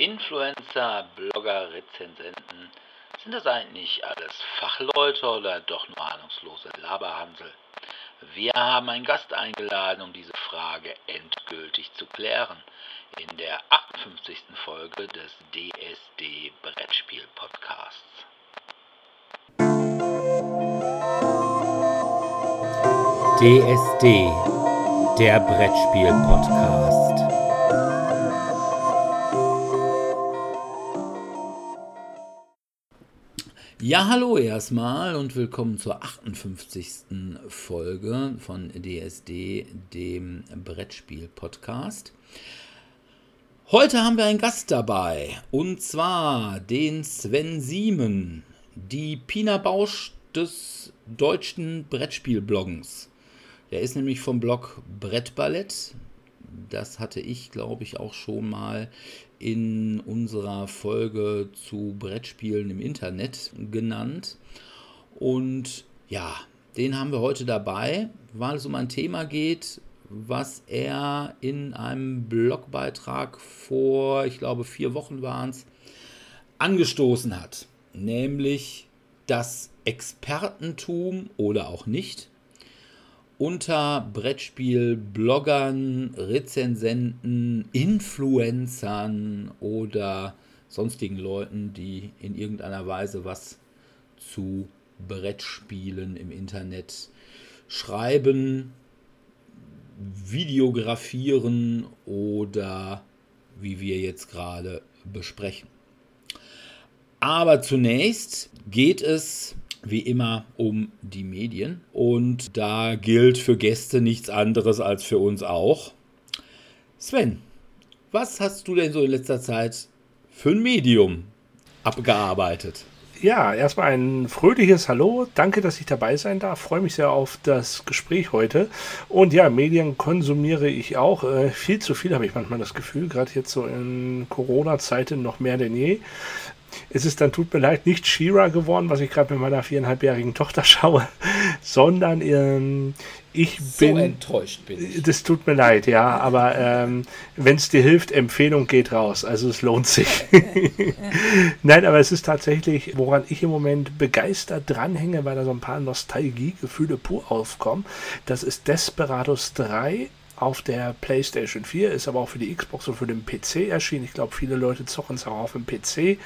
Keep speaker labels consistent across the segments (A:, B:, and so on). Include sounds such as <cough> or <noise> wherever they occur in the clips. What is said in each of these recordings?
A: Influencer, Blogger, Rezensenten, sind das eigentlich alles Fachleute oder doch nur ahnungslose Laberhansel? Wir haben einen Gast eingeladen, um diese Frage endgültig zu klären. In der 58. Folge des DSD Brettspiel Podcasts.
B: DSD, der Brettspiel Podcast. Ja, hallo erstmal und willkommen zur 58. Folge von DSD, dem Brettspiel-Podcast. Heute haben wir einen Gast dabei und zwar den Sven Siemen, die Pina Bausch des deutschen Brettspielbloggens. Der ist nämlich vom Blog Brettballett. Das hatte ich, glaube ich, auch schon mal in unserer Folge zu Brettspielen im Internet genannt. Und ja, den haben wir heute dabei, weil es um ein Thema geht, was er in einem Blogbeitrag vor, ich glaube, vier Wochen waren es, angestoßen hat. Nämlich das Expertentum oder auch nicht unter Brettspiel-Bloggern, Rezensenten, Influencern oder sonstigen Leuten, die in irgendeiner Weise was zu Brettspielen im Internet schreiben, videografieren oder wie wir jetzt gerade besprechen. Aber zunächst geht es wie immer um die Medien. Und da gilt für Gäste nichts anderes als für uns auch. Sven, was hast du denn so in letzter Zeit für ein Medium abgearbeitet?
C: Ja, erstmal ein fröhliches Hallo. Danke, dass ich dabei sein darf. Freue mich sehr auf das Gespräch heute. Und ja, Medien konsumiere ich auch. Äh, viel zu viel habe ich manchmal das Gefühl, gerade jetzt so in Corona-Zeiten noch mehr denn je ist es dann, tut mir leid, nicht Shira geworden, was ich gerade mit meiner viereinhalbjährigen Tochter schaue, <laughs> sondern ähm, ich bin.
A: So enttäuscht bin ich.
C: Das tut mir leid, ja, aber ähm, wenn es dir hilft, Empfehlung geht raus. Also es lohnt sich. <laughs> Nein, aber es ist tatsächlich, woran ich im Moment begeistert dranhänge, weil da so ein paar Nostalgiegefühle pur aufkommen. Das ist Desperados 3 auf der PlayStation 4, ist aber auch für die Xbox und für den PC erschienen. Ich glaube, viele Leute zocken es auch auf dem PC.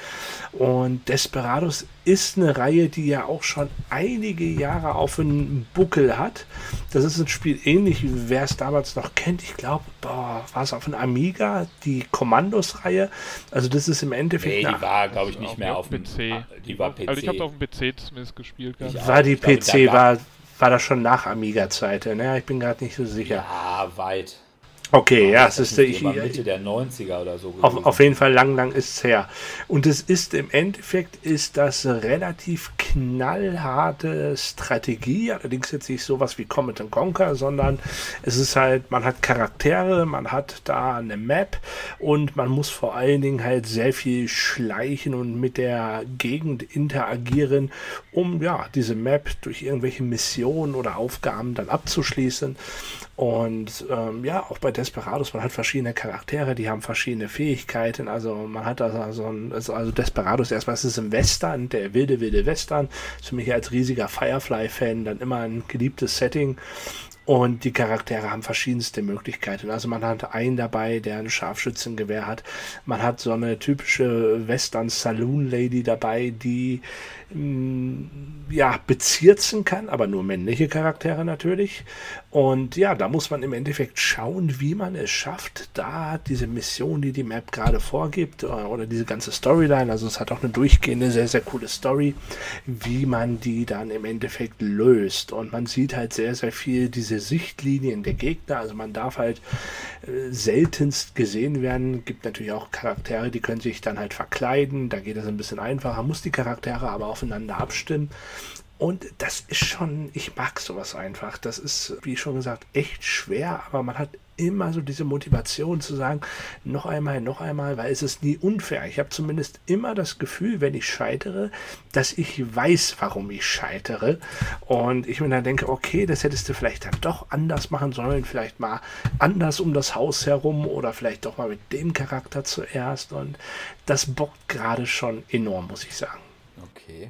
C: Und Desperados ist eine Reihe, die ja auch schon einige Jahre auf dem Buckel hat. Das ist ein Spiel ähnlich, wie wer es damals noch kennt. Ich glaube, war es auf dem Amiga, die Kommandos-Reihe. Also das ist im Endeffekt...
A: Nee, die war, glaube ich, nicht mehr auf dem
D: PC. Die war PC. Also ich habe auf dem PC zumindest gespielt.
C: War die PC, war war das schon nach Amiga-Zeiten? Ne? Ich bin gerade nicht so sicher.
A: Ja, weit.
C: Okay, ja, es ist
A: ich, Mitte der 90er oder so.
C: Auf, auf, jeden Fall lang, lang ist es her. Und es ist im Endeffekt ist das relativ knallharte Strategie, allerdings jetzt nicht sowas wie Comet Conquer, sondern es ist halt, man hat Charaktere, man hat da eine Map und man muss vor allen Dingen halt sehr viel schleichen und mit der Gegend interagieren, um ja diese Map durch irgendwelche Missionen oder Aufgaben dann abzuschließen. Und ähm, ja, auch bei Desperados, man hat verschiedene Charaktere, die haben verschiedene Fähigkeiten. Also man hat also, also, also Desperados erstmal, es ist ein Western, der wilde, wilde Western. Ist für mich als riesiger Firefly-Fan dann immer ein geliebtes Setting. Und die Charaktere haben verschiedenste Möglichkeiten. Also man hat einen dabei, der ein Scharfschützengewehr hat. Man hat so eine typische Western Saloon Lady dabei, die ja, bezirzen kann, aber nur männliche Charaktere natürlich. Und ja, da muss man im Endeffekt schauen, wie man es schafft, da diese Mission, die die Map gerade vorgibt, äh, oder diese ganze Storyline, also es hat auch eine durchgehende, sehr, sehr coole Story, wie man die dann im Endeffekt löst. Und man sieht halt sehr, sehr viel diese Sichtlinien der Gegner, also man darf halt äh, seltenst gesehen werden. Gibt natürlich auch Charaktere, die können sich dann halt verkleiden, da geht es ein bisschen einfacher, muss die Charaktere aber aufeinander abstimmen. Und das ist schon, ich mag sowas einfach. Das ist, wie schon gesagt, echt schwer, aber man hat immer so diese Motivation zu sagen, noch einmal, noch einmal, weil es ist nie unfair. Ich habe zumindest immer das Gefühl, wenn ich scheitere, dass ich weiß, warum ich scheitere. Und ich mir dann denke, okay, das hättest du vielleicht dann doch anders machen sollen, vielleicht mal anders um das Haus herum oder vielleicht doch mal mit dem Charakter zuerst. Und das bockt gerade schon enorm, muss ich sagen.
B: Okay.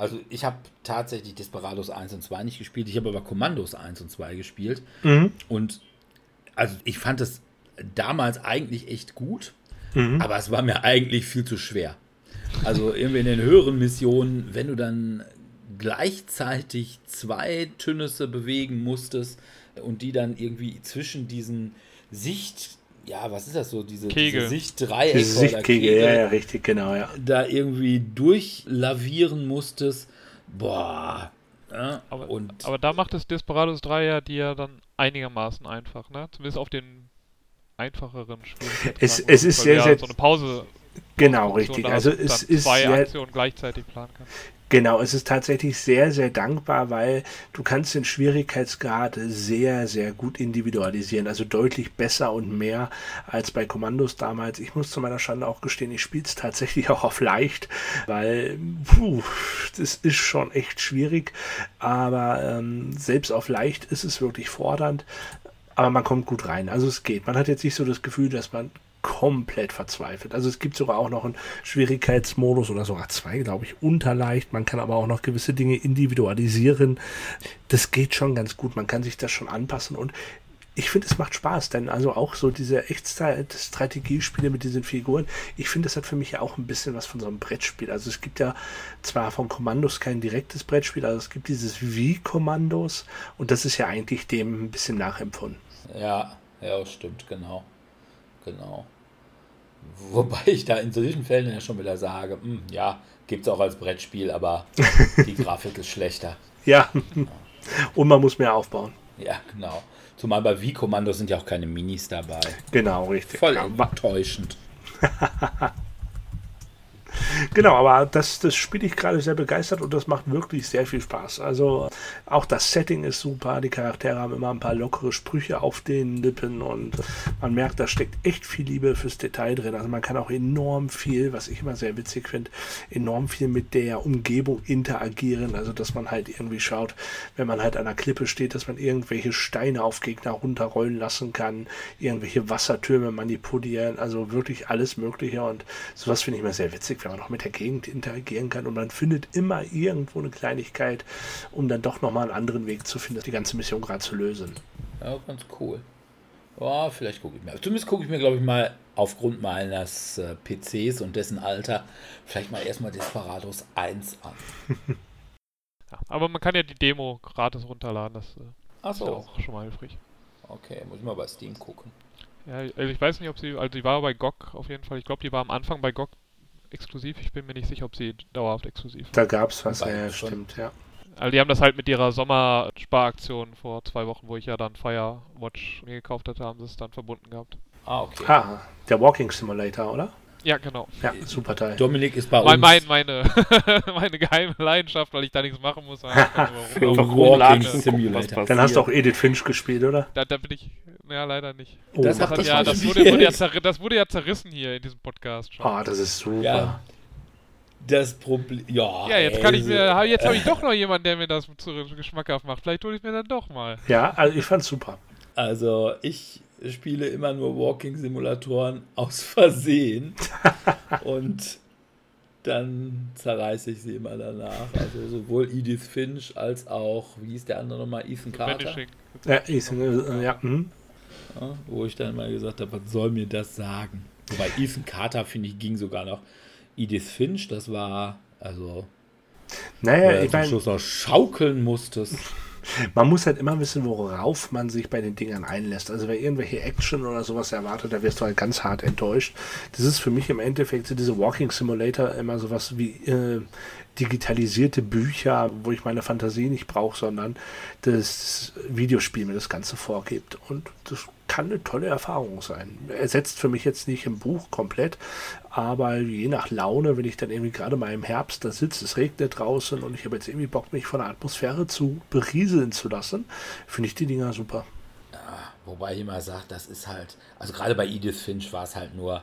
B: Also ich habe tatsächlich Desperados 1 und 2 nicht gespielt, ich habe aber Kommandos 1 und 2 gespielt. Mhm. Und also ich fand es damals eigentlich echt gut, mhm. aber es war mir eigentlich viel zu schwer. Also irgendwie in den höheren Missionen, wenn du dann gleichzeitig zwei Tünnisse bewegen musstest und die dann irgendwie zwischen diesen Sicht ja, was ist das so, diese,
D: Kegel.
B: diese Sichtdreieck
C: diese Sichtkegel, ja, ja, richtig, genau, ja.
B: Da irgendwie durchlavieren musstest, boah.
D: Ja, aber, und aber da macht es Desperados 3 ja dir dann einigermaßen einfach, ne? Zumindest auf den einfacheren
C: Spielen. Es, es ist sehr, sehr...
D: So eine Pause
C: Genau, richtig. Also es ist
D: zwei Aktionen gleichzeitig planen kann.
C: Genau, es ist tatsächlich sehr, sehr dankbar, weil du kannst den Schwierigkeitsgrad sehr, sehr gut individualisieren. Also deutlich besser und mehr als bei Kommandos damals. Ich muss zu meiner Schande auch gestehen, ich spiele es tatsächlich <laughs> auch auf leicht, weil puh, das ist schon echt schwierig. Aber ähm, selbst auf leicht ist es wirklich fordernd. Aber man kommt gut rein. Also es geht. Man hat jetzt nicht so das Gefühl, dass man komplett verzweifelt. Also es gibt sogar auch noch einen Schwierigkeitsmodus oder sogar zwei, glaube ich, unterleicht. Man kann aber auch noch gewisse Dinge individualisieren. Das geht schon ganz gut. Man kann sich das schon anpassen und ich finde, es macht Spaß, denn also auch so diese Echtzeit-Strategiespiele mit diesen Figuren, ich finde, das hat für mich ja auch ein bisschen was von so einem Brettspiel. Also es gibt ja zwar von Kommandos kein direktes Brettspiel, also es gibt dieses Wie-Kommandos und das ist ja eigentlich dem ein bisschen nachempfunden.
B: Ja, ja, stimmt, genau. Genau. Wobei ich da in solchen Fällen ja schon wieder sage, mh, hm, ja, gibt es auch als Brettspiel, aber <laughs> die Grafik ist schlechter.
C: Ja. Und man muss mehr aufbauen.
B: Ja, genau. Zumal bei Wii-Kommando sind ja auch keine Minis dabei.
C: Genau, richtig.
B: Voll ja. enttäuschend. <laughs> <laughs>
C: Genau, aber das, das spiele ich gerade sehr begeistert und das macht wirklich sehr viel Spaß. Also auch das Setting ist super, die Charaktere haben immer ein paar lockere Sprüche auf den Lippen und man merkt, da steckt echt viel Liebe fürs Detail drin. Also man kann auch enorm viel, was ich immer sehr witzig finde, enorm viel mit der Umgebung interagieren. Also dass man halt irgendwie schaut, wenn man halt an der Klippe steht, dass man irgendwelche Steine auf Gegner runterrollen lassen kann, irgendwelche Wassertürme manipulieren, also wirklich alles Mögliche und sowas finde ich immer sehr witzig, wenn man noch mit der Gegend interagieren kann und man findet immer irgendwo eine Kleinigkeit, um dann doch nochmal einen anderen Weg zu finden, die ganze Mission gerade zu lösen.
B: Ja, ganz cool. Oh, vielleicht gucke ich mir. Zumindest gucke ich mir, glaube ich, mal aufgrund meines äh, PCs und dessen Alter vielleicht mal erstmal Desperados 1 an. <laughs>
D: ja, aber man kann ja die Demo gratis runterladen, das äh,
B: Ach so.
D: ist auch schon mal hilfreich.
B: Okay, muss ich mal bei Steam gucken.
D: Ja, also ich weiß nicht, ob sie, also die war bei GOG auf jeden Fall. Ich glaube, die war am Anfang bei GOG exklusiv. Ich bin mir nicht sicher, ob sie dauerhaft exklusiv.
C: Da gab es was, ja, stimmt, ja.
D: Also die haben das halt mit ihrer Sommersparaktion vor zwei Wochen, wo ich ja dann Firewatch mir gekauft hatte, haben sie es dann verbunden gehabt.
C: Ah, okay. Ah, der Walking Simulator, oder?
D: Ja, genau.
C: Ja, super Teil.
B: Dominik ist bei
D: mein,
B: uns.
D: Mein, meine, <laughs> meine geheime Leidenschaft, weil ich da nichts machen muss. <laughs>
C: Walking Simulator. Dann hast du auch Edith Finch gespielt, oder?
D: Da, da bin ich, ja, leider nicht.
B: Oh, das, das,
D: ja, das, wurde, wurde ja das, wurde, ja zerrissen hier in diesem Podcast
C: schon. Ah, das ist super.
B: Ja. Das Problem, ja.
D: Ja, jetzt kann ich mir, jetzt habe ich doch noch jemanden, der mir das zu geschmackhaft macht. Vielleicht hole ich mir dann doch mal.
C: Ja, also ich fand's super.
B: Also ich spiele immer nur Walking-Simulatoren aus Versehen. <laughs> und dann zerreiße ich sie immer danach. Also sowohl Edith Finch als auch, wie hieß der andere nochmal, Ethan Carter.
C: Ja, Ethan, äh, ja. Hm.
B: ja. Wo ich dann mal gesagt habe, was soll mir das sagen? Wobei Ethan Carter, finde ich, ging sogar noch. Edith Finch, das war, also.
C: Naja, ich
B: meine. Schaukeln musstest.
C: Man muss halt immer wissen, worauf man sich bei den Dingern einlässt. Also wer irgendwelche Action oder sowas erwartet, da wirst du halt ganz hart enttäuscht. Das ist für mich im Endeffekt so diese Walking Simulator immer sowas wie äh, digitalisierte Bücher, wo ich meine Fantasie nicht brauche, sondern das Videospiel mir das Ganze vorgibt. Und das kann eine tolle Erfahrung sein. Ersetzt für mich jetzt nicht im Buch komplett, aber je nach Laune, wenn ich dann irgendwie gerade mal im Herbst da sitze, es regnet draußen und ich habe jetzt irgendwie Bock, mich von der Atmosphäre zu berieseln zu lassen, finde ich die Dinger super.
B: Ja, wobei ich immer sage, das ist halt, also gerade bei Edith Finch war es halt nur,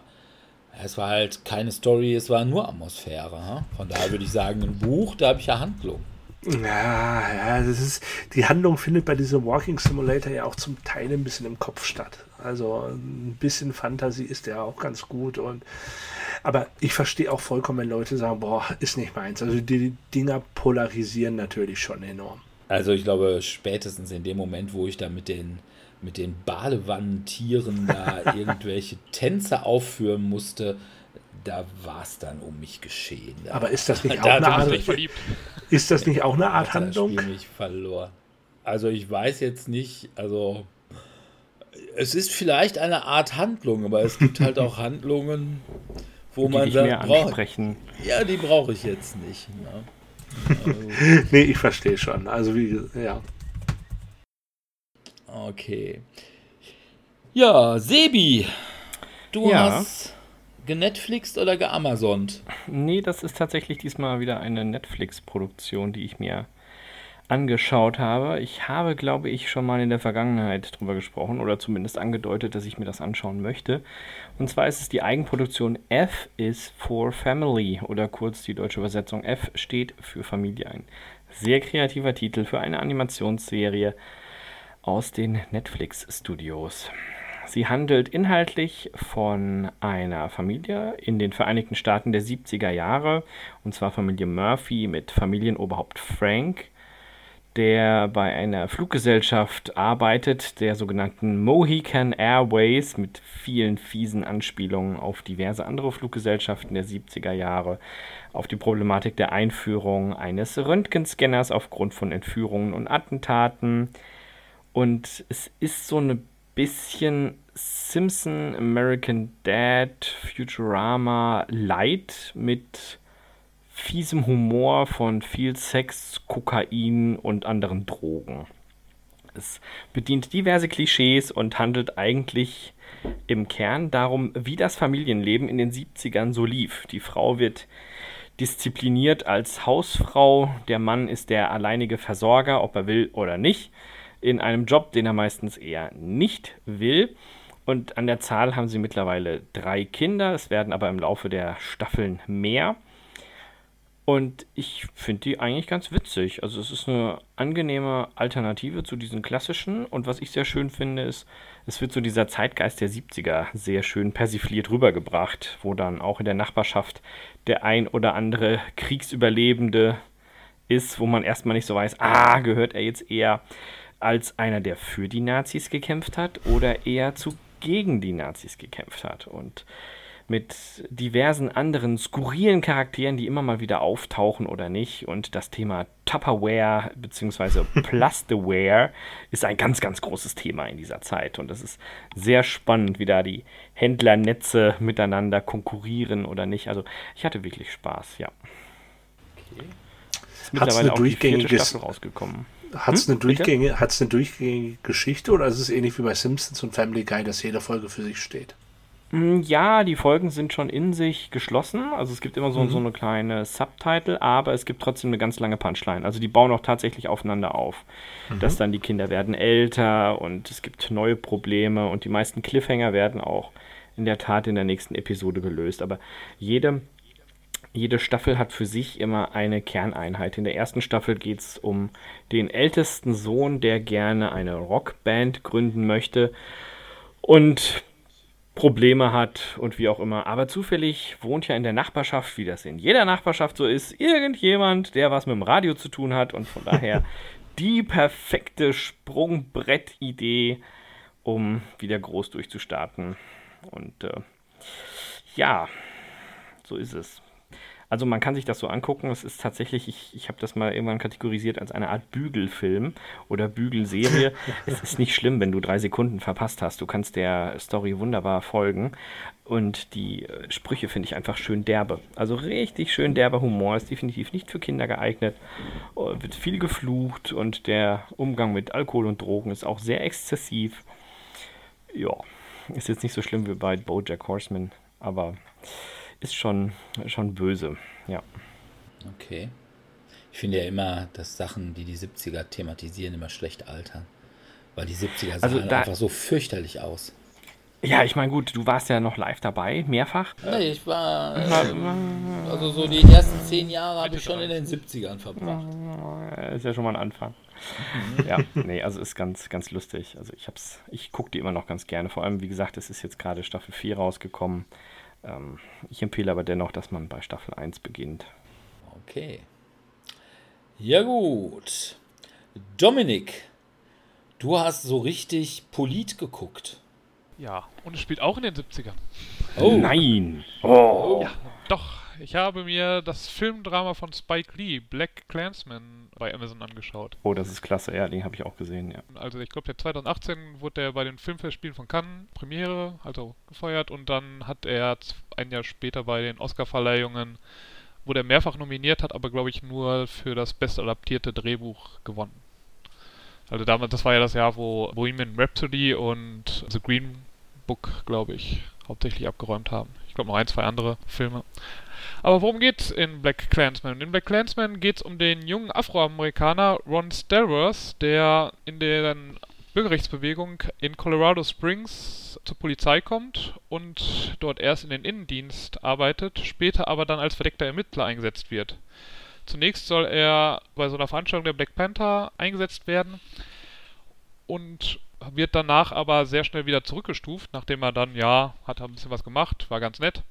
B: es war halt keine Story, es war nur Atmosphäre. Von daher würde ich sagen, ein Buch, da habe ich ja Handlung.
C: Ja, ja, das ist, die Handlung findet bei diesem Walking Simulator ja auch zum Teil ein bisschen im Kopf statt. Also ein bisschen Fantasie ist ja auch ganz gut und aber ich verstehe auch vollkommen, wenn Leute sagen, boah, ist nicht meins. Also die Dinger polarisieren natürlich schon enorm.
B: Also ich glaube, spätestens in dem Moment, wo ich da mit den mit den Badewannentieren da <laughs> irgendwelche Tänze aufführen musste, da war es dann um mich geschehen. Da,
C: Aber ist das nicht <laughs> auch eine Art, ist das nicht auch eine Art Handlung?
B: Das Spiel mich verloren. Also ich weiß jetzt nicht, also es ist vielleicht eine Art Handlung, aber es gibt halt auch <laughs> Handlungen, wo die man sagt, brauch, ja, die brauche ich jetzt nicht. Ne?
C: Also, nee, ich verstehe schon. Also wie, ja.
B: Okay. Ja, Sebi, du ja. hast genetflixt oder geamazont?
E: Nee, das ist tatsächlich diesmal wieder eine Netflix-Produktion, die ich mir angeschaut habe. Ich habe, glaube ich, schon mal in der Vergangenheit drüber gesprochen oder zumindest angedeutet, dass ich mir das anschauen möchte. Und zwar ist es die Eigenproduktion F is for Family oder kurz die deutsche Übersetzung F steht für Familie ein. Sehr kreativer Titel für eine Animationsserie aus den Netflix Studios. Sie handelt inhaltlich von einer Familie in den Vereinigten Staaten der 70er Jahre, und zwar Familie Murphy mit Familienoberhaupt Frank, der bei einer Fluggesellschaft arbeitet, der sogenannten Mohican Airways, mit vielen fiesen Anspielungen auf diverse andere Fluggesellschaften der 70er Jahre, auf die Problematik der Einführung eines Röntgenscanners aufgrund von Entführungen und Attentaten. Und es ist so eine bisschen Simpson, American Dad, Futurama Light mit fiesem Humor von viel Sex, Kokain und anderen Drogen. Es bedient diverse Klischees und handelt eigentlich im Kern darum, wie das Familienleben in den 70ern so lief. Die Frau wird diszipliniert als Hausfrau, der Mann ist der alleinige Versorger, ob er will oder nicht in einem Job, den er meistens eher nicht will. Und an der Zahl haben sie mittlerweile drei Kinder. Es werden aber im Laufe der Staffeln mehr. Und ich finde die eigentlich ganz witzig. Also es ist eine angenehme Alternative zu diesen klassischen. Und was ich sehr schön finde, ist, es wird so dieser Zeitgeist der 70er sehr schön persifliert rübergebracht, wo dann auch in der Nachbarschaft der ein oder andere Kriegsüberlebende ist, wo man erstmal nicht so weiß, ah, gehört er jetzt eher als einer, der für die Nazis gekämpft hat oder eher zu gegen die Nazis gekämpft hat. Und mit diversen anderen skurrilen Charakteren, die immer mal wieder auftauchen oder nicht. Und das Thema Tupperware bzw. <laughs> Plasteware ist ein ganz, ganz großes Thema in dieser Zeit. Und es ist sehr spannend, wie da die Händlernetze miteinander konkurrieren oder nicht. Also ich hatte wirklich Spaß, ja. Okay.
C: Ist mittlerweile auch die vierte Staffel rausgekommen. Hat es hm? eine, durchgängige, eine durchgängige Geschichte oder ist es ähnlich wie bei Simpsons und Family Guy, dass jede Folge für sich steht?
E: Hm, ja, die Folgen sind schon in sich geschlossen. Also es gibt immer so, mhm. so eine kleine Subtitle, aber es gibt trotzdem eine ganz lange Punchline. Also die bauen auch tatsächlich aufeinander auf. Mhm. Dass dann die Kinder werden älter und es gibt neue Probleme und die meisten Cliffhanger werden auch in der Tat in der nächsten Episode gelöst. Aber jede jede Staffel hat für sich immer eine Kerneinheit. In der ersten Staffel geht es um den ältesten Sohn, der gerne eine Rockband gründen möchte und Probleme hat und wie auch immer. Aber zufällig wohnt ja in der Nachbarschaft, wie das in jeder Nachbarschaft so ist, irgendjemand, der was mit dem Radio zu tun hat und von daher <laughs> die perfekte Sprungbrettidee, um wieder groß durchzustarten. Und äh, ja, so ist es. Also man kann sich das so angucken. Es ist tatsächlich, ich, ich habe das mal irgendwann kategorisiert als eine Art Bügelfilm oder Bügelserie. <laughs> es ist nicht schlimm, wenn du drei Sekunden verpasst hast. Du kannst der Story wunderbar folgen. Und die äh, Sprüche finde ich einfach schön derbe. Also richtig schön derber Humor. Ist definitiv nicht für Kinder geeignet. Oh, wird viel geflucht und der Umgang mit Alkohol und Drogen ist auch sehr exzessiv. Ja, ist jetzt nicht so schlimm wie bei Bojack Horseman, aber ist schon, schon böse, ja.
B: Okay. Ich finde ja immer, dass Sachen, die die 70er thematisieren, immer schlecht altern. Weil die 70er sahen
E: Also da-
B: einfach so fürchterlich aus.
E: Ja, ich meine, gut, du warst ja noch live dabei, mehrfach.
B: Nee, ich war. äh, Also so die ersten zehn Jahre habe ich schon in den 70ern verbracht.
E: Ist ja schon mal ein Anfang. ja, nee, also ist ganz, ganz lustig. Also ich hab's, ich gucke die immer noch ganz gerne. Vor allem, wie gesagt, es ist jetzt gerade Staffel 4 rausgekommen. Ähm, ich empfehle aber dennoch, dass man bei Staffel 1 beginnt.
B: Okay. Ja, gut. Dominik, du hast so richtig Polit geguckt.
D: Ja, und es spielt auch in den 70ern.
B: Oh,
E: Nein! Oh!
D: Ja, doch. Ich habe mir das Filmdrama von Spike Lee, Black Clansman, bei Amazon angeschaut.
E: Oh, das ist klasse. Ja, den habe ich auch gesehen, ja.
D: Also ich glaube, der 2018 wurde er bei den Filmfestspielen von Cannes Premiere, also gefeuert, und dann hat er ein Jahr später bei den Oscarverleihungen, wurde er mehrfach nominiert, hat aber glaube ich nur für das bestadaptierte Drehbuch gewonnen. Also damals, das war ja das Jahr, wo Bohemian Rhapsody und The Green Book, glaube ich, hauptsächlich abgeräumt haben. Ich glaube noch ein, zwei andere Filme. Aber worum geht's in Black Clansman? In Black Clansman geht's um den jungen Afroamerikaner Ron Stelworth, der in der Bürgerrechtsbewegung in Colorado Springs zur Polizei kommt und dort erst in den Innendienst arbeitet, später aber dann als verdeckter Ermittler eingesetzt wird. Zunächst soll er bei so einer Veranstaltung der Black Panther eingesetzt werden und wird danach aber sehr schnell wieder zurückgestuft, nachdem er dann, ja, hat ein bisschen was gemacht, war ganz nett.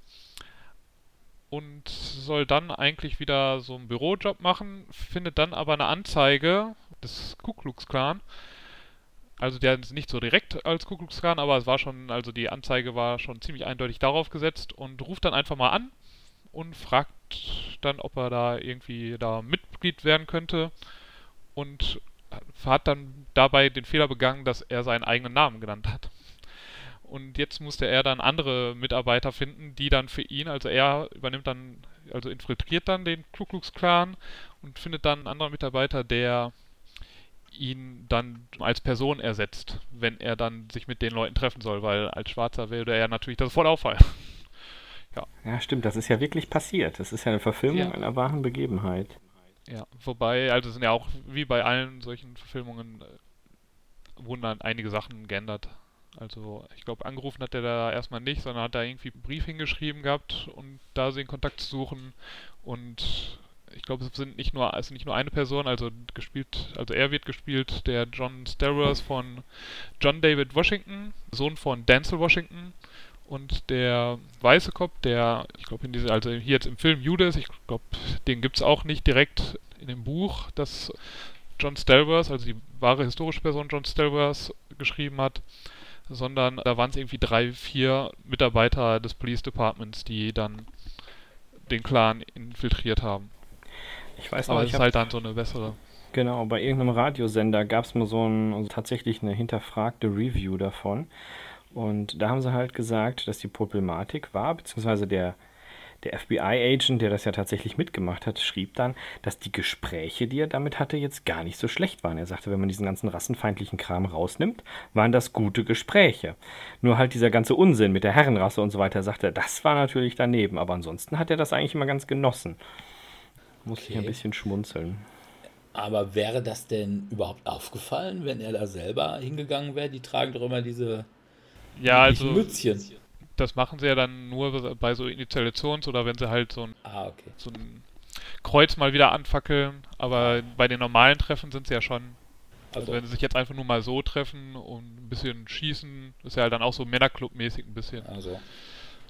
D: Und soll dann eigentlich wieder so einen Bürojob machen, findet dann aber eine Anzeige des Ku Klux Klan. Also der ist nicht so direkt als Ku Klux Klan, aber es war schon, also die Anzeige war schon ziemlich eindeutig darauf gesetzt und ruft dann einfach mal an und fragt dann, ob er da irgendwie da Mitglied werden könnte und hat dann dabei den Fehler begangen, dass er seinen eigenen Namen genannt hat. Und jetzt musste er dann andere Mitarbeiter finden, die dann für ihn, also er übernimmt dann, also infiltriert dann den Ku Klux Klan und findet dann einen anderen Mitarbeiter, der ihn dann als Person ersetzt, wenn er dann sich mit den Leuten treffen soll, weil als Schwarzer würde er natürlich das voll auffallen. <laughs>
E: Ja, stimmt, das ist ja wirklich passiert. Das ist ja eine Verfilmung
D: Ja.
E: einer wahren Begebenheit.
D: Ja, wobei, also sind ja auch wie bei allen solchen Verfilmungen äh, wurden dann einige Sachen geändert. Also ich glaube, angerufen hat er da erstmal nicht, sondern hat da irgendwie einen Brief hingeschrieben gehabt und da in Kontakt zu suchen. Und ich glaube, es sind nicht nur, es nicht nur eine Person, also gespielt, also er wird gespielt, der John Stelworth von John David Washington, Sohn von Denzel Washington. Und der weiße Kopf, der, ich glaube, in diese, also hier jetzt im Film Judas, ich glaube, den gibt es auch nicht direkt in dem Buch, das John Stelworth, also die wahre historische Person John Stelworth, geschrieben hat, sondern da waren es irgendwie drei, vier Mitarbeiter des Police Departments, die dann den Clan infiltriert haben.
E: Ich weiß noch,
D: Aber es ist halt dann so eine bessere.
E: genau, bei irgendeinem Radiosender gab es mal so ein, also tatsächlich eine hinterfragte Review davon. Und da haben sie halt gesagt, dass die Problematik war, beziehungsweise der, der FBI-Agent, der das ja tatsächlich mitgemacht hat, schrieb dann, dass die Gespräche, die er damit hatte, jetzt gar nicht so schlecht waren. Er sagte, wenn man diesen ganzen rassenfeindlichen Kram rausnimmt, waren das gute Gespräche. Nur halt dieser ganze Unsinn mit der Herrenrasse und so weiter, sagte er, das war natürlich daneben. Aber ansonsten hat er das eigentlich immer ganz genossen. Musste ich ein
B: Okay.
E: bisschen schmunzeln.
B: Aber wäre das denn überhaupt aufgefallen, wenn er da selber hingegangen wäre? Die tragen doch immer diese
D: Ja, also
B: Mützchen.
D: Das machen sie ja dann nur bei so Initiations- oder wenn sie halt so ein
B: Ah, okay.
D: so ein Kreuz mal wieder anfackeln, aber bei den normalen Treffen sind sie ja schon, also
B: Also,
D: wenn sie sich jetzt einfach nur mal so treffen und ein bisschen schießen, ist ja halt dann auch so Männerclub-mäßig ein bisschen.
B: also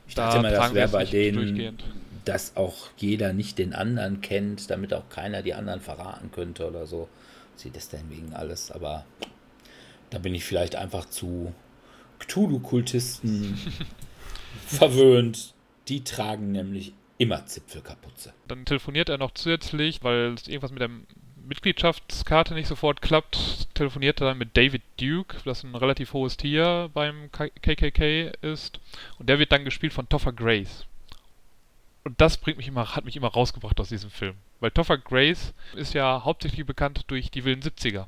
B: ich
D: Da
B: dachte immer, das wäre bei denen, dass auch jeder nicht den anderen kennt, damit auch keiner die anderen verraten könnte oder so. Sieht das denn wegen alles, aber da bin ich vielleicht einfach zu Cthulhu-Kultisten <laughs> verwöhnt. Die tragen nämlich immer Zipfelkapuze.
D: Dann telefoniert er noch zusätzlich, weil es irgendwas mit der Mitgliedschaftskarte nicht sofort klappt, telefoniert er dann mit David Duke, das ein relativ hohes Tier beim KKK ist. Und der wird dann gespielt von Topher Grace. Und das bringt mich immer, hat mich immer rausgebracht aus diesem Film. Weil Topher Grace ist ja hauptsächlich bekannt durch die wilden 70er.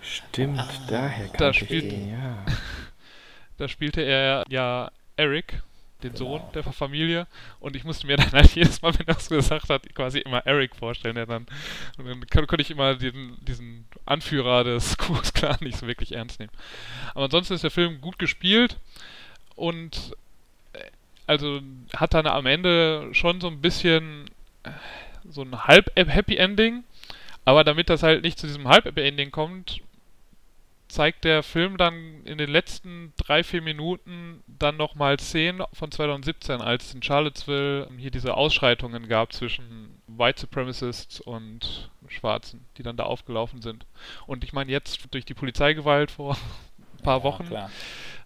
E: Stimmt, daher
D: da
E: kannte ich
D: spielt-
E: den, ja. <laughs>
D: Da spielte er ja Eric den
B: Genau.
D: Sohn der Familie. Und ich musste mir <laughs> dann halt jedes Mal, wenn er es gesagt hat, quasi immer Eric vorstellen. Der dann, und dann kon- konnte ich immer diesen, diesen Anführer des Ku Klux Klan nicht so wirklich ernst nehmen. Aber ansonsten ist der Film gut gespielt und äh, also hat dann am Ende schon so ein bisschen äh, so ein halb Happy Ending. Aber damit das halt nicht zu diesem halb Happy Ending kommt, zeigt der Film dann in den letzten drei, vier Minuten dann nochmal Szenen von 2017, als es in Charlottesville hier diese Ausschreitungen gab zwischen White Supremacists und Schwarzen, die dann da aufgelaufen sind. Und ich meine, jetzt durch die Polizeigewalt vor ein paar
B: Ja,
D: Wochen
B: klar.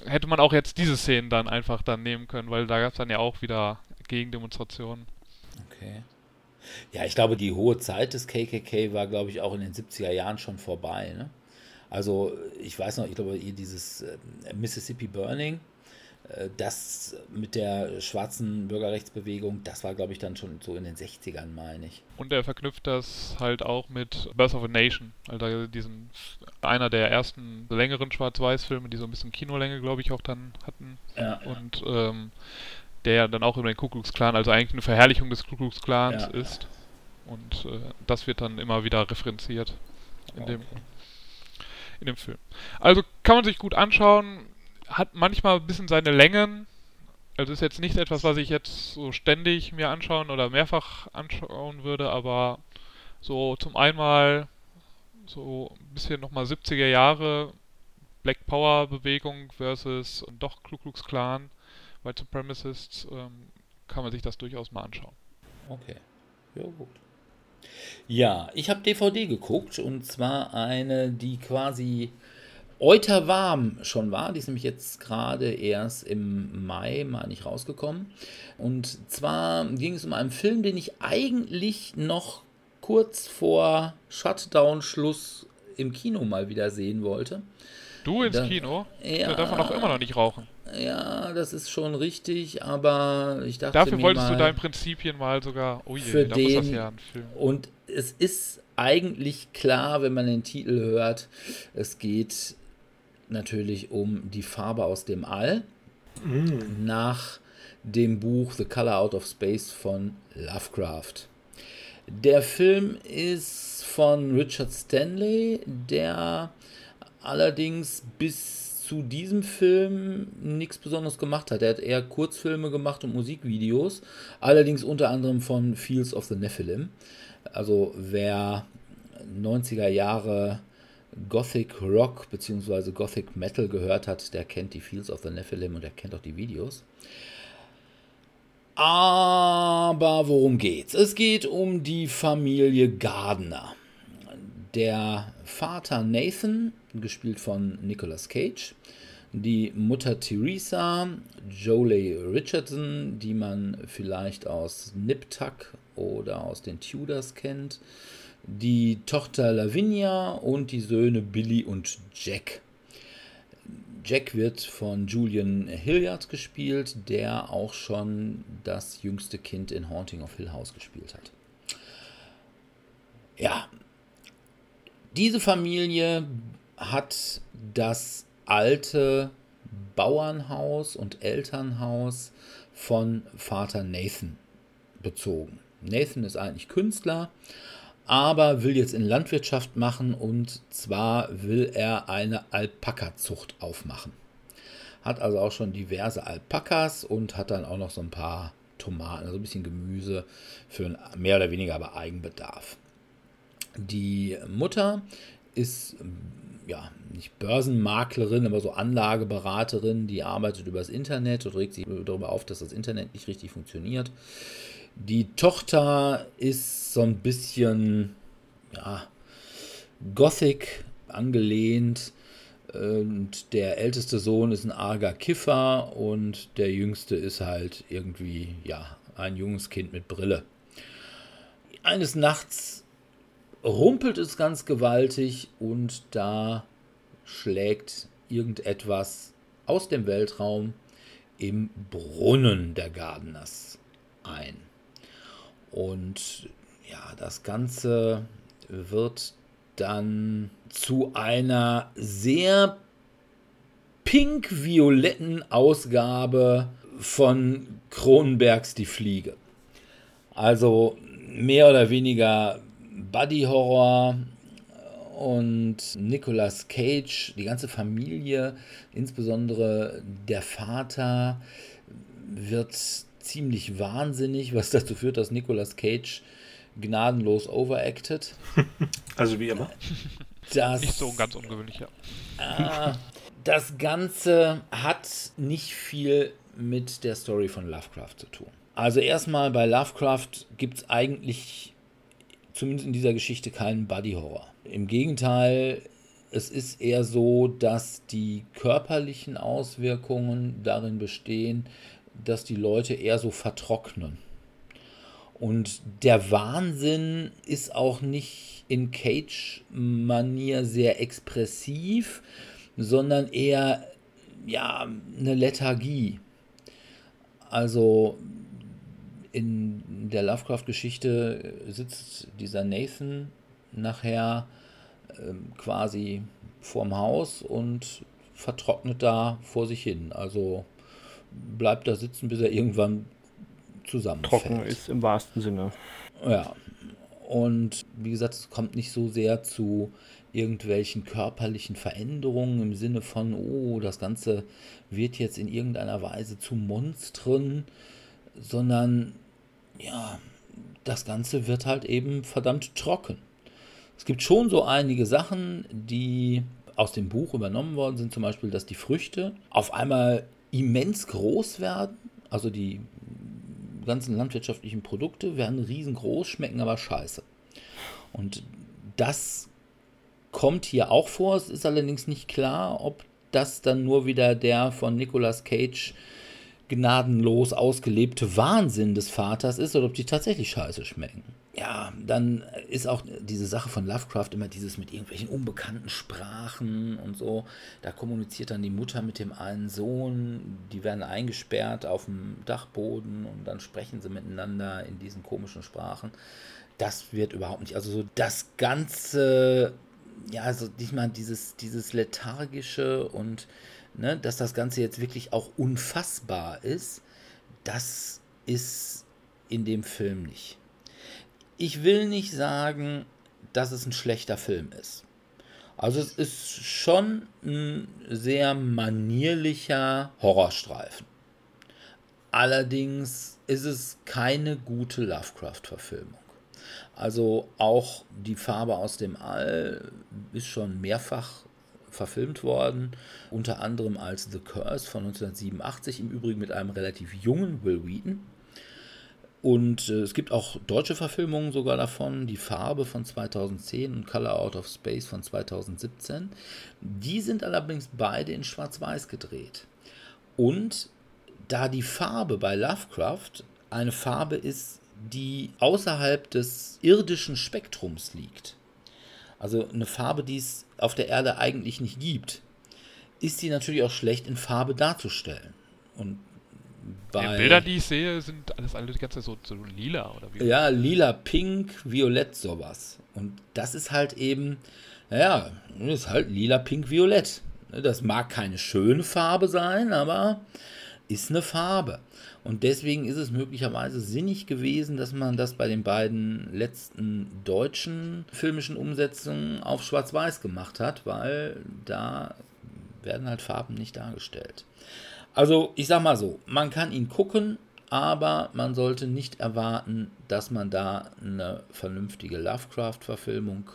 D: hätte man auch jetzt diese Szenen dann einfach dann nehmen können, weil da gab es dann ja auch wieder Gegendemonstrationen.
B: Okay. Ja, ich glaube, die hohe Zeit des KKK war, glaube ich, auch in den 70er Jahren schon vorbei. Ne? Also, ich weiß noch, ich glaube, ihr dieses äh, Mississippi Burning, äh, das mit der schwarzen Bürgerrechtsbewegung, das war, glaube ich, dann schon so in den 60ern, meine ich.
D: Und er verknüpft das halt auch mit Birth of a Nation, also diesen einer der ersten längeren Schwarz-Weiß-Filme, die so ein bisschen Kinolänge, glaube ich, auch dann hatten.
B: Ja,
D: Und ähm, der ja dann auch über den Ku Klux Klan, also eigentlich eine Verherrlichung des Ku Klux Klans
B: Ja.
D: ist. Und äh, das wird dann immer wieder referenziert in, dem,
B: Okay.
D: In dem Film. Also kann man sich gut anschauen, hat manchmal ein bisschen seine Längen. Also ist jetzt nicht etwas, was ich jetzt so ständig mir anschauen oder mehrfach anschauen würde, aber so zum einmal so ein bisschen nochmal 70er Jahre Black Power Bewegung versus doch Ku Klux Klan, White Supremacists, ähm, kann man sich das durchaus mal anschauen.
B: Okay. Ja, gut. Ja, ich habe DVD geguckt und zwar eine, die quasi euterwarm schon war. Die ist nämlich jetzt gerade erst im Mai, meine ich, rausgekommen. Und zwar ging es um einen Film, den ich eigentlich noch kurz vor Shutdown-Schluss im Kino mal wieder sehen wollte.
D: Du ins
B: Da-
D: Kino?
B: Ja.
D: Da darf man auch immer noch nicht rauchen.
B: Ja, das ist schon richtig, aber ich dachte
D: Dafür
B: mir
D: wolltest
B: mal,
D: du deinen Prinzipien mal sogar. Oh je,
B: Für
D: da muss das
B: den-
D: ja ein Film.
B: Und es ist eigentlich klar, wenn man den Titel hört, es geht natürlich um die Farbe aus dem All nach dem Buch The Color Out of Space von Lovecraft. Der Film ist von Richard Stanley, der allerdings bis zu diesem Film nichts Besonderes gemacht hat. Er hat eher Kurzfilme gemacht und Musikvideos, allerdings unter anderem von Fields of the Nephilim. Also wer 90er Jahre Gothic Rock bzw. Gothic Metal gehört hat, der kennt die Fields of the Nephilim und der kennt auch die Videos. Aber worum geht's? Es geht um die Familie Gardner. Der Vater Nathan, gespielt von Nicolas Cage, die Mutter Theresa, Jolie Richardson, die man vielleicht aus Nip oder aus den Tudors kennt, die Tochter Lavinia und die Söhne Billy und Jack. Jack wird von Julian Hilliard gespielt, der auch schon das jüngste Kind in Haunting of Hill House gespielt hat. Ja, diese Familie hat das alte Bauernhaus und Elternhaus von Vater Nathan bezogen. Nathan ist eigentlich Künstler, aber will jetzt in Landwirtschaft machen und zwar will er eine Alpaka-Zucht aufmachen. Hat also auch schon diverse Alpakas und hat dann auch noch so ein paar Tomaten, also ein bisschen Gemüse für mehr oder weniger aber Eigenbedarf. Die Mutter ist ja nicht Börsenmaklerin, aber so Anlageberaterin, die arbeitet übers Internet und regt sich darüber auf, dass das Internet nicht richtig funktioniert. Die Tochter ist so ein bisschen ja, Gothic angelehnt und der älteste Sohn ist ein arger Kiffer und der jüngste ist halt irgendwie ja ein junges Kind mit Brille. Eines Nachts rumpelt es ganz gewaltig und da schlägt irgendetwas aus dem Weltraum im Brunnen der Gardeners ein. Und ja, das Ganze wird dann zu einer sehr pink-violetten Ausgabe von Cronenbergs Die Fliege. Also mehr oder weniger Buddy-Horror und Nicolas Cage, die ganze Familie, insbesondere der Vater, wird ziemlich wahnsinnig, was dazu führt, dass Nicolas Cage gnadenlos overacted. <laughs>
C: Also wie immer.
B: Das,
D: Nicht so ganz ungewöhnlich, ja.
B: Ah, das Ganze hat nicht viel mit der Story von Lovecraft zu tun. Also erstmal bei Lovecraft gibt es eigentlich, zumindest in dieser Geschichte, keinen Buddy-Horror. Im Gegenteil, es ist eher so, dass die körperlichen Auswirkungen darin bestehen, dass die Leute eher so vertrocknen. Und der Wahnsinn ist auch nicht in Cage-Manier sehr expressiv, sondern eher ja, eine Lethargie. Also in der Lovecraft-Geschichte sitzt dieser Nathan nachher ähm, quasi vorm Haus und vertrocknet da vor sich hin. Also bleibt da sitzen, bis er irgendwann zusammenfällt.
E: Trocken ist im wahrsten Sinne.
B: Ja. Und wie gesagt, es kommt nicht so sehr zu irgendwelchen körperlichen Veränderungen im Sinne von, oh, das Ganze wird jetzt in irgendeiner Weise zu Monstren, sondern ja, das Ganze wird halt eben verdammt trocken. Es gibt schon so einige Sachen, die aus dem Buch übernommen worden sind, zum Beispiel, dass die Früchte auf einmal immens groß werden, also die ganzen landwirtschaftlichen Produkte werden riesengroß, schmecken aber scheiße. Und das kommt hier auch vor. Es ist allerdings nicht klar, ob das dann nur wieder der von Nicolas Cage gnadenlos ausgelebte Wahnsinn des Vaters ist oder ob die tatsächlich scheiße schmecken. Ja, dann ist auch diese Sache von Lovecraft immer dieses mit irgendwelchen unbekannten Sprachen und so. Da kommuniziert dann die Mutter mit dem einen Sohn, die werden eingesperrt auf dem Dachboden und dann sprechen sie miteinander in diesen komischen Sprachen. Das wird überhaupt nicht, also so das ganze, ja, also diesmal dieses, dieses lethargische und ne, dass das Ganze jetzt wirklich auch unfassbar ist, das ist in dem Film nicht. Ich will nicht sagen, dass es ein schlechter Film ist. Also es ist schon ein sehr manierlicher Horrorstreifen. Allerdings ist es keine gute Lovecraft-Verfilmung. Also auch die Farbe aus dem All ist schon mehrfach verfilmt worden, unter anderem als The Curse von 1987, im Übrigen mit einem relativ jungen Will Wheaton. Und äh, es gibt auch deutsche Verfilmungen sogar davon, Die Farbe von 2010 und Color Out of Space von 2017. Die sind allerdings beide in Schwarz-Weiß gedreht. Und da die Farbe bei Lovecraft eine Farbe ist, die außerhalb des irdischen Spektrums liegt, also eine Farbe, die es auf der Erde eigentlich nicht gibt, ist die natürlich auch schlecht in Farbe darzustellen. Und
D: Die Bilder, die ich sehe, sind alles alle die ganze Zeit so, so lila oder wie?
B: Ja, lila, pink, violett, sowas. Und das ist halt eben, naja, ist halt lila, pink, violett. Das mag keine schöne Farbe sein, aber ist eine Farbe. Und deswegen ist es möglicherweise sinnig gewesen, dass man das bei den beiden letzten deutschen filmischen Umsetzungen auf Schwarz-Weiß gemacht hat, weil da werden halt Farben nicht dargestellt. Also ich sag mal so, man kann ihn gucken, aber man sollte nicht erwarten, dass man da eine vernünftige Lovecraft-Verfilmung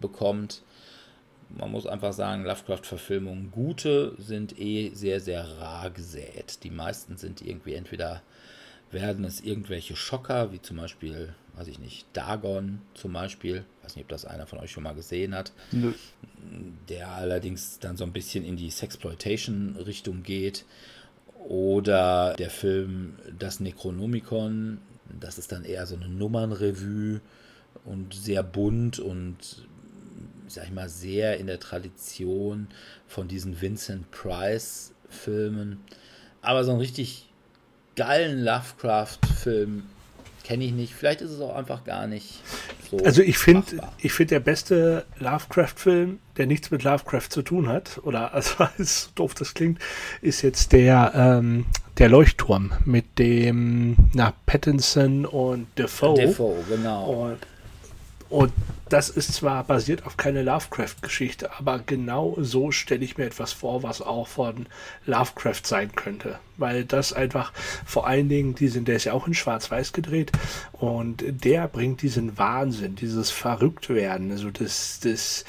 B: bekommt. Man muss einfach sagen, Lovecraft-Verfilmungen, gute, sind eh sehr, sehr rar gesät. Die meisten sind irgendwie entweder werden es irgendwelche Schocker, wie zum Beispiel, weiß ich nicht, Dagon zum Beispiel, weiß nicht, ob das einer von euch schon mal gesehen hat,
E: Nö.
B: der allerdings dann so ein bisschen in die Sexploitation-Richtung geht. Oder der Film Das Necronomicon, das ist dann eher so eine Nummernrevue und sehr bunt und sag ich mal, sehr in der Tradition von diesen Vincent Price-Filmen. Aber so einen richtig geilen Lovecraft-Film kenne ich nicht. Vielleicht ist es auch einfach gar nicht so.
C: Also ich finde, ich finde der beste Lovecraft-Film, der nichts mit Lovecraft zu tun hat, oder <laughs> also so doof das klingt, ist jetzt der, ähm, der Leuchtturm mit dem, na, Pattinson und Defoe.
B: Defoe, genau.
C: Und, und das ist zwar basiert auf keine Lovecraft-Geschichte, aber genau so stelle ich mir etwas vor, was auch von Lovecraft sein könnte. Weil das einfach vor allen Dingen, diesen, der ist ja auch in Schwarz-Weiß gedreht und der bringt diesen Wahnsinn, dieses Verrücktwerden, also das, das,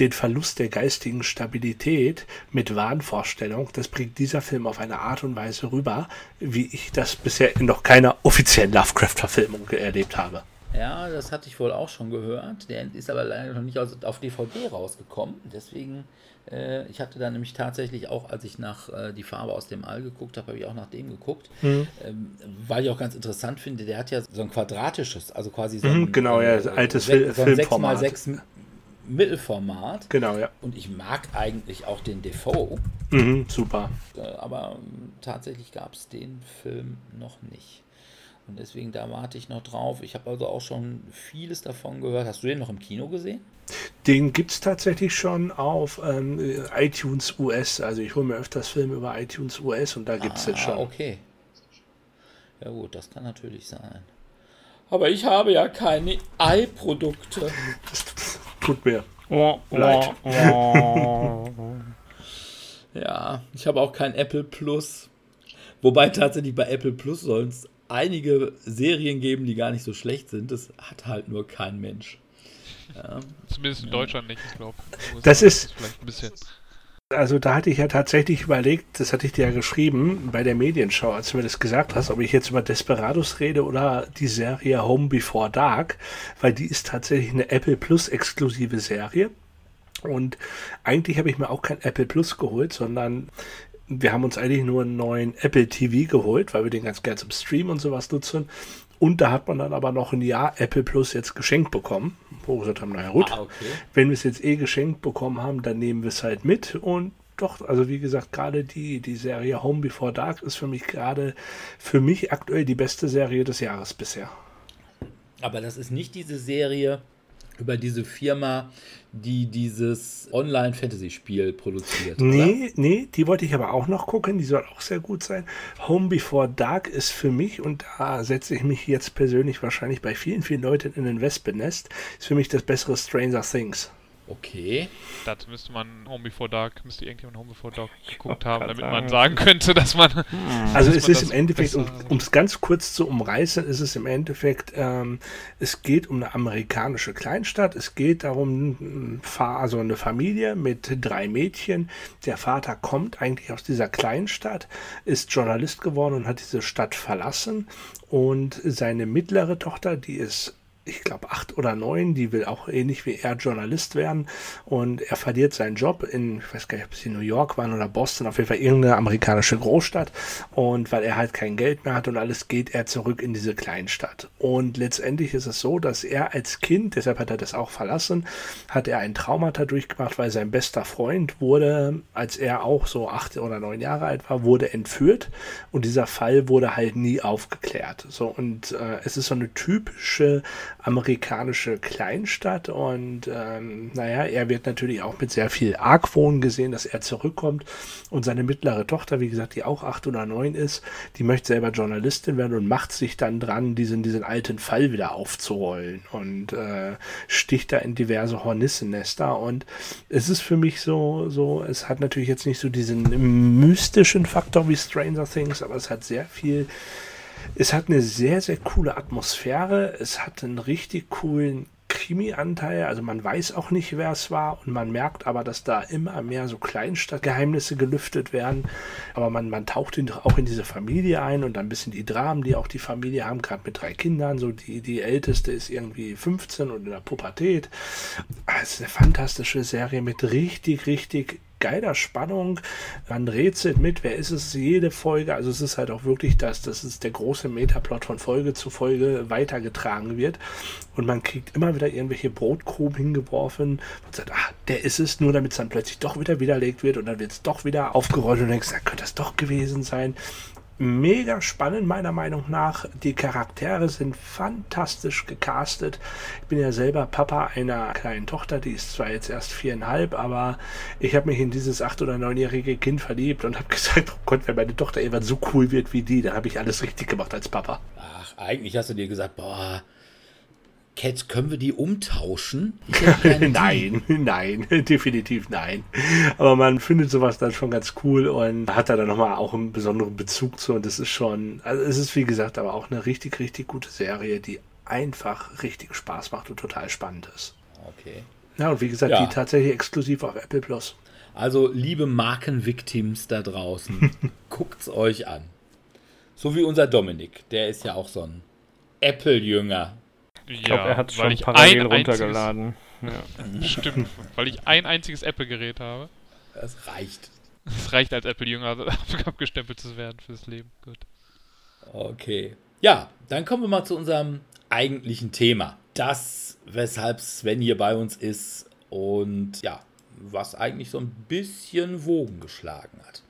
C: den Verlust der geistigen Stabilität mit Wahnvorstellung, das bringt dieser Film auf eine Art und Weise rüber, wie ich das bisher in noch keiner offiziellen Lovecraft-Verfilmung erlebt habe.
B: Ja, das hatte ich wohl auch schon gehört. Der ist aber leider noch nicht auf DVD rausgekommen. Deswegen, äh, ich hatte da nämlich tatsächlich auch, als ich nach äh, Die Farbe aus dem All geguckt habe, habe ich auch nach dem geguckt. Mhm. Ähm, weil ich auch ganz interessant finde, der hat ja so ein quadratisches, also quasi so
C: mhm,
B: ein,
C: genau, ja,
B: äh,
C: altes
B: so so ein
C: Filmformat.
B: 6x6 Mittelformat.
C: Genau, ja.
B: Und ich mag eigentlich auch den Defoe.
C: Mhm, super.
B: Äh, aber ähm, tatsächlich gab es den Film noch nicht. Und deswegen, da warte ich noch drauf. Ich habe also auch schon vieles davon gehört. Hast du den noch im Kino gesehen?
C: Den gibt es tatsächlich schon auf ähm, iTunes US. Also ich hole mir öfters Filme über iTunes US und da gibt es
B: ah,
C: den schon.
B: okay. Ja gut, das kann natürlich sein. Aber ich habe ja keine i-Produkte.
C: Das tut mir
E: Oh,
C: Leid.
E: oh. <laughs>
B: Ja, ich habe auch kein Apple Plus. Wobei tatsächlich bei Apple Plus sollen es einige Serien geben, die gar nicht so schlecht sind. Das hat halt nur kein Mensch. Ja.
D: Zumindest in Deutschland nicht, ich glaube.
C: Das ist-
D: vielleicht ein bisschen.
C: Also da hatte ich ja tatsächlich überlegt, das hatte ich dir ja geschrieben bei der Medienschau, als du mir das gesagt hast, ob ich jetzt über Desperados rede oder die Serie Home Before Dark, weil die ist tatsächlich eine Apple Plus exklusive Serie. Und eigentlich habe ich mir auch kein Apple Plus geholt, sondern wir haben uns eigentlich nur einen neuen Apple TV geholt, weil wir den ganz gern zum Stream und sowas nutzen. Und da hat man dann aber noch ein Jahr Apple Plus jetzt geschenkt bekommen, wo wir gesagt haben, naja gut,
B: Ah, okay.
C: wenn wir es jetzt eh geschenkt bekommen haben, dann nehmen wir es halt mit. Und doch, also wie gesagt, gerade die, die Serie Home Before Dark ist für mich gerade, für mich aktuell die beste Serie des Jahres bisher.
B: Aber das ist nicht diese Serie über diese Firma, die dieses Online-Fantasy-Spiel produziert. Oder?
C: Nee, nee, die wollte ich aber auch noch gucken, die soll auch sehr gut sein. Home Before Dark ist für mich, und da setze ich mich jetzt persönlich wahrscheinlich bei vielen, vielen Leuten in ein Wespennest, ist für mich das bessere Stranger Things.
B: Okay.
D: Dazu müsste man Home Before Dark, müsste irgendjemand Home Before Dark geguckt haben, damit man
E: sagen.
D: sagen könnte, dass man.
C: Also
D: dass
C: es
D: man
C: ist
D: das
C: im Endeffekt, um es ganz kurz zu umreißen, ist es im Endeffekt, ähm, es geht um eine amerikanische Kleinstadt. Es geht darum, also eine Familie mit drei Mädchen. Der Vater kommt eigentlich aus dieser Kleinstadt, ist Journalist geworden und hat diese Stadt verlassen. Und seine mittlere Tochter, die ist ich glaube, acht oder neun, die will auch ähnlich wie er Journalist werden und er verliert seinen Job in, ich weiß gar nicht, ob es in New York waren oder Boston, auf jeden Fall irgendeine amerikanische Großstadt und weil er halt kein Geld mehr hat und alles, geht er zurück in diese Kleinstadt. Und letztendlich ist es so, dass er als Kind, deshalb hat er das auch verlassen, hat er ein Traumata durchgemacht, weil sein bester Freund wurde, als er auch so acht oder neun Jahre alt war, wurde entführt und dieser Fall wurde halt nie aufgeklärt. So und äh, es ist so eine typische amerikanische Kleinstadt und ähm, naja, er wird natürlich auch mit sehr viel Argwohn gesehen, dass er zurückkommt. Und seine mittlere Tochter, wie gesagt, die auch acht oder neun ist, die möchte selber Journalistin werden und macht sich dann dran, diesen, diesen alten Fall wieder aufzurollen und äh, sticht da in diverse Hornissennester. Und es ist für mich so, so, es hat natürlich jetzt nicht so diesen mystischen Faktor wie Stranger Things, aber es hat sehr viel es hat eine sehr, sehr coole Atmosphäre. Es hat einen richtig coolen Krimi-Anteil. Also man weiß auch nicht, wer es war. Und man merkt aber, dass da immer mehr so Kleinstadtgeheimnisse gelüftet werden. Aber man, man taucht in, auch in diese Familie ein und ein bisschen die Dramen, die auch die Familie haben, gerade mit drei Kindern. So die, die älteste ist irgendwie 15 und in der Pubertät. Es ist eine fantastische Serie mit richtig, richtig geiler Spannung. Man rätselt mit, wer ist es, jede Folge. Also es ist halt auch wirklich das, das ist der große Metaplot von Folge zu Folge weitergetragen wird. Und man kriegt immer wieder irgendwelche Brotkrumen hingeworfen und sagt, ah, der ist es, nur damit es dann plötzlich doch wieder widerlegt wird und dann wird es doch wieder aufgerollt und denkst, da könnte das doch gewesen sein. Mega spannend, meiner Meinung nach. Die Charaktere sind fantastisch gecastet. Ich bin ja selber Papa einer kleinen Tochter, die ist zwar jetzt erst viereinhalb, aber ich habe mich in dieses acht- oder neunjährige Kind verliebt und habe <laughs> gesagt, oh Gott, wenn meine Tochter irgendwann so cool wird wie die, dann habe ich alles richtig gemacht als Papa.
B: Ach, eigentlich hast du dir gesagt, boah, Cat, können wir die umtauschen? <laughs>
C: nein, nein, <laughs> <laughs> definitiv nein. Aber man findet sowas dann schon ganz cool und hat da dann nochmal auch einen besonderen Bezug zu. Und das ist schon, also es ist wie gesagt aber auch eine richtig, richtig gute Serie, die einfach richtig Spaß macht und total spannend ist.
B: Okay.
C: Ja, und wie gesagt,
B: Ja.
C: die tatsächlich exklusiv auf Apple Plus.
B: Also, liebe Markenvictims da draußen, guckt's euch an. So wie unser Dominik, der ist ja auch so ein Apple-Jünger.
E: Ich glaube, er hat es
D: weil
E: schon
D: ich
E: parallel
D: ein
E: runtergeladen. Ja.
D: Einziges, <laughs> stimmt, weil ich ein einziges Apple-Gerät habe.
B: Das reicht.
D: Es reicht als Apple-Jünger <laughs> abgestempelt zu werden fürs Leben. Gut.
B: Okay. Ja, dann kommen wir mal zu unserem eigentlichen Thema. Das, weshalb Sven hier bei uns ist und ja, was eigentlich so ein bisschen Wogen geschlagen hat.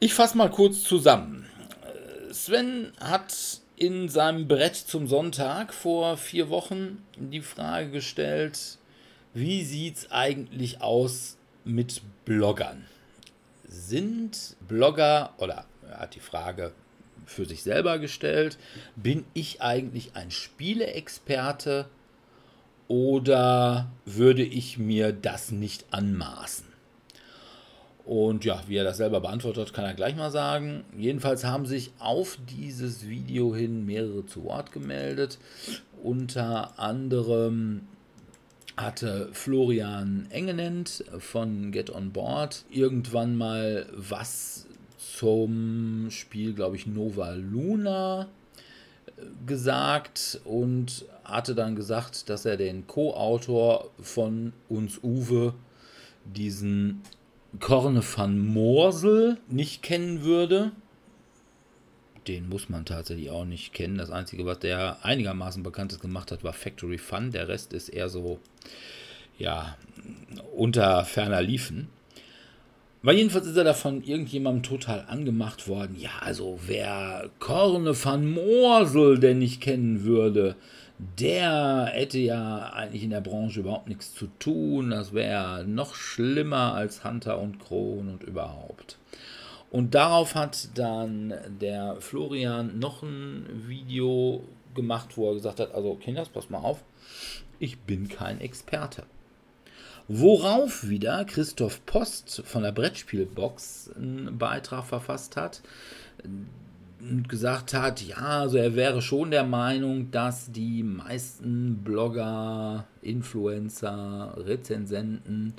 B: Ich fasse mal kurz zusammen. Äh, Sven hat in seinem Brett zum Sonntag vor vier Wochen die Frage gestellt, wie sieht's eigentlich aus mit Bloggern? Sind Blogger, oder er hat die Frage für sich selber gestellt, bin ich eigentlich ein Spieleexperte oder würde ich mir das nicht anmaßen? Und ja, wie er das selber beantwortet kann er gleich mal sagen. Jedenfalls haben sich auf dieses Video hin mehrere zu Wort gemeldet. Unter anderem hatte Florian Engenent von Get On Board irgendwann mal was zum Spiel, glaube ich, Nova Luna äh, gesagt und hatte dann gesagt, dass er den Co-Autor von uns Uwe, diesen Korne van Moorsel, nicht kennen würde. Den muss man tatsächlich auch nicht kennen. Das Einzige, was der einigermaßen Bekanntes gemacht hat, war Factory Fun. Der Rest ist eher so, ja, unter ferner Liefen. Weil jedenfalls ist er da von irgendjemandem total angemacht worden. Ja, also wer Korne van Moorsel denn nicht kennen würde, der hätte ja eigentlich in der Branche überhaupt nichts zu tun. Das wäre noch schlimmer als Hunter und Kron und überhaupt. Und darauf hat dann der Florian noch ein Video gemacht, wo er gesagt hat, also Kinders, pass mal auf, ich bin kein Experte. Worauf wieder Christoph Post von der Brettspielbox einen Beitrag verfasst hat gesagt hat, ja, also er wäre schon der Meinung, dass die meisten Blogger, Influencer, Rezensenten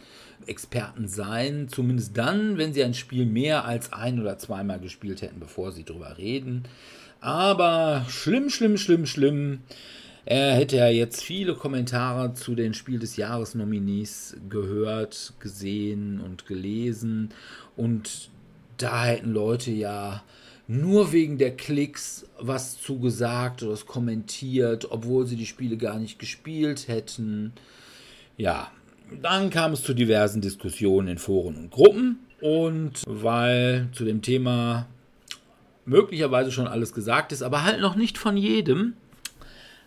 B: Experten seien, zumindest dann, wenn sie ein Spiel mehr als ein oder zweimal gespielt hätten, bevor sie drüber reden. Aber schlimm, schlimm, schlimm, schlimm. Er hätte ja jetzt viele Kommentare zu den Spiel des Jahres Nominees gehört, gesehen und gelesen. Und da hätten Leute ja nur wegen der Klicks was zugesagt oder es kommentiert, obwohl sie die Spiele gar nicht gespielt hätten. Ja, dann kam es zu diversen Diskussionen in Foren und Gruppen. Und weil zu dem Thema möglicherweise schon alles gesagt ist, aber halt noch nicht von jedem,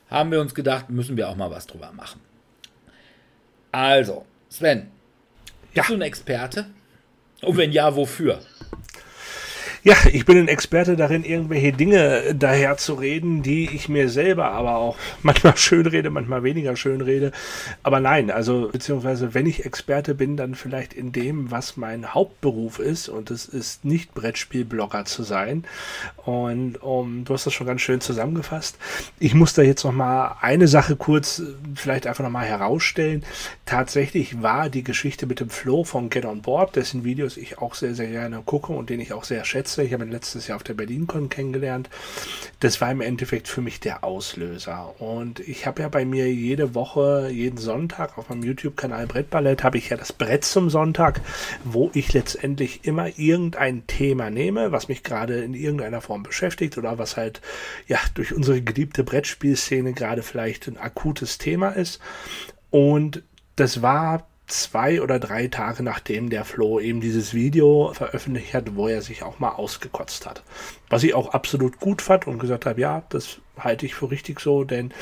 B: haben wir uns gedacht, müssen wir auch mal was drüber machen. Also, Sven,
C: Ja.
B: bist du ein Experte? Und wenn ja, wofür?
C: Ja, ich bin ein Experte darin, irgendwelche Dinge daher zu reden, die ich mir selber aber auch <laughs> manchmal schön rede, manchmal weniger schön rede. Aber nein, also beziehungsweise wenn ich Experte bin, dann vielleicht in dem, was mein Hauptberuf ist. Und es ist nicht Brettspielblogger zu sein. Und um, du hast das schon ganz schön zusammengefasst. Ich muss da jetzt noch mal eine Sache kurz äh, vielleicht einfach noch mal herausstellen. Tatsächlich war die Geschichte mit dem Flo von Get On Board, dessen Videos ich auch sehr, sehr gerne gucke und den ich auch sehr schätze. Ich habe ihn letztes Jahr auf der BerlinCon kennengelernt. Das war im Endeffekt für mich der Auslöser. Und ich habe ja bei mir jede Woche, jeden Sonntag auf meinem YouTube-Kanal Brettballett, habe ich ja das Brett zum Sonntag, wo ich letztendlich immer irgendein Thema nehme, was mich gerade in irgendeiner Form beschäftigt oder was halt ja durch unsere geliebte Brettspielszene gerade vielleicht ein akutes Thema ist. Und das war zwei oder drei Tage nachdem der Flo eben dieses Video veröffentlicht hat, wo er sich auch mal ausgekotzt hat. Was ich auch absolut gut fand und gesagt habe, ja, das halte ich für richtig so, denn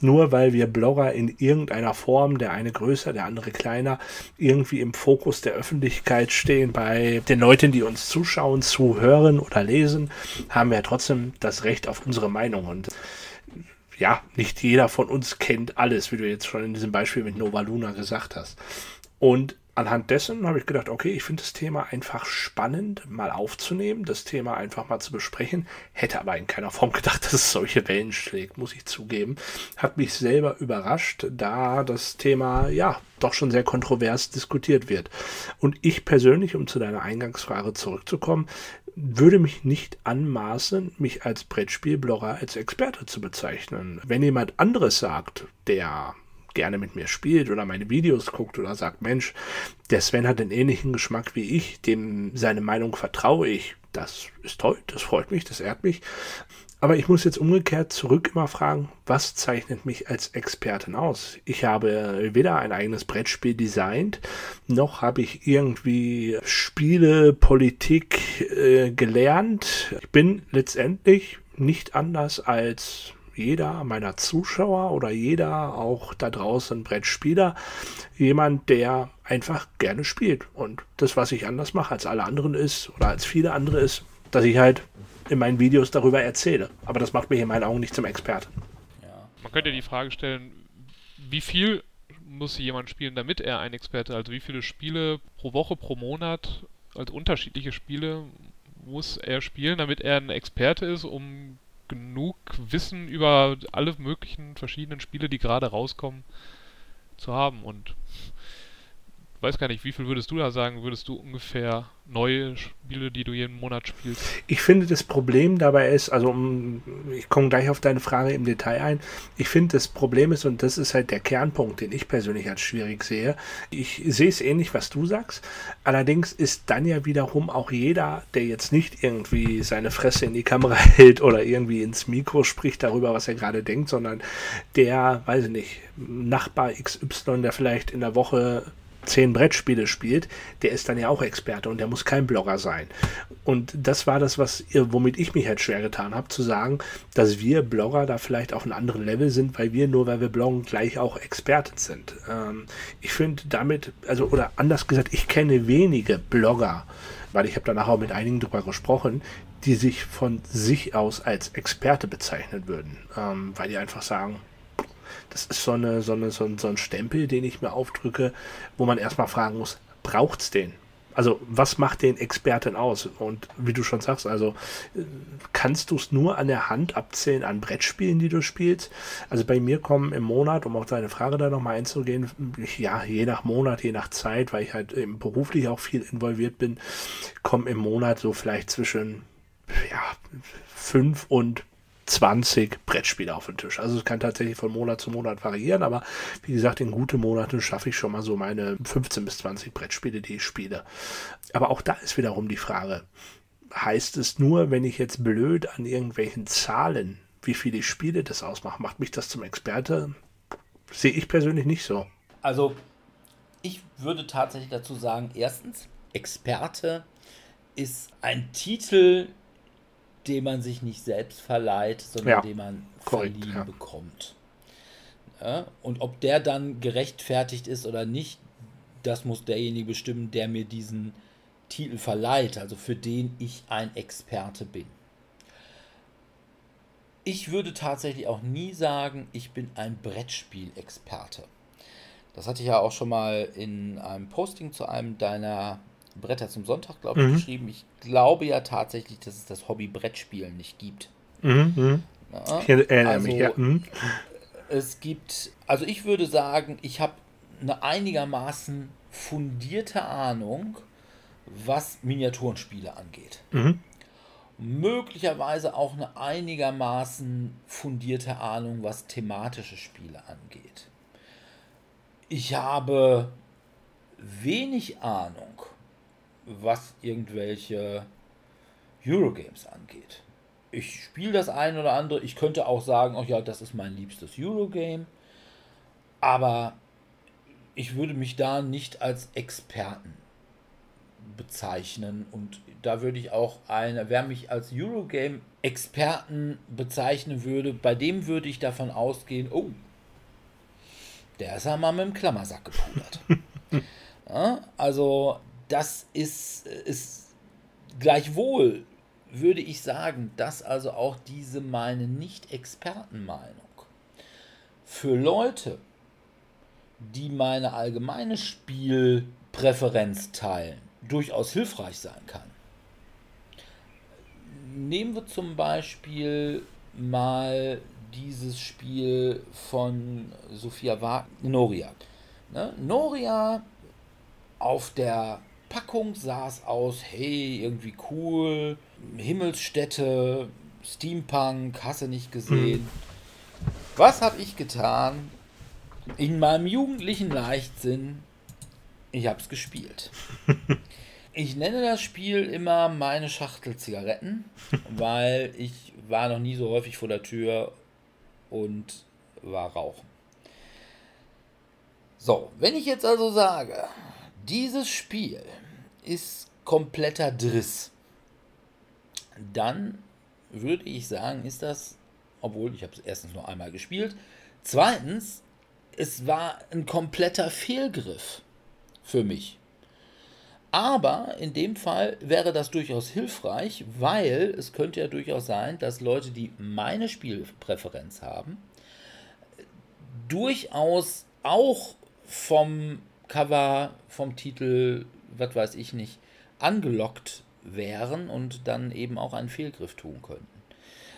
C: nur weil wir Blogger in irgendeiner Form, der eine größer, der andere kleiner, irgendwie im Fokus der Öffentlichkeit stehen bei den Leuten, die uns zuschauen, zuhören oder lesen, haben wir trotzdem das Recht auf unsere Meinung und ja, nicht jeder von uns kennt alles, wie du jetzt schon in diesem Beispiel mit Nova Luna gesagt hast. Und anhand dessen habe ich gedacht, okay, ich finde das Thema einfach spannend, mal aufzunehmen, das Thema einfach mal zu besprechen. Hätte aber in keiner Form gedacht, <laughs> dass es solche Wellen schlägt, muss ich zugeben. Hat mich selber überrascht, da das Thema ja doch schon sehr kontrovers diskutiert wird. Und ich persönlich, um zu deiner Eingangsfrage zurückzukommen, würde mich nicht anmaßen, mich als Brettspielblogger als Experte zu bezeichnen. Wenn jemand anderes sagt, der gerne mit mir spielt oder meine Videos guckt oder sagt, Mensch, der Sven hat den ähnlichen Geschmack wie ich, dem seine Meinung vertraue ich. Das ist toll, das freut mich, das ehrt mich. Aber ich muss jetzt umgekehrt zurück immer fragen, was zeichnet mich als Expertin aus? Ich habe weder ein eigenes Brettspiel designt, noch habe ich irgendwie Spiele, Politik äh, gelernt. Ich bin letztendlich nicht anders als jeder meiner Zuschauer oder jeder auch da draußen Brettspieler jemand, der einfach gerne spielt. Und das, was ich anders mache als alle anderen ist oder als viele andere ist, dass ich halt in meinen Videos darüber erzähle. Aber das macht mich in meinen Augen nicht zum Experten.
D: Ja. Man könnte die Frage stellen, wie viel muss jemand spielen, damit er ein Experte, also wie viele Spiele pro Woche, pro Monat, also unterschiedliche Spiele muss er spielen, damit er ein Experte ist, um genug Wissen über alle möglichen verschiedenen Spiele, die gerade rauskommen, zu haben. Und weiß gar nicht, wie viel würdest du da sagen, würdest du ungefähr neue Spiele, die du jeden Monat spielst?
C: Ich finde, das Problem dabei ist, also ich komme gleich auf deine Frage im Detail ein. Ich finde, das Problem ist, und das ist halt der Kernpunkt, den ich persönlich als schwierig sehe. Ich sehe es ähnlich, was du sagst. Allerdings ist dann ja wiederum auch jeder, der jetzt nicht irgendwie seine Fresse in die Kamera <laughs> hält oder irgendwie ins Mikro spricht darüber, was er gerade denkt, sondern der, weiß ich nicht, Nachbar XY, der vielleicht in der Woche zehn Brettspiele spielt, der ist dann ja auch Experte und der muss kein Blogger sein. Und das war das, was womit ich mich halt schwer getan habe, zu sagen, dass wir Blogger da vielleicht auf einem anderen Level sind, weil wir nur, weil wir bloggen, gleich auch Experten sind. Ähm, ich finde damit, also oder anders gesagt, ich kenne wenige Blogger, weil ich habe danach auch mit einigen drüber gesprochen, die sich von sich aus als Experte bezeichnen würden, ähm, weil die einfach sagen, das ist so, eine, so, eine, so, ein, so ein Stempel, den ich mir aufdrücke, wo man erstmal fragen muss, braucht es den? Also was macht den Experten aus? Und wie du schon sagst, also kannst du es nur an der Hand abzählen an Brettspielen, die du spielst? Also bei mir kommen im Monat, um auf deine Frage da nochmal einzugehen, ja, je nach Monat, je nach Zeit, weil ich halt beruflich auch viel involviert bin, kommen im Monat so vielleicht zwischen ja, fünf und 20 Brettspiele auf den Tisch. Also es kann tatsächlich von Monat zu Monat variieren, aber wie gesagt, in guten Monaten schaffe ich schon mal so meine 15 bis 20 Brettspiele, die ich spiele. Aber auch da ist wiederum die Frage, heißt es nur, wenn ich jetzt blöd an irgendwelchen Zahlen, wie viele Spiele das ausmacht, macht mich das zum Experte? Sehe ich persönlich nicht so.
B: Also, ich würde tatsächlich dazu sagen, erstens, Experte ist ein Titel, den man sich nicht selbst verleiht, sondern ja, den man korrekt, verliehen ja. bekommt. Ja, und ob der dann gerechtfertigt ist oder nicht, das muss derjenige bestimmen, der mir diesen Titel verleiht, also für den ich ein Experte bin. Ich würde tatsächlich auch nie sagen, ich bin ein Brettspielexperte. Das hatte ich ja auch schon mal in einem Posting zu einem deiner Bretter zum Sonntag, glaube ich, mhm. geschrieben. Ich glaube ja tatsächlich, dass es das Hobby Brettspielen nicht gibt.
C: Mhm. mhm. Ja, ich erinnere also, mich, ja. Mhm.
B: Es gibt, also ich würde sagen, ich habe eine einigermaßen fundierte Ahnung, was Miniaturenspiele angeht. Mhm. Möglicherweise auch eine einigermaßen fundierte Ahnung, was thematische Spiele angeht. Ich habe wenig Ahnung, was irgendwelche Eurogames angeht. Ich spiele das ein oder andere. Ich könnte auch sagen, oh ja, das ist mein liebstes Eurogame. Aber ich würde mich da nicht als Experten bezeichnen und da würde ich auch eine, wer mich als Eurogame-Experten bezeichnen würde, bei dem würde ich davon ausgehen, oh, der ist einmal mit dem Klammersack gepudert. <laughs> ja, also das ist, ist gleichwohl, würde ich sagen, dass also auch diese meine Nicht-Expertenmeinung für Leute, die meine allgemeine Spielpräferenz teilen, durchaus hilfreich sein kann. Nehmen wir zum Beispiel mal dieses Spiel von Sophia Wagner, Noria. Ne? Noria auf der Packung sah es aus, hey, irgendwie cool, Himmelsstätte, Steampunk, hast du nicht gesehen. Mhm. Was habe ich getan? In meinem jugendlichen Leichtsinn, ich habe es gespielt. <laughs> Ich nenne das Spiel immer meine Schachtel Zigaretten, <laughs> weil ich war noch nie so häufig vor der Tür und war rauchen. So, wenn ich jetzt also sage, dieses Spiel ist kompletter Driss, dann würde ich sagen, ist das, obwohl ich habe es erstens nur einmal gespielt, zweitens, es war ein kompletter Fehlgriff für mich. Aber in dem Fall wäre das durchaus hilfreich, weil es könnte ja durchaus sein, dass Leute, die meine Spielpräferenz haben, durchaus auch vom Cover, vom Titel, was weiß ich nicht, angelockt wären und dann eben auch einen Fehlgriff tun könnten.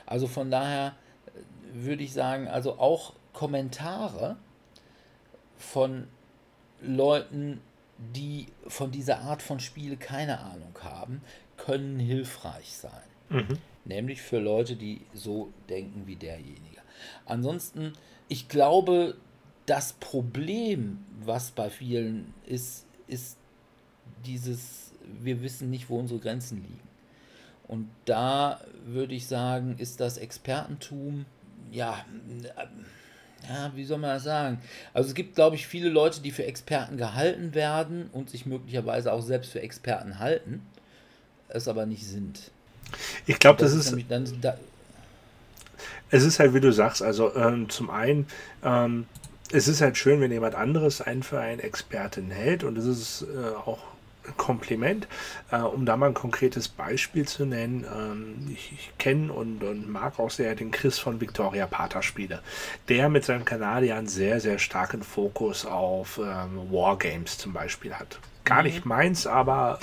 B: Also von daher äh, würde ich sagen, also auch Kommentare von Leuten, die von dieser Art von Spiel keine Ahnung haben, können hilfreich sein. Mhm. Nämlich für Leute, die so denken wie derjenige. Ansonsten, ich glaube, das Problem, was bei vielen ist, ist dieses, wir wissen nicht, wo unsere Grenzen liegen. Und da würde ich sagen, ist das Expertentum, ja, ja, wie soll man das sagen? Also es gibt, glaube ich, viele Leute, die für Experten gehalten werden und sich möglicherweise auch selbst für Experten halten, es aber nicht sind.
C: Ich glaube, das, das, ist. Dann, da es ist halt, wie du sagst, also ähm, zum einen, ähm, es ist halt schön, wenn jemand anderes einen für einen Experten hält und es ist äh, auch Kompliment. Äh, um da mal ein konkretes Beispiel zu nennen, ähm, ich, ich kenne und, und, mag auch sehr den Chris von Victoria Pater Spiele, der mit seinem Kanal ja einen sehr, sehr starken Fokus auf ähm, Wargames zum Beispiel hat. Gar nicht mhm. meins, aber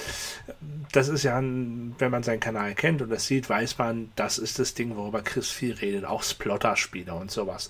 C: das ist ja, ein, wenn man seinen Kanal kennt und das sieht, weiß man, das ist das Ding, worüber Chris viel redet, auch Splotter-Spiele und sowas.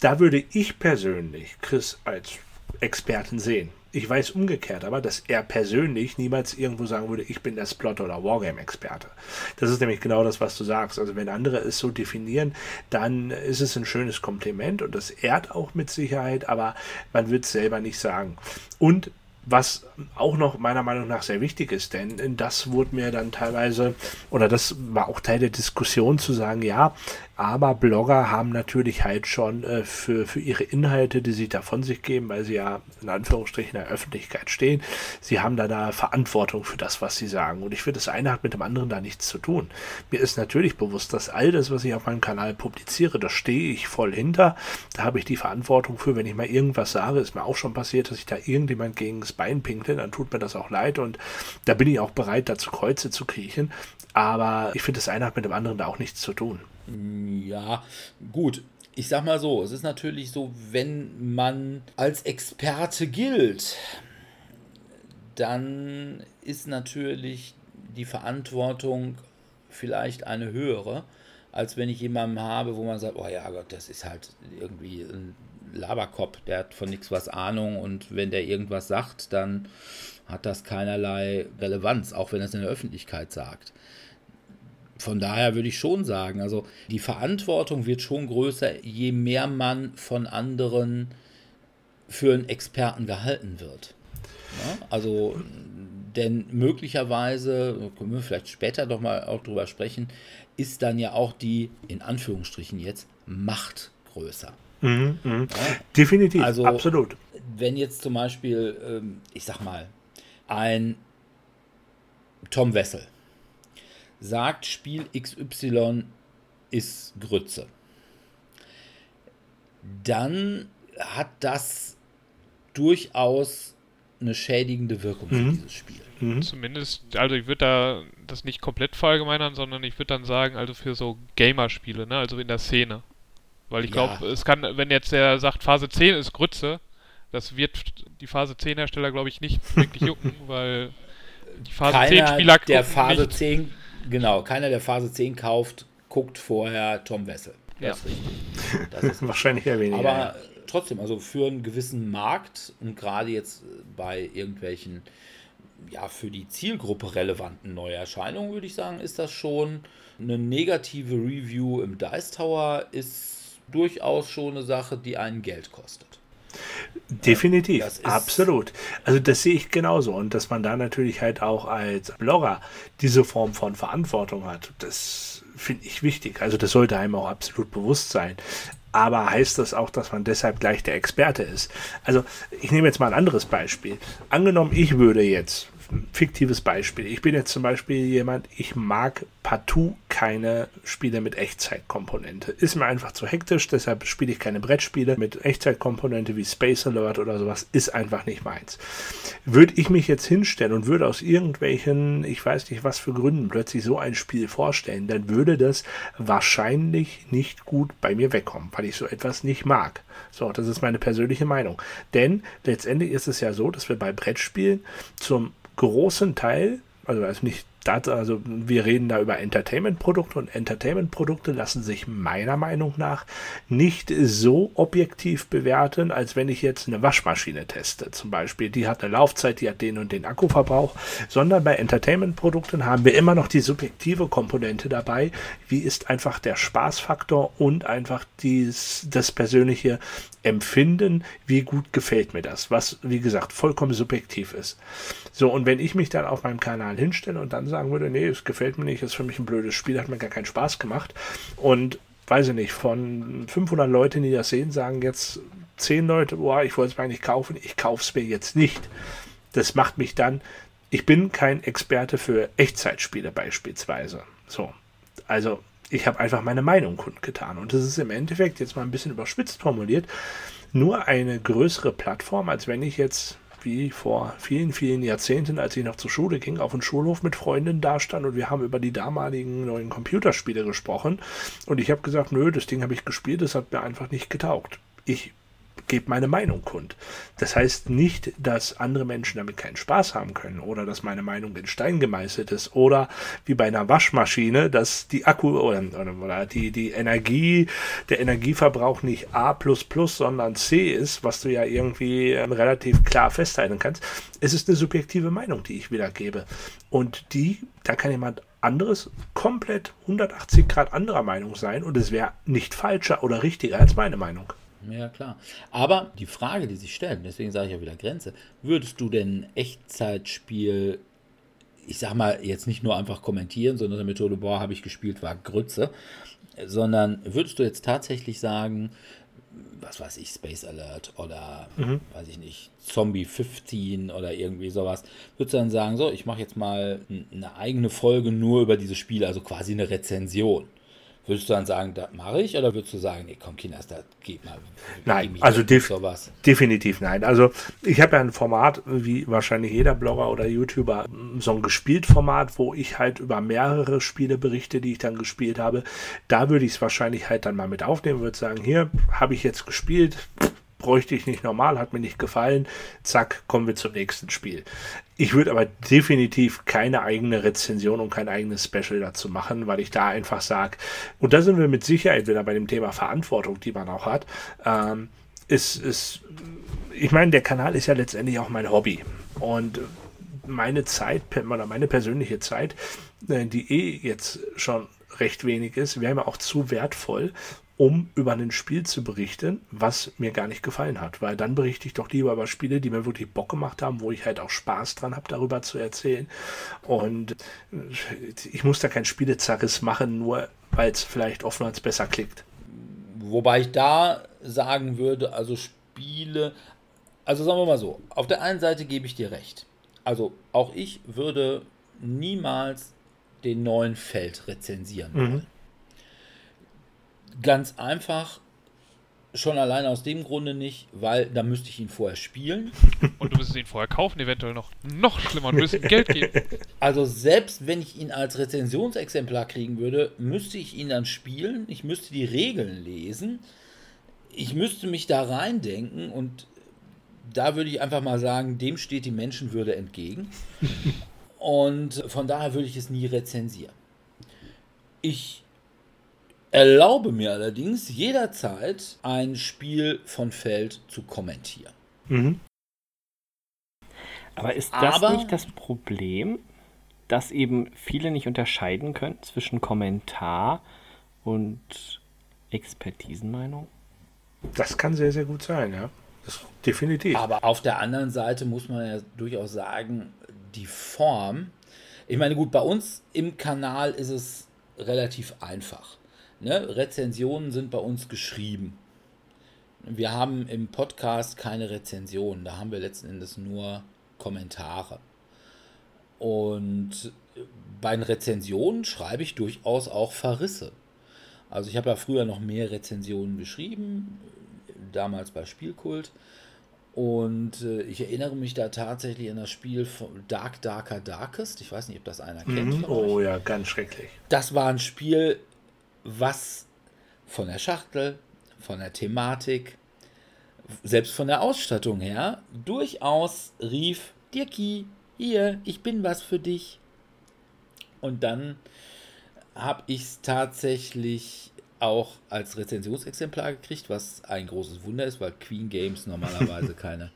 C: Da würde ich persönlich Chris als Experten sehen. Ich weiß umgekehrt aber, dass er persönlich niemals irgendwo sagen würde, ich bin der Splot- oder Wargame-Experte. Das ist nämlich genau das, was du sagst. Also wenn andere es so definieren, dann ist es ein schönes Kompliment und das ehrt auch mit Sicherheit, aber man wird es selber nicht sagen. Und was auch noch meiner Meinung nach sehr wichtig ist, denn das wurde mir dann teilweise, oder das war auch Teil der Diskussion zu sagen, ja, aber Blogger haben natürlich halt schon äh, für, für ihre Inhalte, die sie da von sich geben, weil sie ja in Anführungsstrichen in der Öffentlichkeit stehen, sie haben da da Verantwortung für das, was sie sagen. Und ich finde, das eine hat mit dem anderen da nichts zu tun. Mir ist natürlich bewusst, dass all das, was ich auf meinem Kanal publiziere, da stehe ich voll hinter. Da habe ich die Verantwortung für, wenn ich mal irgendwas sage, ist mir auch schon passiert, dass ich da irgendjemand gegen das Bein pinkle, dann tut mir das auch leid und da bin ich auch bereit, da zu Kreuze zu kriechen. Aber ich finde, das eine hat mit dem anderen da auch nichts zu tun.
B: Ja, gut. Ich sag mal so, es ist natürlich so, wenn man als Experte gilt, dann ist natürlich die Verantwortung vielleicht eine höhere, als wenn ich jemanden habe, wo man sagt, oh ja Gott, das ist halt irgendwie ein Laberkopf, der hat von nichts was Ahnung und wenn der irgendwas sagt, dann hat das keinerlei Relevanz, auch wenn er es in der Öffentlichkeit sagt von daher würde ich schon sagen, also die Verantwortung wird schon größer, je mehr man von anderen für einen Experten gehalten wird. Ja, also, denn möglicherweise, können wir vielleicht später doch mal auch drüber sprechen, ist dann ja auch die, in Anführungsstrichen jetzt, Macht größer.
C: Mhm, mh. ja? Definitiv, also, absolut.
B: wenn jetzt zum Beispiel, ähm, ich sag mal, ein Tom Wessel sagt, Spiel XY ist Grütze, dann hat das durchaus eine schädigende Wirkung für
C: Mhm.
B: dieses Spiel.
C: Mhm.
D: Zumindest, also ich würde da das nicht komplett verallgemeinern, sondern ich würde dann sagen, also für so Gamer-Spiele, ne, also in der Szene. Weil ich
B: Ja.
D: glaube, es kann, wenn jetzt der sagt, Phase 10 ist Grütze, das wird die Phase 10 Hersteller, glaube ich, nicht wirklich jucken, <laughs> weil die Phase 10
B: Keiner,
D: Spieler
B: der Phase
D: nicht.
B: 10, genau, keiner, der Phase 10 kauft, guckt vorher Tom Wessel. Das ist richtig. Das <laughs> ist
C: Wahrscheinlich eher weniger.
B: Aber
C: ja.
B: trotzdem, also für einen gewissen Markt und gerade jetzt bei irgendwelchen, ja, für die Zielgruppe relevanten Neuerscheinungen, würde ich sagen, ist das schon eine negative Review im Dice Tower, ist durchaus schon eine Sache, die einen Geld kostet.
C: Definitiv,
B: ist-
C: absolut. Also das sehe ich genauso. Und dass man da natürlich halt auch als Blogger diese Form von Verantwortung hat, das finde ich wichtig. Also das sollte einem auch absolut bewusst sein. Aber heißt das auch, dass man deshalb gleich der Experte ist? Also ich nehme jetzt mal ein anderes Beispiel. Angenommen, ich würde jetzt, fiktives Beispiel, ich bin jetzt zum Beispiel jemand, ich mag partout keine Spiele mit Echtzeitkomponente. Ist mir einfach zu hektisch, deshalb spiele ich keine Brettspiele mit Echtzeitkomponente wie Space Alert oder sowas, ist einfach nicht meins. Würde ich mich jetzt hinstellen und würde aus irgendwelchen, ich weiß nicht was für Gründen, plötzlich so ein Spiel vorstellen, dann würde das wahrscheinlich nicht gut bei mir wegkommen, weil ich so etwas nicht mag. So, das ist meine persönliche Meinung. Denn letztendlich ist es ja so, dass wir bei Brettspielen zum großen Teil, also, also nicht das, also wir reden da über Entertainment-Produkte und Entertainment-Produkte lassen sich meiner Meinung nach nicht so objektiv bewerten, als wenn ich jetzt eine Waschmaschine teste. Zum Beispiel, die hat eine Laufzeit, die hat den und den Akkuverbrauch, sondern bei Entertainment-Produkten haben wir immer noch die subjektive Komponente dabei. Wie ist einfach der Spaßfaktor und einfach dies, das persönliche Empfinden, wie gut gefällt mir das, was, wie gesagt, vollkommen subjektiv ist. So, und wenn ich mich dann auf meinem Kanal hinstelle und dann sagen würde, nee, es gefällt mir nicht, ist für mich ein blödes Spiel, hat mir gar keinen Spaß gemacht und weiß ich nicht, von 500 Leuten, die das sehen, sagen jetzt 10 Leute, boah, ich wollte es mir eigentlich kaufen, ich kaufe es mir jetzt nicht. Das macht mich dann, ich bin kein Experte für Echtzeitspiele beispielsweise. So, also ich habe einfach meine Meinung kundgetan. Und das ist im Endeffekt, jetzt mal ein bisschen überspitzt formuliert, nur eine größere Plattform, als wenn ich jetzt wie vor vielen, vielen Jahrzehnten, als ich noch zur Schule ging, auf dem Schulhof mit Freunden dastand und wir haben über die damaligen neuen Computerspiele gesprochen. Und ich habe gesagt, nö, das Ding habe ich gespielt, das hat mir einfach nicht getaugt. Ich gebe meine Meinung kund. Das heißt nicht, dass andere Menschen damit keinen Spaß haben können oder dass meine Meinung in Stein gemeißelt ist oder wie bei einer Waschmaschine, dass die Akku oder, oder, die, die Energie, der Energieverbrauch nicht A, sondern C ist, was du ja irgendwie ähm, relativ klar festhalten kannst. Es ist eine subjektive Meinung, die ich wiedergebe. Und die, da kann jemand anderes komplett 180 Grad anderer Meinung sein und es wäre nicht falscher oder richtiger als meine Meinung.
B: Ja, klar. Aber die Frage, die sich stellt, deswegen sage ich ja wieder Grenze, würdest du denn Echtzeitspiel, ich sag mal, jetzt nicht nur einfach kommentieren, sondern der Methode, boah, habe ich gespielt, war Grütze, sondern würdest du jetzt tatsächlich sagen, was weiß ich, Space Alert oder weiß ich nicht, Zombie 15 oder irgendwie sowas, würdest du dann sagen, so, ich mache jetzt mal eine eigene Folge nur über diese Spiele, also quasi eine Rezension. Würdest du dann sagen, das mache ich, oder würdest du sagen, nee, komm, Kinders, da geht mal.
C: Nein, also def-
B: sowas.
C: Definitiv nein. Also ich habe ja ein Format, wie wahrscheinlich jeder Blogger oder YouTuber, so ein gespielt Format, wo ich halt über mehrere Spiele berichte, die ich dann gespielt habe. Da würde ich es wahrscheinlich halt dann mal mit aufnehmen, würde sagen, hier habe ich jetzt gespielt, bräuchte ich nicht normal, hat mir nicht gefallen, zack, kommen wir zum nächsten Spiel. Ich würde aber definitiv keine eigene Rezension und kein eigenes Special dazu machen, weil ich da einfach sage, und da sind wir mit Sicherheit wieder bei dem Thema Verantwortung, die man auch hat, ähm, ist, ist ich meine, der Kanal ist ja letztendlich auch mein Hobby. Und meine Zeit, oder meine persönliche Zeit, äh, die eh jetzt schon recht wenig ist, wäre mir auch zu wertvoll, um über ein Spiel zu berichten, was mir gar nicht gefallen hat. Weil dann berichte ich doch lieber über Spiele, die mir wirklich Bock gemacht haben, wo ich halt auch Spaß dran habe, darüber zu erzählen. Und äh, ich muss da kein Spielezerriss machen, nur weil es vielleicht oftmals besser klickt.
B: Wobei ich da sagen würde, also Spiele, Also sagen wir mal so, auf der einen Seite gebe ich dir recht. Also auch ich würde niemals den neuen Feld rezensieren wollen.
C: Mhm.
B: Ganz einfach, schon allein aus dem Grunde nicht, weil da müsste ich ihn vorher spielen. <laughs>
D: Und du müsstest ihn vorher kaufen, eventuell noch. Noch schlimmer, du müsstest Geld geben. <laughs>
B: Also selbst wenn ich ihn als Rezensionsexemplar kriegen würde, müsste ich ihn dann spielen. Ich müsste die Regeln lesen. Ich müsste mich da reindenken und da würde ich einfach mal sagen, dem steht die Menschenwürde entgegen. <laughs> Und von daher würde ich es nie rezensieren. Ich erlaube mir allerdings jederzeit ein Spiel von Feld zu kommentieren.
C: Mhm.
E: Aber ist das
B: Aber-
E: nicht das Problem, dass eben viele nicht unterscheiden können zwischen Kommentar und Expertisenmeinung?
C: Das kann sehr, sehr gut sein, ja. Das, definitiv.
B: Aber auf der anderen Seite muss man ja durchaus sagen, die Form. Ich meine, gut, bei uns im Kanal ist es relativ einfach. Ne? Rezensionen sind bei uns geschrieben. Wir haben im Podcast keine Rezensionen, da haben wir letzten Endes nur Kommentare. Und bei den Rezensionen schreibe ich durchaus auch Verrisse. Also ich habe ja früher noch mehr Rezensionen geschrieben, damals bei Spielkult. Und äh, ich erinnere mich da tatsächlich an das Spiel von Dark Darker Darkest. Ich weiß nicht, ob das einer kennt.
C: Mhm. Oh ja, ganz schrecklich.
B: Das war ein Spiel, was von der Schachtel, von der Thematik, selbst von der Ausstattung her, durchaus rief, Dirki, hier, ich bin was für dich. Und dann habe ich es tatsächlich auch als Rezensionsexemplar gekriegt, was ein großes Wunder ist, weil Queen Games normalerweise <laughs> keine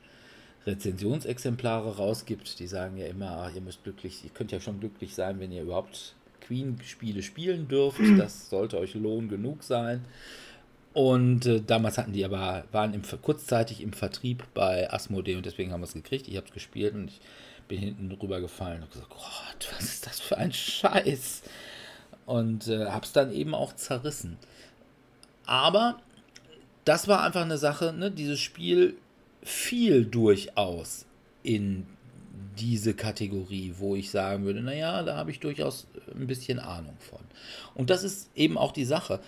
B: Rezensionsexemplare rausgibt. Die sagen ja immer, ach, ihr müsst glücklich, ihr könnt ja schon glücklich sein, wenn ihr überhaupt Queen-Spiele spielen dürft. Das sollte euch Lohn genug sein. Und äh, damals hatten die aber, waren im, kurzzeitig im Vertrieb bei Asmodee und deswegen haben wir es gekriegt. Ich habe es gespielt und ich bin hinten rüber gefallen und gesagt, Gott, was ist das für ein Scheiß? Und äh, habe es dann eben auch zerrissen. Aber das war einfach eine Sache, ne? dieses Spiel fiel durchaus in diese Kategorie, wo ich sagen würde, naja, da habe ich durchaus ein bisschen Ahnung von. Und das ist eben auch die Sache.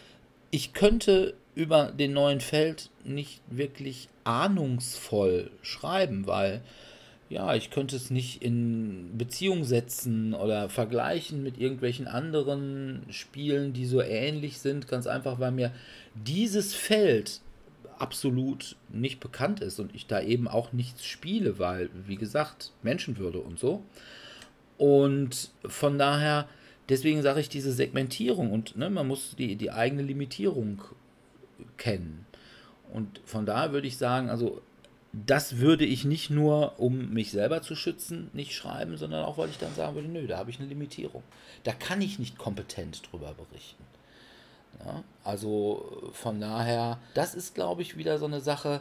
B: Ich könnte über den neuen Feld nicht wirklich ahnungsvoll schreiben, weil ja, ich könnte es nicht in Beziehung setzen oder vergleichen mit irgendwelchen anderen Spielen, die so ähnlich sind, ganz einfach, weil mir dieses Feld absolut nicht bekannt ist und ich da eben auch nichts spiele, weil, wie gesagt, Menschenwürde und so. Und von daher, deswegen sage ich diese Segmentierung und ne, man muss die, die eigene Limitierung kennen. Und von daher würde ich sagen, also das würde ich nicht nur, um mich selber zu schützen, nicht schreiben, sondern auch, weil ich dann sagen würde, nö, da habe ich eine Limitierung. Da kann ich nicht kompetent drüber berichten. Ja, also von daher, das ist, glaube ich, wieder so eine Sache,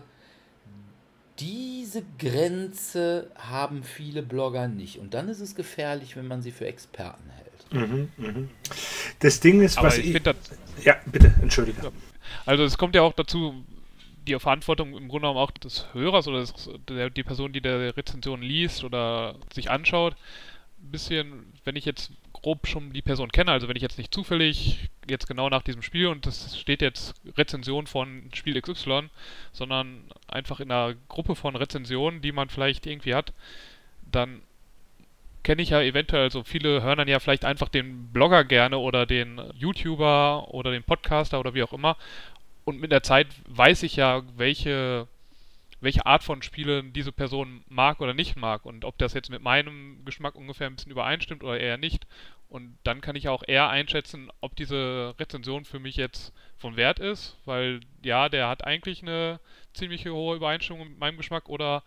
B: diese Grenze haben viele Blogger nicht. Und dann ist es gefährlich, wenn man sie für Experten hält.
C: Mhm, mhm. Das Ding ist,
D: Aber
C: was
D: ich
C: ich.
D: das
C: Ja, bitte, entschuldige.
D: Also es kommt ja auch dazu, die Verantwortung im Grunde genommen auch des Hörers oder des, der, die Person, die der Rezension liest oder sich anschaut, ein bisschen, wenn ich jetzt grob schon die Person kenne, also wenn ich jetzt nicht zufällig jetzt genau nach diesem Spiel und das steht jetzt Rezension von Spiel XY, sondern einfach in einer Gruppe von Rezensionen, die man vielleicht irgendwie hat, dann kenne ich ja eventuell, also viele hören dann ja vielleicht einfach den Blogger gerne oder den YouTuber oder den Podcaster oder wie auch immer. Und mit der Zeit weiß ich ja, welche, welche Art von Spielen diese Person mag oder nicht mag und ob das jetzt mit meinem Geschmack ungefähr ein bisschen übereinstimmt oder eher nicht. Und dann kann ich auch eher einschätzen, ob diese Rezension für mich jetzt von Wert ist, weil ja, der hat eigentlich eine ziemliche hohe Übereinstimmung mit meinem Geschmack oder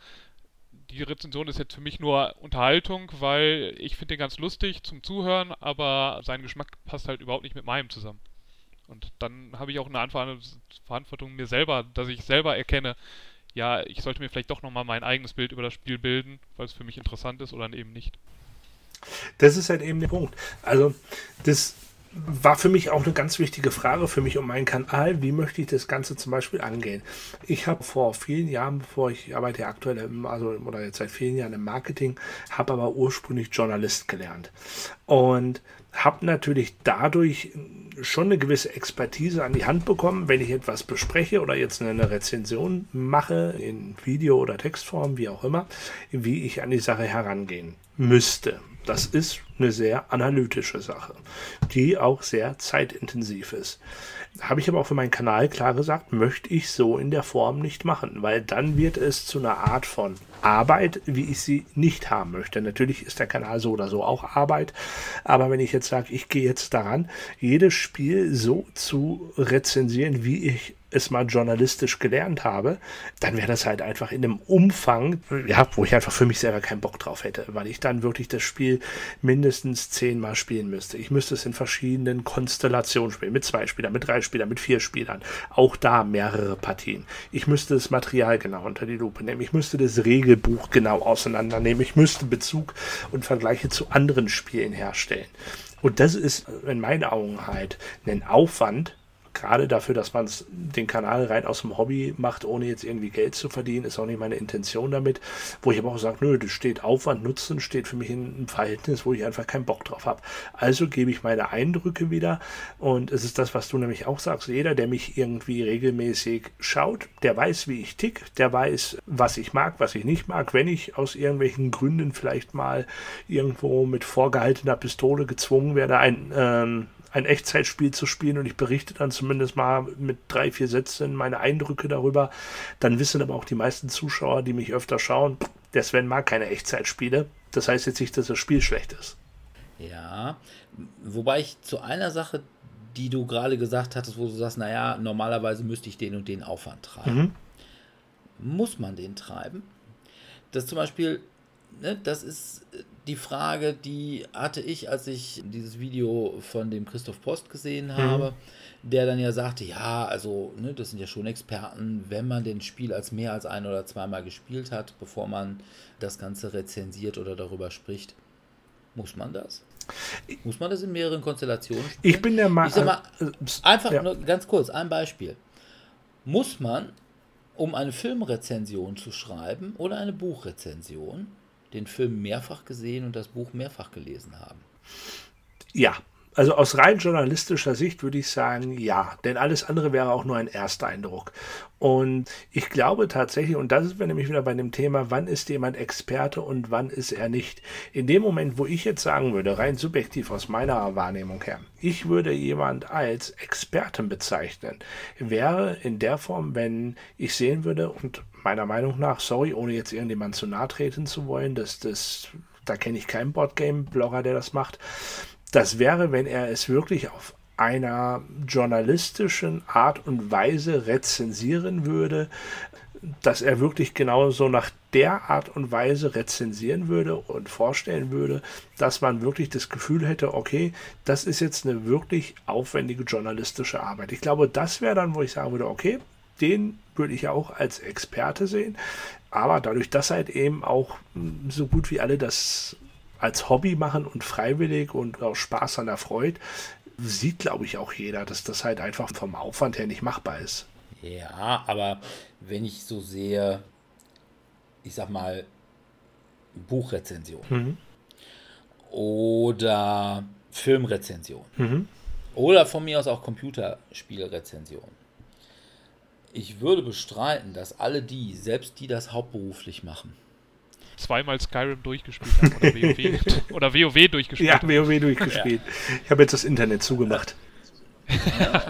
D: die Rezension ist jetzt für mich nur Unterhaltung, weil ich finde den ganz lustig zum Zuhören, aber sein Geschmack passt halt überhaupt nicht mit meinem zusammen. Und dann habe ich auch eine Verantwortung mir selber, dass ich selber erkenne, ja, ich sollte mir vielleicht doch nochmal mein eigenes Bild über das Spiel bilden, weil es für mich interessant ist oder eben nicht.
C: Das ist halt eben der Punkt. Also, das war für mich auch eine ganz wichtige Frage für mich und meinen Kanal. Wie möchte ich das Ganze zum Beispiel angehen? Ich habe vor vielen Jahren, bevor ich arbeite aktuell, im, also oder jetzt seit vielen Jahren im Marketing, habe aber ursprünglich Journalist gelernt und habe natürlich dadurch schon eine gewisse Expertise an die Hand bekommen, wenn ich etwas bespreche oder jetzt eine Rezension mache, in Video- oder Textform, wie auch immer, wie ich an die Sache herangehen müsste. Das ist eine sehr analytische Sache, die auch sehr zeitintensiv ist. Habe ich aber auch für meinen Kanal klar gesagt, möchte ich so in der Form nicht machen, weil dann wird es zu einer Art von Arbeit, wie ich sie nicht haben möchte. Natürlich ist der Kanal so oder so auch Arbeit, aber wenn ich jetzt sage, ich gehe jetzt daran, jedes Spiel so zu rezensieren, wie ich es mal journalistisch gelernt habe, dann wäre das halt einfach in einem Umfang, ja, wo ich einfach für mich selber keinen Bock drauf hätte, weil ich dann wirklich das Spiel mindestens zehnmal spielen müsste. Ich müsste es in verschiedenen Konstellationen spielen, mit zwei Spielern, mit drei Spielern, mit vier Spielern, auch da mehrere Partien. Ich müsste das Material genau unter die Lupe nehmen, ich müsste das Regelbuch genau auseinandernehmen, ich müsste Bezug und Vergleiche zu anderen Spielen herstellen. Und das ist in meinen Augen halt ein Aufwand, gerade dafür, dass man den Kanal rein aus dem Hobby macht, ohne jetzt irgendwie Geld zu verdienen, ist auch nicht meine Intention damit. Wo ich aber auch sage, nö, das steht Aufwand, Nutzen, steht für mich in einem Verhältnis, wo ich einfach keinen Bock drauf habe. Also gebe ich meine Eindrücke wieder und es ist das, was du nämlich auch sagst. Jeder, der mich irgendwie regelmäßig schaut, der weiß, wie ich tick, der weiß, was ich mag, was ich nicht mag. Wenn ich aus irgendwelchen Gründen vielleicht mal irgendwo mit vorgehaltener Pistole gezwungen werde, ein ähm, ein Echtzeitspiel zu spielen und ich berichte dann zumindest mal mit drei, vier Sätzen meine Eindrücke darüber, dann wissen aber auch die meisten Zuschauer, die mich öfter schauen, der Sven mag keine Echtzeitspiele. Das heißt jetzt nicht, dass das Spiel schlecht ist.
B: Ja, wobei ich zu einer Sache, die du gerade gesagt hattest, wo du sagst, naja, normalerweise müsste ich den und den Aufwand treiben. Mhm. Muss man den treiben? Das zum Beispiel, ne, das ist die Frage, die hatte ich, als ich dieses Video von dem Christoph Post gesehen mhm. habe, mhm. der dann ja sagte, ja, also, ne, das sind ja schon Experten, wenn man den Spiel als mehr als ein oder zweimal gespielt hat, bevor man das Ganze rezensiert oder darüber spricht, muss man das? Muss man das in mehreren Konstellationen
C: spielen? Ich bin der Meinung.
B: Mal, äh, einfach ja. nur ganz kurz, ein Beispiel. Muss man, um eine Filmrezension zu schreiben oder eine Buchrezension, den Film mehrfach gesehen und das Buch mehrfach gelesen haben.
C: Ja, also aus rein journalistischer Sicht würde ich sagen, ja, denn alles andere wäre auch nur ein erster Eindruck. Und ich glaube tatsächlich, und das ist wir nämlich wieder bei dem Thema, wann ist jemand Experte und wann ist er nicht. In dem Moment, wo ich jetzt sagen würde, rein subjektiv aus meiner Wahrnehmung her, ich würde jemand als Experten bezeichnen, wäre in der Form, wenn ich sehen würde, und meiner Meinung nach, sorry, ohne jetzt irgendjemand zu nahe treten zu wollen, dass das, da kenne ich keinen Boardgame-Blogger, der das macht, das wäre, wenn er es wirklich auf einer journalistischen Art und Weise rezensieren würde, dass er wirklich genauso nach der Art und Weise rezensieren würde und vorstellen würde, dass man wirklich das Gefühl hätte, okay, das ist jetzt eine wirklich aufwendige journalistische Arbeit. Ich glaube, das wäre dann, wo ich sagen würde, okay, den würde ich auch als Experte sehen. Aber dadurch, dass halt eben auch so gut wie alle das als Hobby machen und freiwillig und auch Spaß an der Freude, sieht, glaube ich, auch jeder, dass das halt einfach vom Aufwand her nicht machbar ist.
B: Ja, aber wenn ich so sehe, ich sag mal, Buchrezension mhm. oder Filmrezension mhm. oder von mir aus auch Computerspielrezension. Ich würde bestreiten, dass alle die, selbst die das hauptberuflich machen,
D: zweimal Skyrim durchgespielt haben oder WoW, <laughs> oder WoW durchgespielt
C: Ja, WoW durchgespielt. Ja. Ich habe jetzt das Internet zugemacht.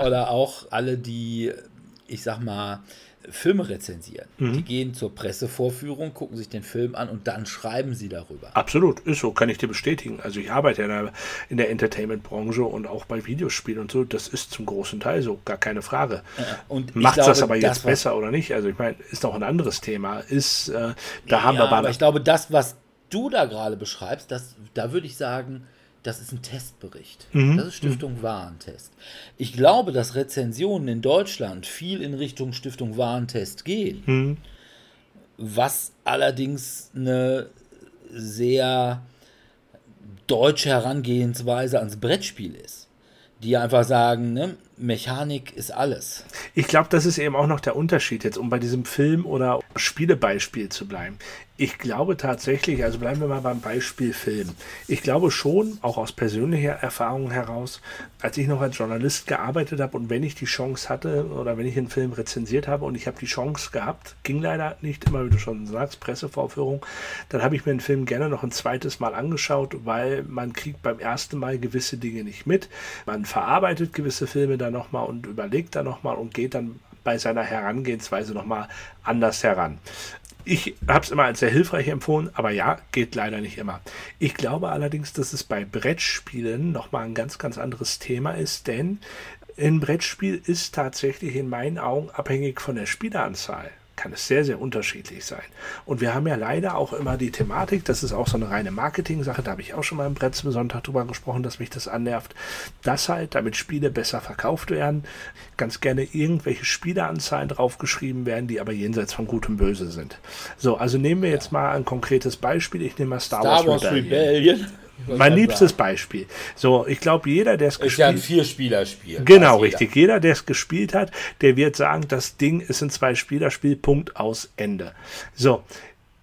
B: oder auch alle, die, ich sag mal, Filme rezensieren. Mhm. Die gehen zur Pressevorführung, gucken sich den Film an und dann schreiben sie darüber.
C: Absolut, ist so, kann ich dir bestätigen. Also ich arbeite ja in der Entertainment-Branche und auch bei Videospielen und so, das ist zum großen Teil so, gar keine Frage. Und Macht das aber jetzt das, besser oder nicht? Also ich meine, ist auch ein anderes Thema. Ist, äh, da ja, haben wir aber...
B: aber ich glaube, das, was du da gerade beschreibst, das, da würde ich sagen, das ist ein Testbericht. Mhm. Das ist Stiftung mhm. Warentest. Ich glaube, dass Rezensionen in Deutschland viel in Richtung Stiftung Warentest gehen. Mhm. Was allerdings eine sehr deutsche Herangehensweise ans Brettspiel ist. die einfach sagen, ne, Mechanik ist alles.
C: Ich glaube, das ist eben auch noch der Unterschied jetzt, um bei diesem Film- oder Spielebeispiel zu bleiben. Ich glaube tatsächlich, also bleiben wir mal beim Beispiel Film. Ich glaube schon, auch aus persönlicher Erfahrung heraus, als ich noch als Journalist gearbeitet habe und wenn ich die Chance hatte oder wenn ich einen Film rezensiert habe und ich habe die Chance gehabt, ging leider nicht immer, wie du schon sagst, Pressevorführung, dann habe ich mir den Film gerne noch ein zweites Mal angeschaut, weil man kriegt beim ersten Mal gewisse Dinge nicht mit. Man verarbeitet gewisse Filme dann nochmal und überlegt dann nochmal und geht dann bei seiner Herangehensweise nochmal anders heran. Ich habe es immer als sehr hilfreich empfohlen, aber ja, geht leider nicht immer. Ich glaube allerdings, dass es bei Brettspielen nochmal ein ganz, ganz anderes Thema ist, denn ein Brettspiel ist tatsächlich in meinen Augen abhängig von der Spieleranzahl kann es sehr, sehr unterschiedlich sein. Und wir haben ja leider auch immer die Thematik, das ist auch so eine reine Marketing-Sache, da habe ich auch schon mal im Sonntag drüber gesprochen, dass mich das annervt, dass halt, damit Spiele besser verkauft werden, ganz gerne irgendwelche Spieleanzahlen draufgeschrieben werden, die aber jenseits von Gut und Böse sind. So, also nehmen wir jetzt mal ein konkretes Beispiel. Ich nehme mal Star, Star Wars, Wars Rebellion. Rebellion. Mein liebstes sagen. Beispiel. So, ich glaube, jeder, der es gespielt
B: hat. Ist ja ein Vier-Spieler-Spiel.
C: Genau, richtig. Jeder. jeder, der es gespielt hat, der wird sagen, das Ding ist ein Zwei-Spieler-Spiel, Punkt aus Ende. So,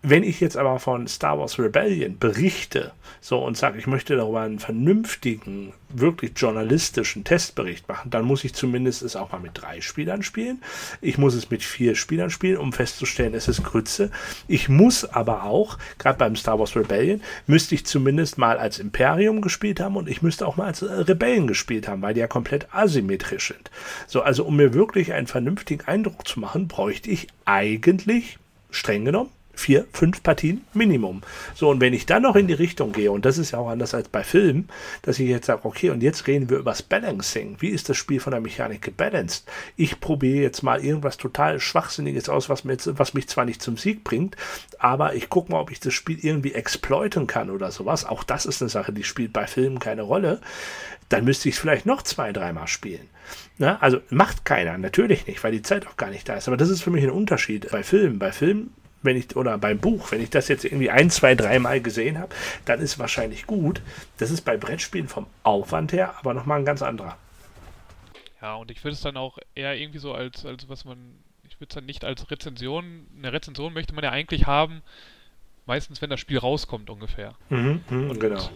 C: wenn ich jetzt aber von Star Wars Rebellion berichte, so und sage, ich möchte darüber einen vernünftigen, wirklich journalistischen Testbericht machen, dann muss ich zumindest es auch mal mit drei Spielern spielen. Ich muss es mit vier Spielern spielen, um festzustellen, es ist Grütze. Ich muss aber auch, gerade beim Star Wars Rebellion, müsste ich zumindest mal als Imperium gespielt haben und ich müsste auch mal als Rebellen gespielt haben, weil die ja komplett asymmetrisch sind. So, also um mir wirklich einen vernünftigen Eindruck zu machen, bräuchte ich eigentlich streng genommen vier, fünf Partien Minimum. So, und wenn ich dann noch in die Richtung gehe, und das ist ja auch anders als bei Filmen, dass ich jetzt sage, okay, und jetzt reden wir über das Balancing. Wie ist das Spiel von der Mechanik gebalanced? Ich probiere jetzt mal irgendwas total Schwachsinniges aus, was, mir jetzt, was mich zwar nicht zum Sieg bringt, aber ich gucke mal, ob ich das Spiel irgendwie exploiten kann oder sowas. Auch das ist eine Sache, die spielt bei Filmen keine Rolle. Dann müsste ich es vielleicht noch zwei, dreimal spielen. Na, also macht keiner, natürlich nicht, weil die Zeit auch gar nicht da ist. Aber das ist für mich ein Unterschied bei Filmen. Bei Filmen wenn ich, oder beim Buch, wenn ich das jetzt irgendwie ein, zwei, dreimal gesehen habe, dann ist es wahrscheinlich gut. Das ist bei Brettspielen vom Aufwand her aber nochmal ein ganz anderer.
D: Ja, und ich würde es dann auch eher irgendwie so als, als was man, ich würde es dann nicht als Rezension, eine Rezension möchte man ja eigentlich haben, meistens wenn das Spiel rauskommt ungefähr. Mhm, mh, und genau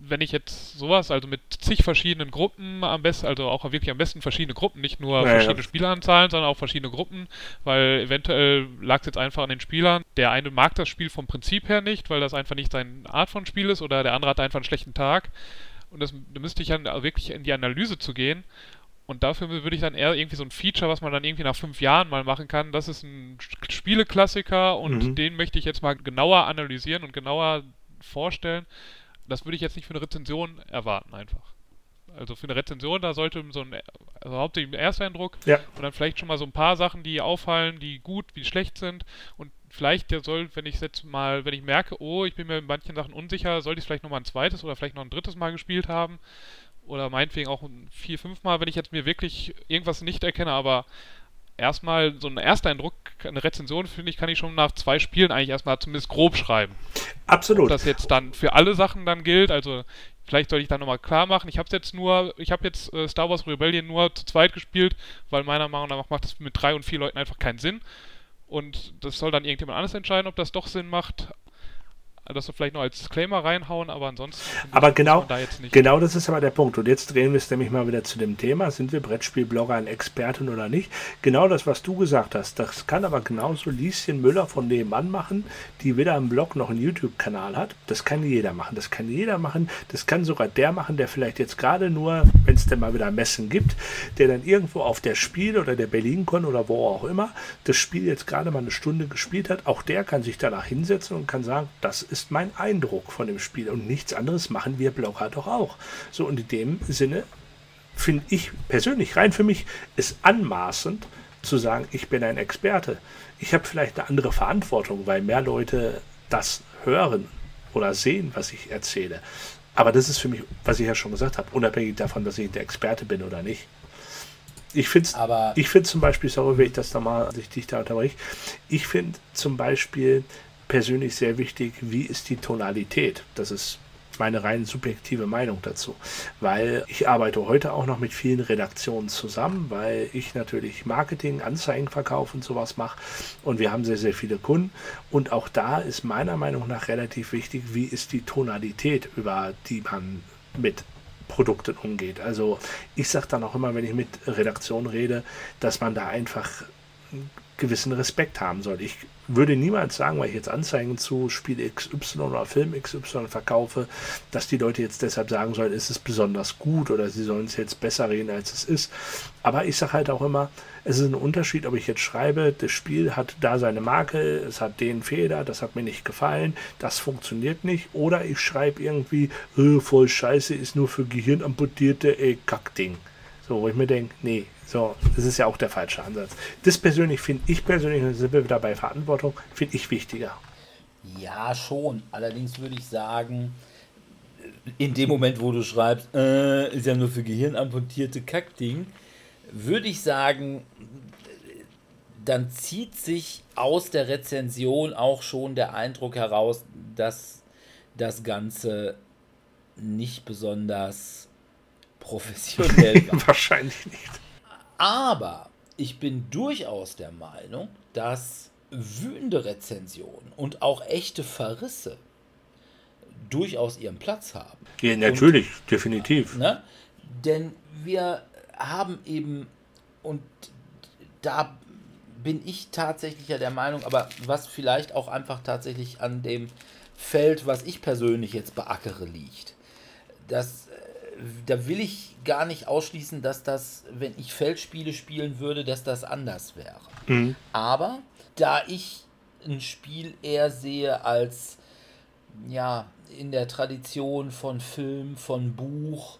D: wenn ich jetzt sowas, also mit zig verschiedenen Gruppen am besten, also auch wirklich am besten verschiedene Gruppen, nicht nur ja, verschiedene. Spieleranzahlen, sondern auch verschiedene Gruppen, weil eventuell lag es jetzt einfach an den Spielern. Der eine mag das Spiel vom Prinzip her nicht, weil das einfach nicht seine Art von Spiel ist, oder der andere hat einfach einen schlechten Tag. Und das, da müsste ich dann wirklich in die Analyse zu gehen. Und dafür würde ich dann eher irgendwie so ein Feature, was man dann irgendwie nach fünf Jahren mal machen kann. Das ist ein Spieleklassiker und mhm. den möchte ich jetzt mal genauer analysieren und genauer vorstellen das würde ich jetzt nicht für eine Rezension erwarten einfach. Also für eine Rezension, da sollte so ein, also hauptsächlich ein Ersteindruck ja. und dann vielleicht schon mal so ein paar Sachen, die auffallen, die gut, wie schlecht sind und vielleicht der soll, wenn ich jetzt mal, wenn ich merke, oh, ich bin mir in manchen Sachen unsicher, sollte ich vielleicht nochmal ein zweites oder vielleicht noch ein drittes Mal gespielt haben oder meinetwegen auch ein vier, fünf Mal, wenn ich jetzt mir wirklich irgendwas nicht erkenne, aber erstmal so ein Ersteindruck, eine Rezension, finde ich, kann ich schon nach zwei Spielen eigentlich erstmal zumindest grob schreiben.
C: Absolut. Ob
D: das jetzt dann für alle Sachen dann gilt, also vielleicht sollte ich dann nochmal klar machen, ich habe jetzt nur, ich habe jetzt äh, Star Wars Rebellion nur zu zweit gespielt, weil meiner Meinung nach macht das mit drei und vier Leuten einfach keinen Sinn. Und das soll dann irgendjemand anders entscheiden, ob das doch Sinn macht das vielleicht noch als Disclaimer reinhauen, aber ansonsten.
C: Aber genau, da genau das ist aber der Punkt. Und jetzt drehen wir es nämlich mal wieder zu dem Thema: Sind wir Brettspielblogger ein Experten oder nicht? Genau das, was du gesagt hast. Das kann aber genauso Lieschen Müller von nebenan machen, die weder im Blog noch einen YouTube-Kanal hat. Das kann jeder machen. Das kann jeder machen. Das kann sogar der machen, der vielleicht jetzt gerade nur, wenn es denn mal wieder Messen gibt, der dann irgendwo auf der Spiel oder der BerlinCon oder wo auch immer das Spiel jetzt gerade mal eine Stunde gespielt hat. Auch der kann sich danach hinsetzen und kann sagen, das ist ist mein Eindruck von dem Spiel. Und nichts anderes machen wir Blogger doch auch. So, und in dem Sinne finde ich persönlich, rein für mich, ist anmaßend zu sagen, ich bin ein Experte. Ich habe vielleicht eine andere Verantwortung, weil mehr Leute das hören oder sehen, was ich erzähle. Aber das ist für mich, was ich ja schon gesagt habe, unabhängig davon, dass ich der Experte bin oder nicht. Ich finde ich find zum Beispiel, sorry, wenn ich das nochmal, dich da unterbreche, ich finde zum Beispiel persönlich sehr wichtig, wie ist die Tonalität. Das ist meine rein subjektive Meinung dazu. Weil ich arbeite heute auch noch mit vielen Redaktionen zusammen, weil ich natürlich Marketing, Anzeigenverkauf und sowas mache. Und wir haben sehr, sehr viele Kunden. Und auch da ist meiner Meinung nach relativ wichtig, wie ist die Tonalität, über die man mit Produkten umgeht. Also ich sage dann auch immer, wenn ich mit Redaktion rede, dass man da einfach gewissen Respekt haben soll. Ich würde niemals sagen, weil ich jetzt Anzeigen zu Spiel XY oder Film XY verkaufe, dass die Leute jetzt deshalb sagen sollen, ist es besonders gut oder sie sollen es jetzt besser reden, als es ist. Aber ich sage halt auch immer, es ist ein Unterschied, ob ich jetzt schreibe, das Spiel hat da seine Marke, es hat den Fehler, das hat mir nicht gefallen, das funktioniert nicht. Oder ich schreibe irgendwie, äh, voll scheiße, ist nur für Gehirnamputierte, ey, Kackding. So, wo ich mir denke, nee, so, das ist ja auch der falsche Ansatz. Das persönlich finde ich persönlich, da sind wir wieder bei Verantwortung, finde ich wichtiger.
B: Ja, schon. Allerdings würde ich sagen, in dem Moment, wo du schreibst, äh, ist ja nur für Gehirnamputierte Kackding, würde ich sagen, dann zieht sich aus der Rezension auch schon der Eindruck heraus, dass das Ganze nicht besonders professionell <laughs>
C: war. Wahrscheinlich nicht.
B: Aber ich bin durchaus der Meinung, dass wütende Rezensionen und auch echte Verrisse durchaus ihren Platz haben.
C: Ja, natürlich, und, definitiv.
B: Ne? Denn wir haben eben, und da bin ich tatsächlich ja der Meinung, aber was vielleicht auch einfach tatsächlich an dem Feld, was ich persönlich jetzt beackere, liegt. Das da will ich gar nicht ausschließen, dass das, wenn ich Feldspiele spielen würde, dass das anders wäre. Mhm. Aber da ich ein Spiel eher sehe als ja in der Tradition von Film, von Buch,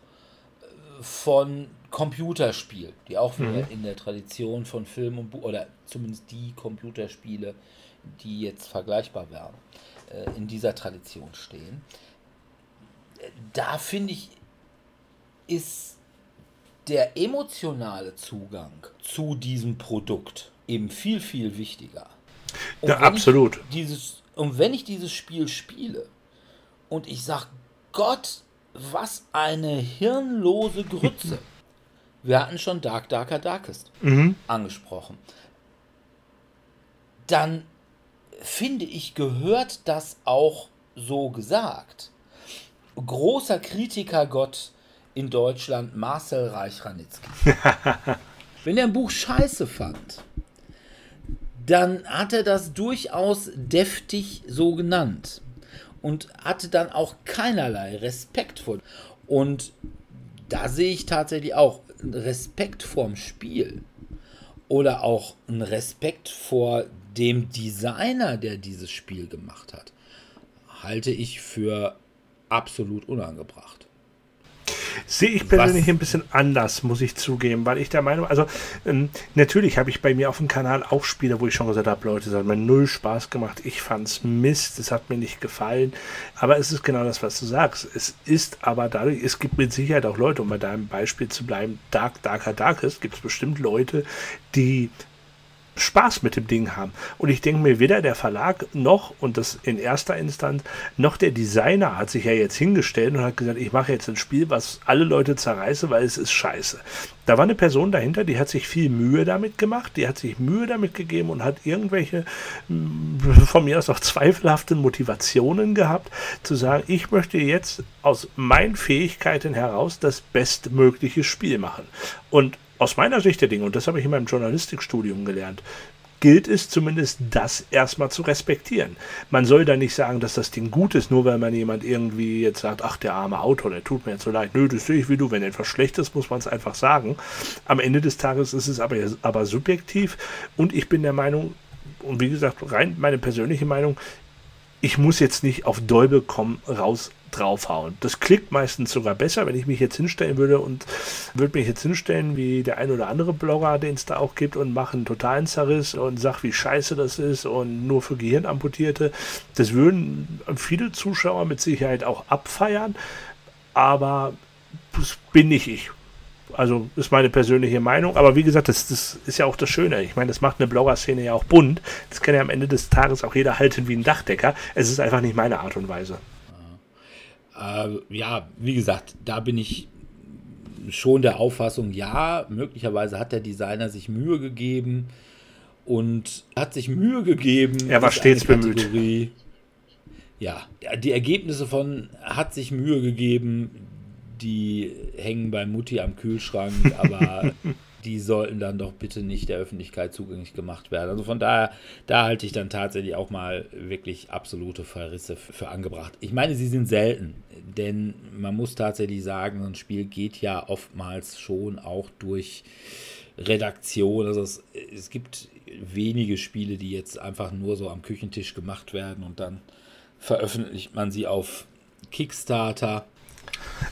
B: von Computerspiel, die auch mhm. in der Tradition von Film und Buch oder zumindest die Computerspiele, die jetzt vergleichbar wären, äh, in dieser Tradition stehen. Da finde ich ist der emotionale Zugang zu diesem Produkt eben viel, viel wichtiger.
C: Und ja, absolut.
B: Dieses, und wenn ich dieses Spiel spiele und ich sage, Gott, was eine hirnlose Grütze. <laughs> Wir hatten schon Dark, Darker, Darkest mhm. angesprochen. Dann finde ich, gehört das auch so gesagt. Großer Kritiker Gott in Deutschland Marcel Reich-Ranitzky. <laughs> Wenn er ein Buch scheiße fand, dann hat er das durchaus deftig so genannt und hatte dann auch keinerlei Respekt vor. Und da sehe ich tatsächlich auch Respekt vorm Spiel oder auch einen Respekt vor dem Designer, der dieses Spiel gemacht hat, halte ich für absolut unangebracht.
C: Sehe ich persönlich Was? ein bisschen anders, muss ich zugeben, weil ich der Meinung, also ähm, natürlich habe ich bei mir auf dem Kanal auch Spiele, wo ich schon gesagt habe, Leute, es hat mir null Spaß gemacht, ich fand es Mist, es hat mir nicht gefallen, aber es ist genau das, was du sagst. Es ist aber dadurch, es gibt mit Sicherheit auch Leute, um bei deinem Beispiel zu bleiben, Dark, Darker, Darkest, gibt es bestimmt Leute, die Spaß mit dem Ding haben. Und ich denke mir, weder der Verlag noch, und das in erster Instanz, noch der Designer hat sich ja jetzt hingestellt und hat gesagt, ich mache jetzt ein Spiel, was alle Leute zerreiße, weil es ist scheiße. Da war eine Person dahinter, die hat sich viel Mühe damit gemacht, die hat sich Mühe damit gegeben und hat irgendwelche, hm, von mir aus auch zweifelhafte Motivationen gehabt, zu sagen, ich möchte jetzt aus meinen Fähigkeiten heraus das bestmögliche Spiel machen. Und aus meiner Sicht der Dinge, und das habe ich in meinem Journalistikstudium gelernt, gilt es zumindest das erstmal zu respektieren. Man soll da nicht sagen, dass das Ding gut ist, nur weil man jemand irgendwie jetzt sagt, ach, der arme Autor, der tut mir jetzt so leid. Nö, das sehe ich wie du. Wenn etwas schlecht ist, muss man es einfach sagen. Am Ende des Tages ist es aber, aber subjektiv und ich bin der Meinung, und wie gesagt, rein meine persönliche Meinung, ich muss jetzt nicht auf Dolbe kommen raus draufhauen. Das klickt meistens sogar besser, wenn ich mich jetzt hinstellen würde und würde mich jetzt hinstellen wie der ein oder andere Blogger, den es da auch gibt und mache einen totalen Zerriss und sag, wie scheiße das ist und nur für Gehirnamputierte. Das würden viele Zuschauer mit Sicherheit auch abfeiern, aber das bin nicht ich. Also ist meine persönliche Meinung. Aber wie gesagt, das, das ist ja auch das Schöne. Ich meine, das macht eine Blogger-Szene ja auch bunt. Das kann ja am Ende des Tages auch jeder halten wie ein Dachdecker. Es ist einfach nicht meine Art und Weise.
B: Äh, ja, wie gesagt, da bin ich schon der Auffassung, ja, möglicherweise hat der Designer sich Mühe gegeben und hat sich Mühe gegeben.
C: Er war stets bemüht.
B: Ja, die Ergebnisse von hat sich Mühe gegeben, die hängen bei Mutti am Kühlschrank, aber <laughs> die sollten dann doch bitte nicht der Öffentlichkeit zugänglich gemacht werden. Also von daher, da halte ich dann tatsächlich auch mal wirklich absolute Verrisse für angebracht. Ich meine, sie sind selten, denn man muss tatsächlich sagen, so ein Spiel geht ja oftmals schon auch durch Redaktion. Also es, es gibt wenige Spiele, die jetzt einfach nur so am Küchentisch gemacht werden und dann veröffentlicht man sie auf Kickstarter.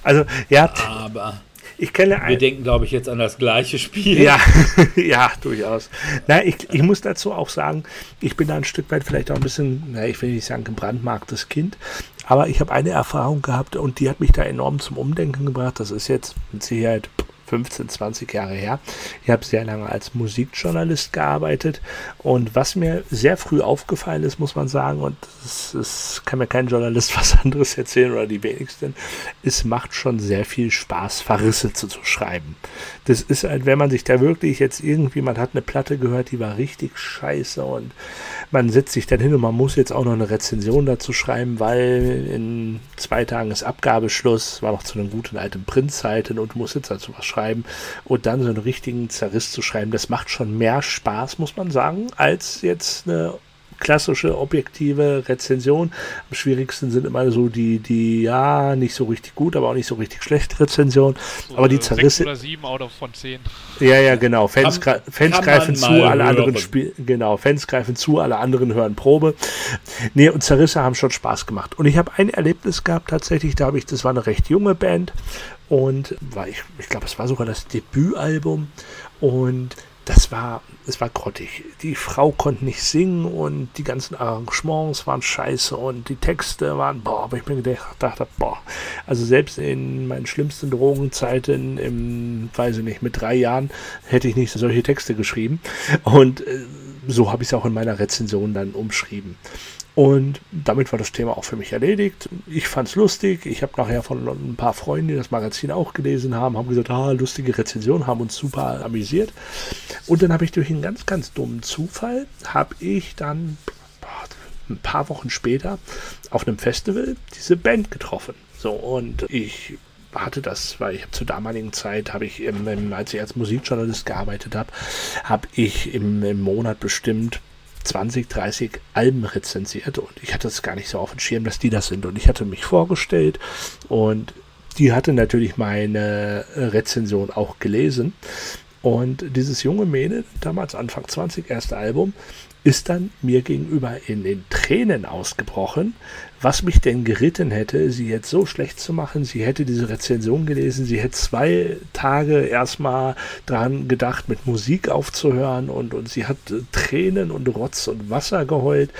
C: Also, ja.
B: Aber
C: ich kenne
B: Wir denken, glaube ich, jetzt an das gleiche Spiel.
C: Ja, <laughs> ja, durchaus. Na, ich, ich muss dazu auch sagen, ich bin da ein Stück weit vielleicht auch ein bisschen, na, ich will nicht sagen, gebrandmarktes Kind, aber ich habe eine Erfahrung gehabt und die hat mich da enorm zum Umdenken gebracht. Das ist jetzt mit Sicherheit 15, 20 Jahre her. Ich habe sehr lange als Musikjournalist gearbeitet und was mir sehr früh aufgefallen ist, muss man sagen, und es kann mir kein Journalist <laughs> was anderes erzählen oder die wenigsten, es macht schon sehr viel Spaß, Verrisse zu, zu schreiben. Das ist halt, wenn man sich da wirklich jetzt irgendwie, man hat eine Platte gehört, die war richtig scheiße und man setzt sich dann hin und man muss jetzt auch noch eine Rezension dazu schreiben, weil in zwei Tagen ist Abgabeschluss, war noch zu einem guten alten Printzeiten und du musst jetzt dazu was schreiben und dann so einen richtigen Zerriss zu schreiben, das macht schon mehr Spaß, muss man sagen, als jetzt eine klassische objektive Rezension. Am schwierigsten sind immer so die, die, ja, nicht so richtig gut, aber auch nicht so richtig schlechte Rezension. So aber die Zerrisse.
D: oder sieben out of von zehn.
C: Ja, ja, genau. Fans, kann, Fans greifen zu, alle anderen spielen. Genau, Fans greifen zu, alle anderen hören Probe. Nee, und Zerrisse haben schon Spaß gemacht. Und ich habe ein Erlebnis gehabt, tatsächlich, da habe ich, das war eine recht junge Band und war ich, ich glaube, es war sogar das Debütalbum. Und das war, es war grottig. Die Frau konnte nicht singen und die ganzen Arrangements waren scheiße und die Texte waren, boah, aber ich mir gedacht habe, boah, also selbst in meinen schlimmsten Drogenzeiten, im, weiß ich nicht, mit drei Jahren, hätte ich nicht solche Texte geschrieben. Und äh, so habe ich es auch in meiner Rezension dann umschrieben. Und damit war das Thema auch für mich erledigt. Ich fand es lustig. Ich habe nachher von ein paar Freunden, die das Magazin auch gelesen haben, haben gesagt, ah, lustige Rezension, haben uns super amüsiert. Und dann habe ich durch einen ganz, ganz dummen Zufall, habe ich dann ein paar Wochen später auf einem Festival diese Band getroffen. So, und ich hatte das, weil ich zur damaligen Zeit habe ich, im, als ich als Musikjournalist gearbeitet habe, habe ich im, im Monat bestimmt 20, 30 Alben rezensiert und ich hatte es gar nicht so auf dem Schirm, dass die das sind. Und ich hatte mich vorgestellt und die hatte natürlich meine Rezension auch gelesen. Und dieses junge Mädel, damals Anfang 20, erste Album, ist dann mir gegenüber in den Tränen ausgebrochen, was mich denn geritten hätte, sie jetzt so schlecht zu machen. Sie hätte diese Rezension gelesen, sie hätte zwei Tage erstmal dran gedacht, mit Musik aufzuhören und, und sie hat Tränen und Rotz und Wasser geheult,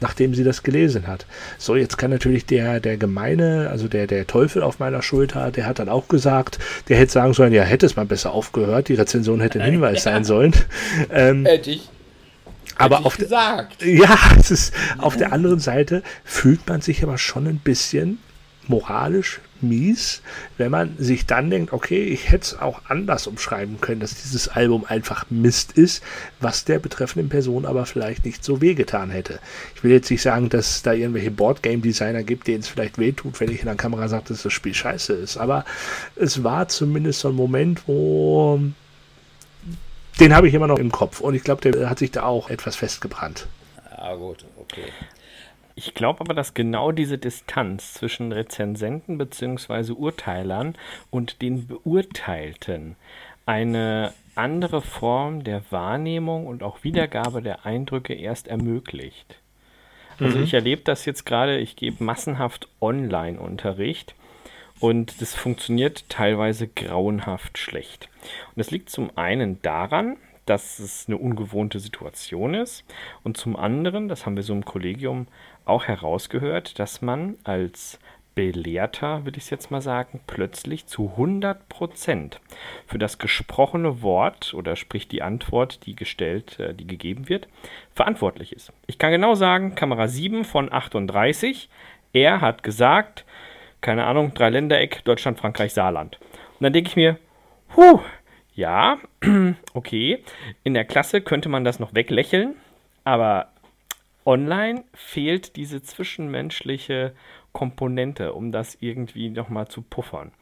C: nachdem sie das gelesen hat. So, jetzt kann natürlich der, der Gemeine, also der, der Teufel auf meiner Schulter, der hat dann auch gesagt, der hätte sagen sollen, ja, hätte es mal besser aufgehört, die Rezension hätte ein Hinweis ja. <laughs> sein sollen.
B: Ähm, hätte ich
C: aber auf gesagt. Ja, <laughs> es ist, auf der anderen Seite fühlt man sich aber schon ein bisschen moralisch mies, wenn man sich dann denkt, okay, ich hätte es auch anders umschreiben können, dass dieses Album einfach Mist ist, was der betreffenden Person aber vielleicht nicht so wehgetan hätte. Ich will jetzt nicht sagen, dass es da irgendwelche Boardgame-Designer gibt, denen es vielleicht wehtut, wenn ich in der Kamera sage, dass das Spiel scheiße ist. Aber es war zumindest so ein Moment, wo den habe ich immer noch im Kopf und ich glaube, der hat sich da auch etwas festgebrannt.
B: Ah, gut, okay.
E: Ich glaube aber, dass genau diese Distanz zwischen Rezensenten bzw. Urteilern und den Beurteilten eine andere Form der Wahrnehmung und auch Wiedergabe der Eindrücke erst ermöglicht. Also mhm. ich erlebe das jetzt gerade, ich gebe massenhaft Online-Unterricht und das funktioniert teilweise grauenhaft schlecht. Und das liegt zum einen daran, dass es eine ungewohnte Situation ist und zum anderen, das haben wir so im Kollegium auch herausgehört, dass man als Belehrter, will ich es jetzt mal sagen, plötzlich zu 100 Prozent für das gesprochene Wort oder sprich die Antwort, die gestellt, äh, die gegeben wird, verantwortlich ist. Ich kann genau sagen, Kamera 7 von 38, er hat gesagt, keine Ahnung, Dreiländereck, Deutschland, Frankreich, Saarland. Und dann denke ich mir, huh, ja, <clears throat> okay, in der Klasse könnte man das noch weglächeln, aber online fehlt diese zwischenmenschliche Komponente, um das irgendwie nochmal zu puffern.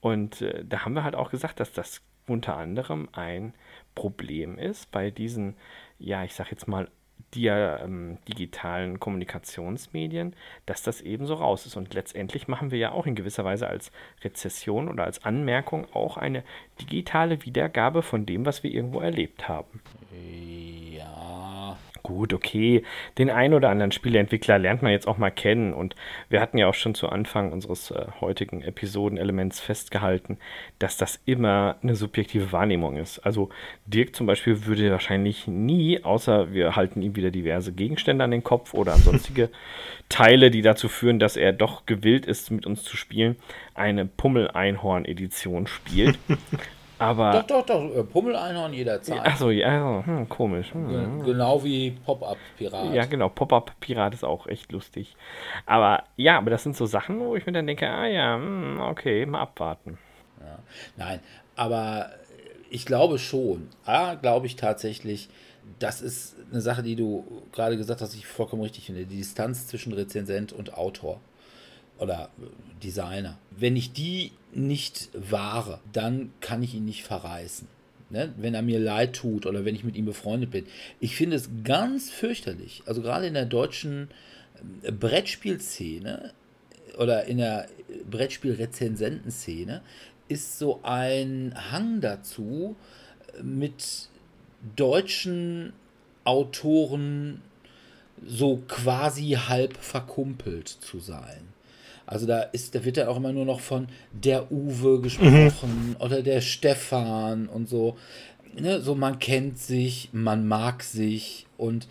E: Und äh, da haben wir halt auch gesagt, dass das unter anderem ein Problem ist bei diesen, ja, ich sag jetzt mal, die ähm, digitalen Kommunikationsmedien, dass das eben so raus ist. Und letztendlich machen wir ja auch in gewisser Weise als Rezession oder als Anmerkung auch eine digitale Wiedergabe von dem, was wir irgendwo erlebt haben. Gut, okay. Den einen oder anderen Spieleentwickler lernt man jetzt auch mal kennen. Und wir hatten ja auch schon zu Anfang unseres äh, heutigen Episodenelements festgehalten, dass das immer eine subjektive Wahrnehmung ist. Also Dirk zum Beispiel würde wahrscheinlich nie, außer wir halten ihm wieder diverse Gegenstände an den Kopf oder an <laughs> sonstige Teile, die dazu führen, dass er doch gewillt ist, mit uns zu spielen, eine Pummel-Einhorn-Edition spielt. <laughs> Aber.
B: doch, doch, doch, äh, Pummel-Einhorn jederzeit.
E: Achso, ja, hm, komisch. Hm.
B: Ge- Genau wie Pop-Up-Pirat.
E: Ja, genau. Pop-Up-Pirat ist auch echt lustig. Aber ja, aber das sind so Sachen, wo ich mir dann denke, ah ja, hm, okay, mal abwarten.
B: Nein, aber ich glaube schon. A, glaube ich tatsächlich, das ist eine Sache, die du gerade gesagt hast, ich vollkommen richtig finde. Die Distanz zwischen Rezensent und Autor oder Designer. Wenn ich die nicht wahre, dann kann ich ihn nicht verreißen. Ne? Wenn er mir leid tut oder wenn ich mit ihm befreundet bin. Ich finde es ganz fürchterlich. Also gerade in der deutschen äh, Brettspielszene oder in der Brettspielrezensentenszene ist so ein Hang dazu, mit deutschen Autoren so quasi halb verkumpelt zu sein. Also da ist, da wird ja auch immer nur noch von der Uwe gesprochen oder der Stefan und so. Ne, so man kennt sich, man mag sich und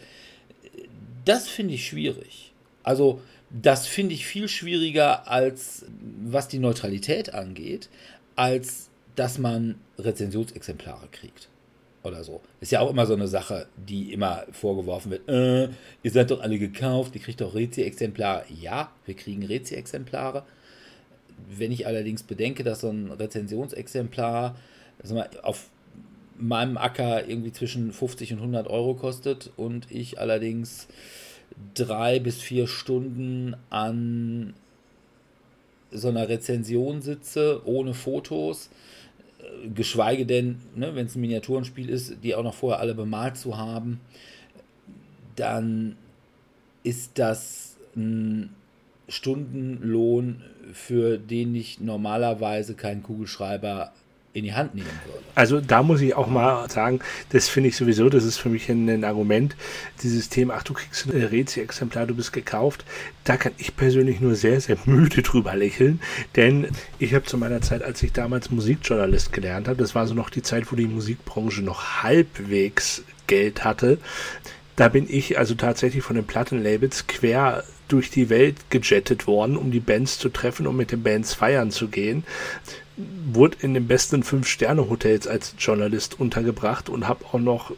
B: das finde ich schwierig. Also das finde ich viel schwieriger als was die Neutralität angeht, als dass man Rezensionsexemplare kriegt oder so. Ist ja auch immer so eine Sache, die immer vorgeworfen wird. Äh, ihr seid doch alle gekauft, ihr kriegt doch Rezi-Exemplare. Ja, wir kriegen Rezi-Exemplare. Wenn ich allerdings bedenke, dass so ein Rezensionsexemplar sag mal, auf meinem Acker irgendwie zwischen 50 und 100 Euro kostet und ich allerdings drei bis vier Stunden an so einer Rezension sitze, ohne Fotos, geschweige denn, ne, wenn es ein Miniaturenspiel ist, die auch noch vorher alle bemalt zu haben, dann ist das ein Stundenlohn, für den ich normalerweise keinen Kugelschreiber in die Hand nehmen würde.
C: Also da muss ich auch mal sagen, das finde ich sowieso, das ist für mich ein, ein Argument, dieses Thema, ach du kriegst ein Rezi-Exemplar, du bist gekauft, da kann ich persönlich nur sehr, sehr <laughs> müde drüber lächeln, denn ich habe zu meiner Zeit, als ich damals Musikjournalist gelernt habe, das war so noch die Zeit, wo die Musikbranche noch halbwegs Geld hatte, da bin ich also tatsächlich von den Plattenlabels quer durch die Welt gejettet worden, um die Bands zu treffen, um mit den Bands feiern zu gehen wurde in den besten Fünf-Sterne-Hotels als Journalist untergebracht und habe auch noch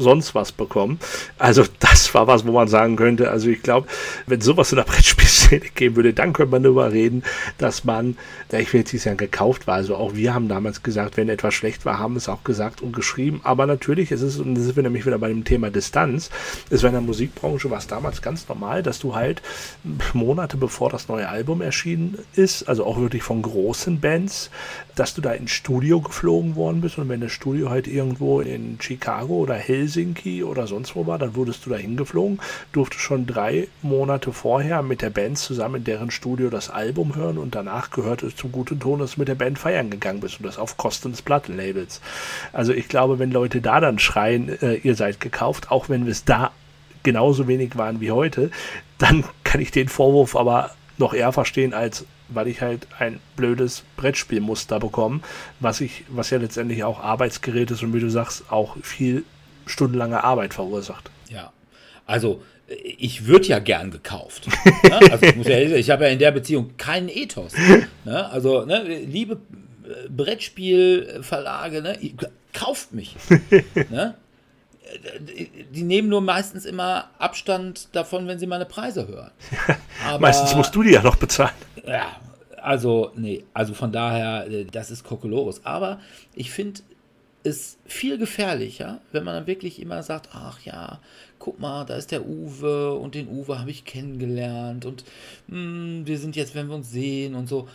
C: sonst was bekommen. Also das war was, wo man sagen könnte, also ich glaube, wenn sowas in der <laughs> Brettspielszene geben würde, dann könnte man darüber reden, dass man, ja, ich will jetzt nicht sagen gekauft war, also auch wir haben damals gesagt, wenn etwas schlecht war, haben es auch gesagt und geschrieben, aber natürlich ist es, und das sind wir nämlich wieder bei dem Thema Distanz, ist in der Musikbranche war es damals ganz normal, dass du halt Monate bevor das neue Album erschienen ist, also auch wirklich von großen Bands, dass du da ins Studio geflogen worden bist und wenn das Studio halt irgendwo in Chicago oder Helsinki oder sonst wo war, dann wurdest du da hingeflogen, durftest schon drei Monate vorher mit der Band zusammen in deren Studio das Album hören und danach gehört es zum guten Ton, dass du mit der Band feiern gegangen bist und das auf Kosten des Plattenlabels. Also ich glaube, wenn Leute da dann schreien, äh, ihr seid gekauft, auch wenn wir es da genauso wenig waren wie heute, dann kann ich den Vorwurf aber noch eher verstehen, als weil ich halt ein blödes Brettspielmuster bekomme, was ich, was ja letztendlich auch Arbeitsgerät ist und wie du sagst, auch viel stundenlange Arbeit verursacht.
B: Ja, also ich würde ja gern gekauft. ne? Also ich, muss ja, ich habe ja in der Beziehung keinen Ethos. Ne? Also, ne, liebe Brettspielverlage, ne, kauft mich. Die nehmen nur meistens immer Abstand davon, wenn sie meine Preise hören.
C: Aber, <laughs> Meistens musst du die ja noch bezahlen.
B: Ja, Also, nee, also von daher, äh, das ist Kokolores. Aber ich finde es viel gefährlicher, wenn man dann wirklich immer sagt, ach ja, guck mal, da ist der Uwe und den Uwe habe ich kennengelernt und mh, hm, wir sind jetzt, wenn wir uns sehen und so.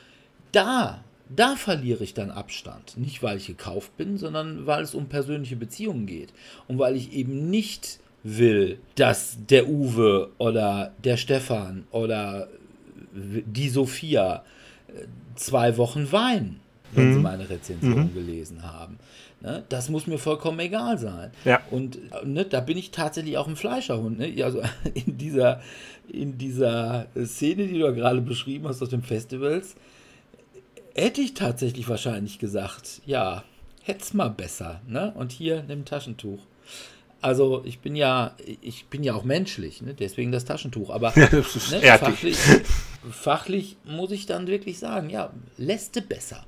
B: Da, da verliere ich dann Abstand. Nicht, weil ich gekauft bin, sondern weil es um persönliche Beziehungen geht. Und weil ich eben nicht will, dass der Uwe oder der Stefan oder die Sophia äh, zwei Wochen weinen, wenn mhm. sie meine Rezension mhm. gelesen haben. Ne? Das muss mir vollkommen egal sein.
C: Ja.
B: Und ne, da bin ich tatsächlich auch ein Fleischerhund. Ne? Also <laughs> in dieser, in dieser Szene, die du gerade beschrieben hast aus den Festivals, hätte ich tatsächlich wahrscheinlich gesagt, ja, hätt's mal besser. Ne? Und hier, nimm Taschentuch. Also ich bin ja, ich bin ja auch menschlich, ne? deswegen das Taschentuch. Aber <laughs> ja, das ne, fachlich, fachlich, muss ich dann wirklich sagen, ja, lässte besser.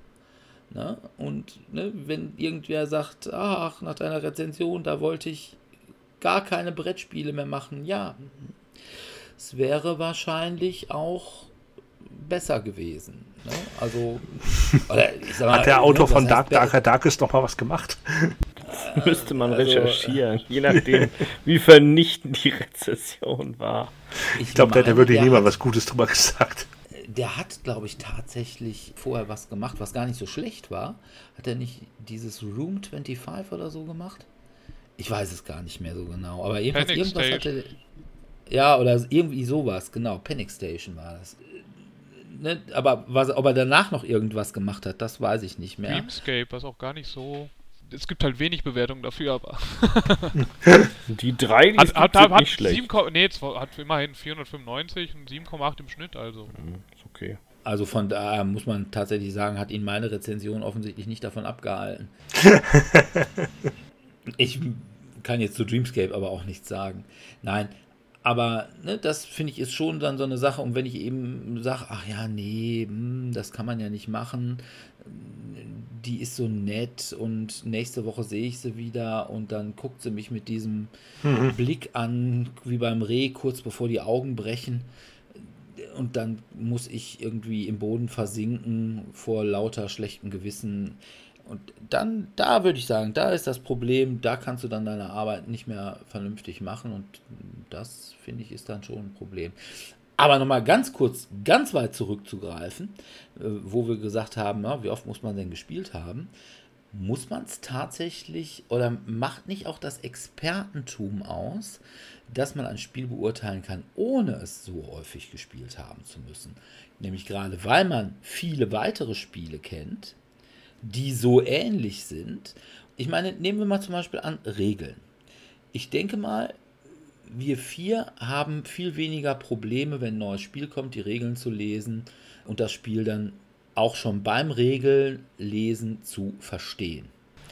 B: Ne? Und ne, wenn irgendwer sagt, ach, nach deiner Rezension, da wollte ich gar keine Brettspiele mehr machen, ja, es wäre wahrscheinlich auch besser gewesen. Ne? Also, <laughs>
C: mal, hat der Autor ne, von Dark Darker Darkest noch mal was gemacht? <laughs>
E: Müsste man also, recherchieren, je <laughs> nachdem, wie vernichtend die Rezession war.
C: Ich, ich glaube, der hätte wirklich niemand was Gutes drüber gesagt.
B: Der hat, glaube ich, tatsächlich vorher was gemacht, was gar nicht so schlecht war. Hat er nicht dieses Room 25 oder so gemacht? Ich weiß es gar nicht mehr so genau. Aber jedenfalls irgendwas hatte. Ja, oder irgendwie sowas, genau. Panic Station war das ne, aber was, ob er danach noch irgendwas gemacht hat, das weiß ich nicht mehr.
D: Dreamscape, was auch gar nicht so. Es gibt halt wenig Bewertungen dafür, aber. <laughs>
E: die drei, die
D: hat, hat, hat, nicht schlecht. 7, nee, hat immerhin 495 und 7,8 im Schnitt, also.
E: Ist okay.
B: Also von daher muss man tatsächlich sagen, hat ihn meine Rezension offensichtlich nicht davon abgehalten. <laughs> ich kann jetzt zu Dreamscape aber auch nichts sagen. Nein, aber ne, das finde ich ist schon dann so eine Sache. Und wenn ich eben sage, ach ja, nee, mh, hm, das kann man ja nicht machen, die ist so nett und nächste Woche sehe ich sie wieder und dann guckt sie mich mit diesem mhm. Blick an, wie beim Reh, kurz bevor die Augen brechen. Und dann muss ich irgendwie im Boden versinken vor lauter schlechtem Gewissen. Und dann, da würde ich sagen, da ist das Problem, da kannst du dann deine Arbeit nicht mehr vernünftig machen und das finde ich ist dann schon ein Problem. Aber nochmal ganz kurz, ganz weit zurückzugreifen, äh, wo wir gesagt haben, wie oft muss man denn gespielt haben? Muss man es tatsächlich oder macht nicht auch das Expertentum aus, dass man ein Spiel beurteilen kann, ohne es so häufig gespielt haben zu müssen? Nämlich gerade weil man viele weitere Spiele kennt, die so ähnlich sind. Ich meine, nehmen wir mal zum Beispiel an Regeln. Ich denke mal, wir vier haben viel weniger Probleme, wenn ein neues Spiel kommt, die Regeln zu lesen und das Spiel dann auch schon beim Regellesen zu verstehen.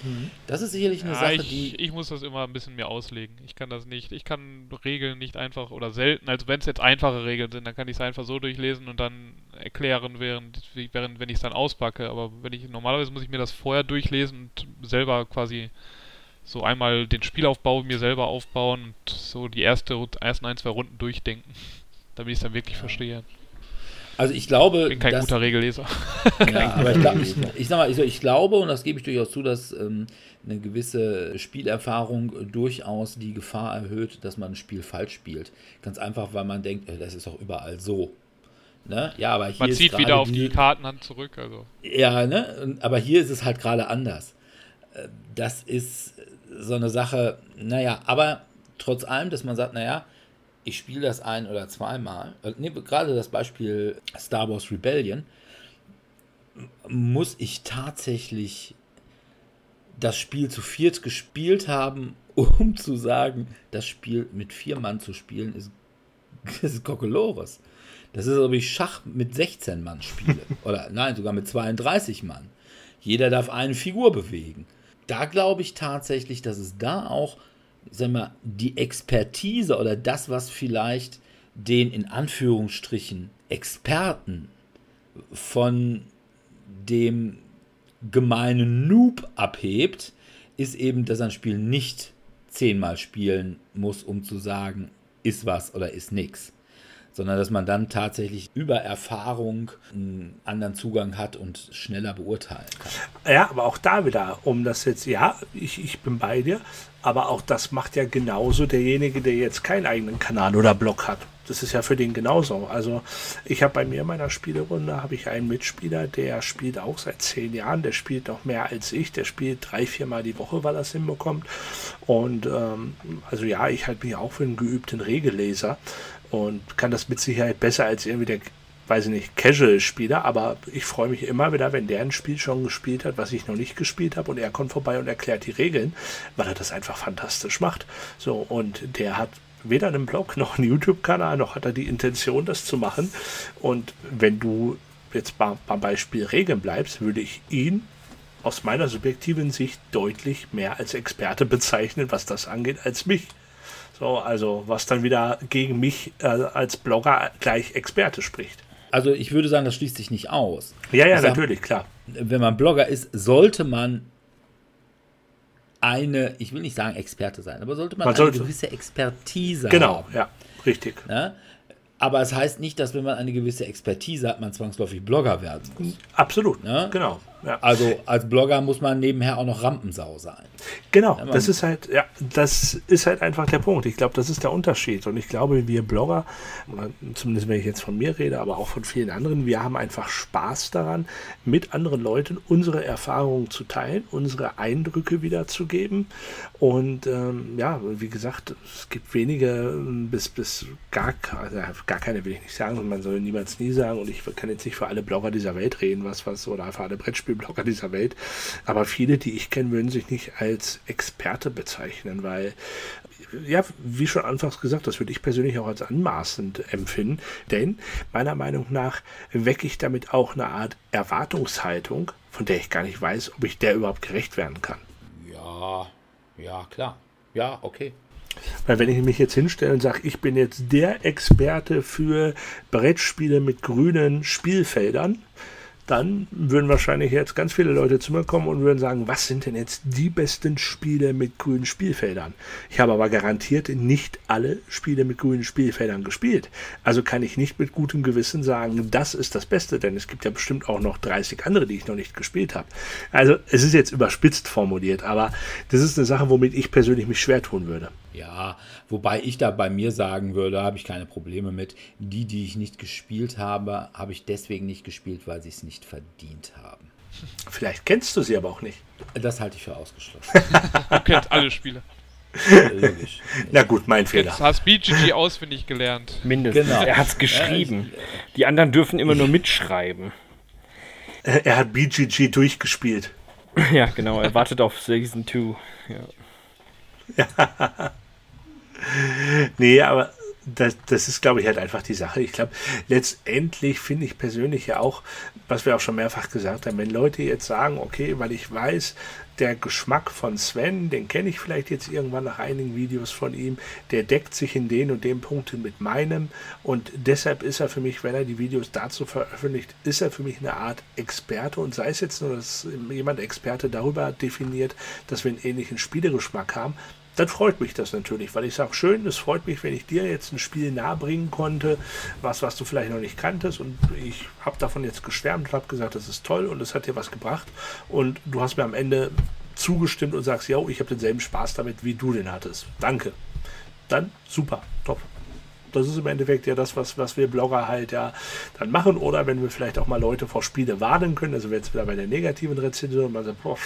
B: Mhm. Das ist sicherlich eine ja, Sache,
D: ich,
B: die.
D: Ich muss das immer ein bisschen mehr auslegen. Ich kann das nicht. Ich kann Regeln nicht einfach oder selten, also wenn es jetzt einfache Regeln sind, dann kann ich es einfach so durchlesen und dann erklären, während, während wenn ich es dann auspacke. Aber wenn ich normalerweise muss ich mir das vorher durchlesen und selber quasi so einmal den Spielaufbau mir selber aufbauen und so die erste, ersten ein, zwei Runden durchdenken, <laughs> damit ich es dann wirklich ja. verstehe.
B: Also ich glaube. Ich
D: bin kein guter Regelleser. <laughs>
B: Ja, aber ich, glaub, ich, ich, sag mal, ich, ich, glaube, und das gebe ich durchaus zu, dass ähm, eine gewisse Spielerfahrung durchaus die Gefahr erhöht, dass man ein Spiel falsch spielt. Ganz einfach, weil man denkt, äh, das ist doch überall so. Ne? Ja, aber hier
D: man zieht wieder auf die, die Kartenhand zurück. Also.
B: Ja, ne? aber hier ist es halt gerade anders. Äh, das ist so eine Sache, naja, aber trotz allem, dass man sagt, naja, ich spiele das ein oder zweimal, nee, gerade das Beispiel Star Wars Rebellion, muss ich tatsächlich das Spiel zu viert gespielt haben, <laughs> um zu sagen, das Spiel mit vier Mann zu spielen, ist, <laughs> ist Kokolores. Das ist, ob ich Schach mit 16 Mann spiele. <laughs> Oder nein, sogar mit 32 Mann. Jeder darf eine Figur bewegen da glaube ich tatsächlich, dass es da auch, sagen wir, die Expertise oder das, was vielleicht den in Anführungsstrichen Experten von dem gemeinen Noob abhebt, ist eben, dass ein Spiel nicht zehnmal spielen muss, um zu sagen, ist was oder ist nix. Sondern dass man dann tatsächlich über Erfahrung einen anderen Zugang hat und schneller beurteilen kann.
C: Ja, aber auch da wieder, um das jetzt, ja, ich, ich bin bei dir, aber auch das macht ja genauso derjenige, der jetzt keinen eigenen Kanal oder Blog hat. Das ist ja für den genauso. Also ich habe bei mir in meiner Spielerunde habe ich einen Mitspieler, der spielt auch seit zehn Jahren, der spielt noch mehr als ich, der spielt drei, viermal die Woche, weil er es hinbekommt. Und ähm, also ja, ich halte mich auch für einen geübten Regelleser und kann das mit Sicherheit besser als irgendwie der weiß ich nicht, Casual-Spieler, aber ich freue mich immer wieder, wenn der ein Spiel schon gespielt hat, was ich noch nicht gespielt habe und er kommt vorbei und erklärt die Regeln, weil er das einfach fantastisch macht. So, und der hat weder einen Blog noch einen YouTube-Kanal, noch hat er die Intention, das zu machen. Und wenn du jetzt beim Beispiel Regeln bleibst, würde ich ihn aus meiner subjektiven Sicht deutlich mehr als Experte bezeichnen, was das angeht, als mich. So, also was dann wieder gegen mich äh, als Blogger gleich Experte spricht.
B: Also ich würde sagen, das schließt sich nicht aus.
C: Ja, ja, sag, natürlich, klar.
B: Wenn man Blogger ist, sollte man eine, ich will nicht sagen Experte sein, aber sollte man, man eine sollte, gewisse Expertise
C: genau,
B: haben.
C: Genau, ja, richtig.
B: Ja? Aber es heißt nicht, dass wenn man eine gewisse Expertise hat, man zwangsläufig Blogger werden muss.
C: Absolut, ja? genau.
B: Ja. Also als Blogger muss man nebenher auch noch Rampensau sein.
C: Genau, ja, das ist halt, ja, das ist halt einfach der Punkt. Ich glaube, das ist der Unterschied. Und ich glaube, wir Blogger, zumindest wenn ich jetzt von mir rede, aber auch von vielen anderen, wir haben einfach Spaß daran, mit anderen Leuten unsere Erfahrungen zu teilen, unsere Eindrücke wiederzugeben. Und ähm, ja, wie gesagt, es gibt wenige bis, bis gar, also gar keine will ich nicht sagen, man soll niemals nie sagen. Und ich kann jetzt nicht für alle Blogger dieser Welt reden, was, was, oder für alle Brettspiele Blogger dieser Welt. Aber viele, die ich kenne, würden sich nicht als Experte bezeichnen, weil ja, wie schon anfangs gesagt, das würde ich persönlich auch als anmaßend empfinden, denn meiner Meinung nach wecke ich damit auch eine Art Erwartungshaltung, von der ich gar nicht weiß, ob ich der überhaupt gerecht werden kann.
B: Ja, ja, klar. Ja, okay.
C: Weil wenn ich mich jetzt hinstelle und sage, ich bin jetzt der Experte für Brettspiele mit grünen Spielfeldern, dann würden wahrscheinlich jetzt ganz viele Leute zu mir kommen und würden sagen, was sind denn jetzt die besten Spiele mit grünen Spielfeldern? Ich habe aber garantiert nicht alle Spiele mit grünen Spielfeldern gespielt. Also kann ich nicht mit gutem Gewissen sagen, das ist das Beste, denn es gibt ja bestimmt auch noch 30 andere, die ich noch nicht gespielt habe. Also es ist jetzt überspitzt formuliert, aber das ist eine Sache, womit ich persönlich mich schwer tun würde.
B: Ja, wobei ich da bei mir sagen würde, habe ich keine Probleme mit. Die, die ich nicht gespielt habe, habe ich deswegen nicht gespielt, weil sie es nicht verdient haben.
C: Vielleicht kennst du sie aber auch nicht.
B: Das halte ich für ausgeschlossen. <laughs>
D: du kennst alle Spiele.
C: Logisch. Na gut, mein Fehler.
D: Du hast BGG auswendig gelernt.
E: Mindestens. Genau. Er hat es geschrieben. Die anderen dürfen immer nur mitschreiben.
C: Er hat BGG durchgespielt.
E: Ja, genau. Er wartet auf Season 2. Ja. <laughs> <laughs>
C: nee, aber das, das ist, glaube ich, halt einfach die Sache. Ich glaube, letztendlich finde ich persönlich ja auch, was wir auch schon mehrfach gesagt haben, wenn Leute jetzt sagen, okay, weil ich weiß, der Geschmack von Sven, den kenne ich vielleicht jetzt irgendwann nach einigen Videos von ihm, der deckt sich in den und den Punkten mit meinem. Und deshalb ist er für mich, wenn er die Videos dazu veröffentlicht, ist er für mich eine Art Experte. Und sei es jetzt nur, dass jemand Experte darüber definiert, dass wir einen ähnlichen Spielegeschmack haben, dann freut mich das natürlich, weil ich sage, schön, es freut mich, wenn ich dir jetzt ein Spiel nahebringen konnte, was, was du vielleicht noch nicht kanntest und ich habe davon jetzt geschwärmt und habe gesagt, das ist toll und es hat dir was gebracht und du hast mir am Ende zugestimmt und sagst, ja, ich habe denselben Spaß damit, wie du den hattest. Danke. Dann super, top. Das ist im Endeffekt ja das, was, was wir Blogger halt ja dann machen. Oder wenn wir vielleicht auch mal Leute vor Spiele warnen können. Also jetzt wieder bei der negativen Rezension, man sagt, boah,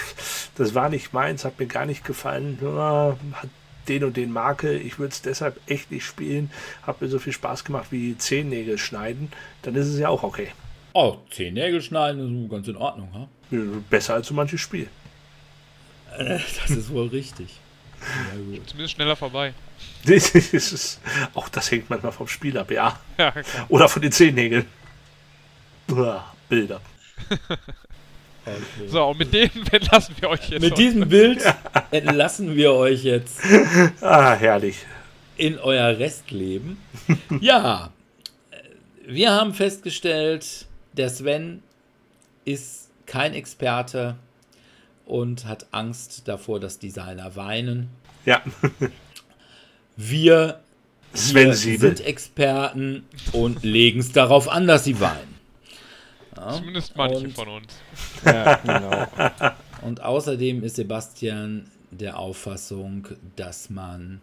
C: das war nicht meins, hat mir gar nicht gefallen, ja, hat den und den Marke, ich würde es deshalb echt nicht spielen, hat mir so viel Spaß gemacht wie Zehennägel schneiden, dann ist es ja auch okay.
B: Oh, Zehennägel schneiden ist ganz in Ordnung, ha?
C: Besser als so manches Spiel.
B: Äh, das ist wohl richtig.
D: Ja, Zumindest schneller vorbei. <laughs>
C: auch das hängt manchmal vom Spiel ab, ja. ja Oder von den Zehennägeln. Bilder.
D: Okay. <laughs> So, und mit dem <laughs> entlassen wir euch jetzt.
B: Mit diesem Bild entlassen wir euch jetzt.
C: Ah, herrlich.
B: In euer Restleben. ja, wir haben festgestellt, der Sven ist kein Experte und hat Angst davor, dass Designer weinen.
C: Ja.
B: Wir
C: Sven
B: wir sind Experten und legen es darauf an, dass sie weinen. Ja,
D: Zumindest manche
B: und,
D: von uns.
E: Ja, genau. <laughs>
B: Und außerdem ist Sebastian der Auffassung, dass man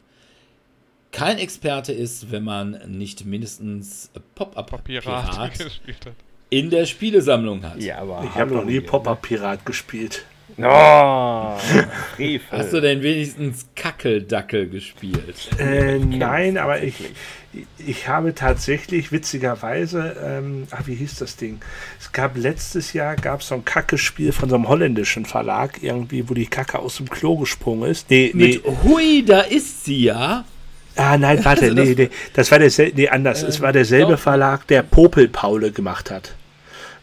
B: kein Experte ist, wenn man nicht mindestens
D: Pirat
B: Pop-Up-Pirat <laughs>
D: gespielt hat.
B: in der Spielesammlung hat.
E: Ja, aber
C: Ich habe noch nie Pop-Up-Pirat gespielt.
E: Oh, Frevel.
B: Hast du denn wenigstens Kackeldackel gespielt?
C: Äh, nein, aber ich, ich habe tatsächlich witzigerweise, ähm, ah, wie hieß das Ding? Es gab letztes Jahr gab so ein Kacke-Spiel von so einem holländischen Verlag, irgendwie, wo die Kacke aus dem Klo gesprungen ist. Nee, nee.
B: Mit Hui, da ist sie ja.
C: Ah, nein, warte, <laughs>
B: Also das-
C: nee, nee. Das war derselbe, nee, anders. es war derselbe
B: doch.
C: Verlag, der Popel Paule gemacht hat.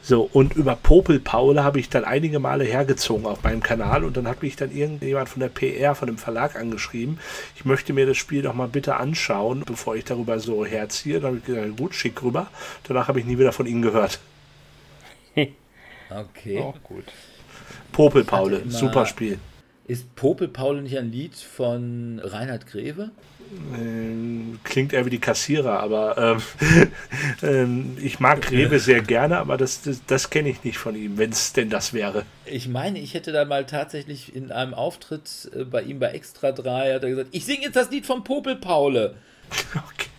C: So, und über Popel Paule habe ich dann einige Male hergezogen auf meinem Kanal und dann hat mich dann irgendjemand von der PR, von dem Verlag angeschrieben, ich möchte mir das Spiel doch mal bitte anschauen, bevor ich darüber so herziehe. Dann habe ich gesagt, gut, schick rüber. Danach habe ich nie wieder von ihnen gehört. <laughs>
B: Okay.
E: Auch gut.
C: Popel Paule, super Spiel.
B: Ist Popel Paul nicht ein Lied von Reinhard Greve?
C: Ähm, klingt eher wie die Kassierer, aber ähm, <laughs> ähm, ich mag Greve sehr gerne, aber das, das, das kenne ich nicht von ihm, wenn es denn das wäre.
B: Ich meine, ich hätte da mal tatsächlich in einem Auftritt äh, bei ihm bei Extra 3 hat er gesagt, ich singe jetzt das Lied von Popel Paule. <laughs>
C: Okay.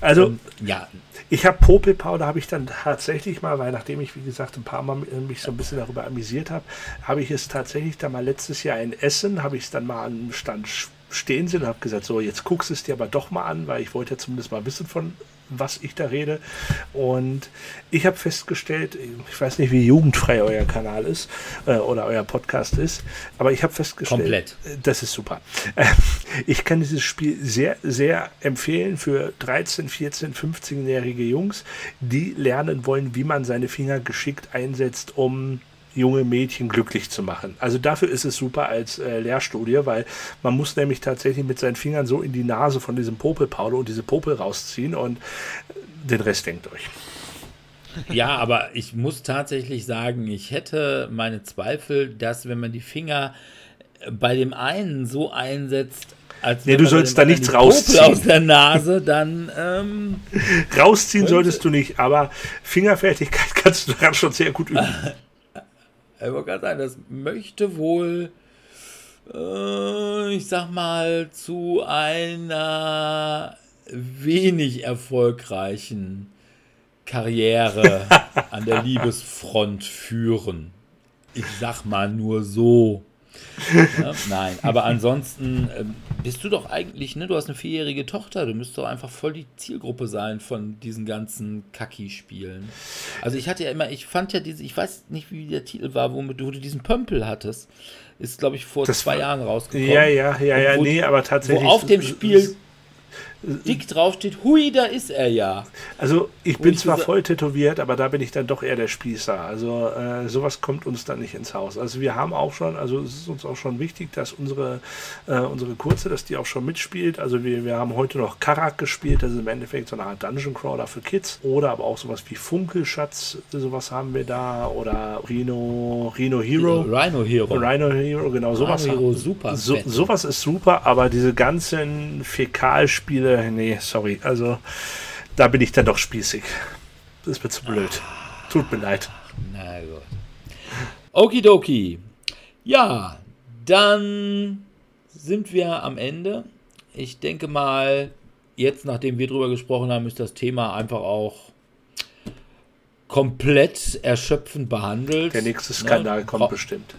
C: Also,
B: Und, ja,
C: Ich habe Popelpau, da habe ich dann tatsächlich mal, weil nachdem ich, wie gesagt, ein paar Mal mich so ein bisschen darüber amüsiert habe, habe ich es tatsächlich dann mal letztes Jahr in Essen, habe ich es dann mal am Stand stehen sehen und habe gesagt, so, jetzt guckst du es dir aber doch mal an, weil ich wollte ja zumindest mal wissen, von was ich da rede. Und ich habe festgestellt, ich weiß nicht, wie jugendfrei euer Kanal ist äh, oder euer Podcast ist, aber ich habe festgestellt,
B: Komplett.
C: das ist super. Äh, Ich kann dieses Spiel sehr, sehr empfehlen für 13, 14, 15-jährige Jungs, die lernen wollen, wie man seine Finger geschickt einsetzt, um junge Mädchen glücklich zu machen. Also dafür ist es super als äh, Lehrstudie, weil man muss nämlich tatsächlich mit seinen Fingern so in die Nase von diesem Popelpaulo und diese Popel rausziehen und den Rest denkt euch.
B: ja, aber ich muss tatsächlich sagen, ich hätte meine Zweifel, dass wenn man die Finger bei dem einen so einsetzt, als
C: Nee, du sollst da nichts
B: die Popel
C: rausziehen.
B: aus der Nase, dann ähm,
C: Rausziehen solltest du nicht, aber Fingerfertigkeit <laughs> kannst du daran schon sehr gut üben. <laughs>
B: Ich wollte gerade sagen, das möchte wohl, äh, ich sag mal, zu einer wenig erfolgreichen Karriere <laughs> an der Liebesfront führen. Ich sag mal nur so. Ja, nein, aber ansonsten ähm, bist du doch eigentlich, ne? Du hast eine vierjährige Tochter, du müsstest doch einfach voll die Zielgruppe sein von diesen ganzen Kacki-Spielen. Also ich hatte ja immer, ich fand ja diese, ich weiß nicht, wie der Titel war, womit du diesen Pömpel hattest. Ist, glaube ich, vor
C: Das
B: zwei
C: war-
B: Jahren rausgekommen.
C: Ja, ja, ja, ja,
B: wo,
C: nee, aber tatsächlich.
B: Wo auf dem Spiel dick drauf steht, hui, da ist er ja.
C: Also ich bin
B: ich
C: zwar voll tätowiert, aber da bin ich dann doch eher der Spießer. Also äh, sowas kommt uns dann nicht ins Haus. Also wir haben auch schon, also es ist uns auch schon wichtig, dass unsere, äh, unsere Kurze, dass die auch schon mitspielt. Also wir, wir haben heute noch Karak gespielt, das ist im Endeffekt so eine Art Dungeon Crawler für Kids. Oder aber auch sowas wie Funkelschatz, sowas haben wir da. Oder Rhino, Rhino Hero.
B: Rhino Hero.
C: Rhino Hero, genau sowas.
B: Rhino Hero, super
C: So, sowas ist super, aber diese ganzen Fäkalspiele, nee, sorry. Also da bin ich dann doch spießig. Das ist mir zu blöd. Tut mir leid.
B: Na gut. Okidoki. Ja, dann sind wir am Ende. Ich denke mal, jetzt nachdem wir drüber gesprochen haben, ist das Thema einfach auch komplett erschöpfend behandelt.
C: Der nächste Skandal
B: Ne?
C: kommt bestimmt.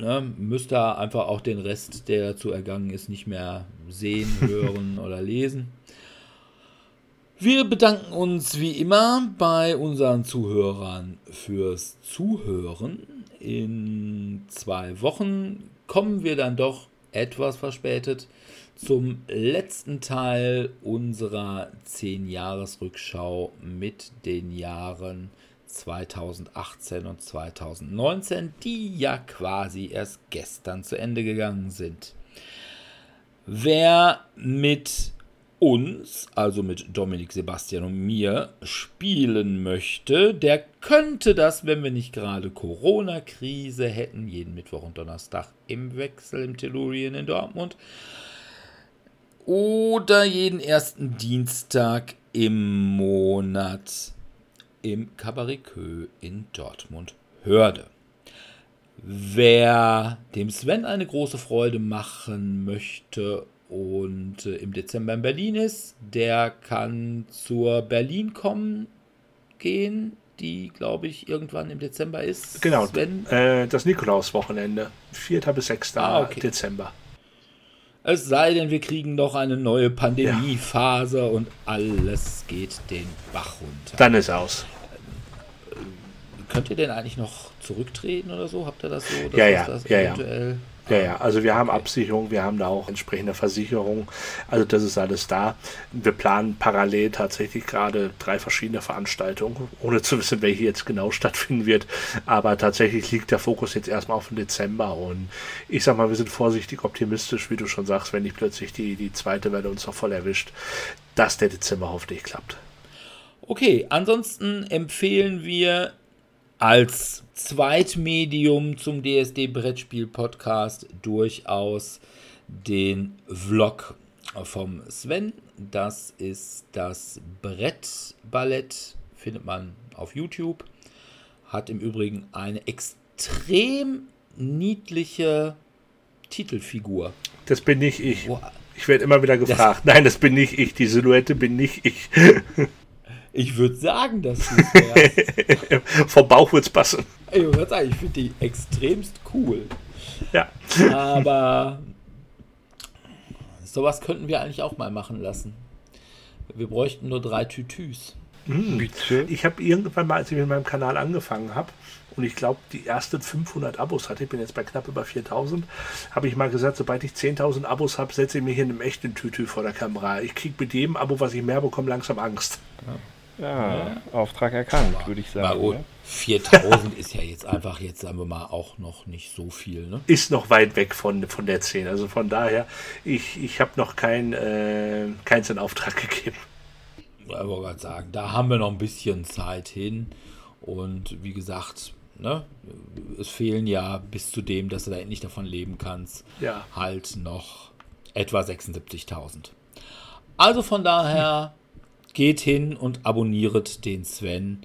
B: Ne, müsst ihr einfach auch den Rest, der dazu ergangen ist, nicht mehr sehen, <laughs> hören oder lesen. Wir bedanken uns wie immer bei unseren Zuhörern fürs Zuhören. In zwei Wochen kommen wir dann doch etwas verspätet zum letzten Teil unserer 10-Jahres-Rückschau mit den Jahren 2018 und 2019, die ja quasi erst gestern zu Ende gegangen sind. Wer mit uns, also mit Dominik, Sebastian und mir, spielen möchte, der könnte das, wenn wir nicht gerade Corona-Krise hätten, jeden Mittwoch und Donnerstag im Wechsel im Tellurien in Dortmund, oder jeden ersten Dienstag im Monat im Cabaret Kö in Dortmund Hörde. Wer dem Sven eine große Freude machen möchte und äh, im Dezember in Berlin ist, der kann zur Berlin kommen gehen, die glaube ich irgendwann im Dezember ist.
C: Genau,
B: Sven?
C: äh, das Nikolauswochenende, 4. bis 6.
B: Ah, okay.
C: Dezember.
B: Es sei denn, wir kriegen noch eine neue Pandemiephase und alles geht den Bach runter.
C: Dann ist aus.
B: Könnt ihr denn eigentlich noch zurücktreten oder so? Habt ihr das so? dass
C: Ja, ja,
B: das
C: ja, ja.
B: eventuell-
C: Ja, ja, also wir haben
B: Okay.
C: Absicherung, wir haben da auch entsprechende Versicherung. Also das ist alles da. Wir planen parallel tatsächlich gerade drei verschiedene Veranstaltungen, ohne zu wissen, welche jetzt genau <laughs> stattfinden wird. Aber tatsächlich liegt der Fokus jetzt erstmal auf den Dezember und ich sag mal, wir sind vorsichtig optimistisch, wie du schon sagst, wenn nicht plötzlich die, die zweite Welle uns noch voll erwischt, dass der Dezember hoffentlich klappt.
B: Okay, ansonsten empfehlen wir als Zweitmedium zum DSD Brettspiel Podcast durchaus den Vlog vom Sven. Das ist das Brettballett, findet man auf YouTube. Hat im Übrigen eine extrem niedliche Titelfigur.
C: Das bin nicht ich. Ich werde immer wieder gefragt. Nein, das bin nicht ich. Die Silhouette bin nicht ich. <laughs>
B: Ich würde sagen, dass du es wärst. <laughs>
C: Vom Bauch wird's passen.
B: Ich würde sagen, ich finde die extremst cool.
C: Ja.
B: Aber sowas könnten wir eigentlich auch mal machen lassen. Wir bräuchten nur drei Tütüs.
E: Bitte.
C: Ich habe irgendwann mal, als ich mit meinem Kanal angefangen habe, und ich glaube, die ersten 500 Abos hatte, ich bin jetzt bei knapp über 4000, habe ich mal gesagt, sobald ich 10.000 Abos habe, setze ich mich in einem echten Tütü vor der Kamera. Ich kriege mit jedem Abo, was ich mehr bekomme, langsam Angst.
E: Ja, Auftrag erkannt, würde ich
B: Bei
E: sagen.
B: uns
E: ne?
B: 4000 ist ja jetzt einfach, jetzt sagen wir mal, auch noch nicht so viel. Ne?
C: Ist noch weit weg von, von der 10. Also von daher, ich, ich habe noch keinen äh, keins in Auftrag <laughs> gegeben.
B: Ich wollte gerade sagen, da haben wir noch ein bisschen Zeit hin. Und wie gesagt, ne, es fehlen ja bis zu dem, dass du da endlich davon leben kannst,
C: Ja.
B: halt noch etwa 76.000. Also von daher geht hin und abonniert den Sven.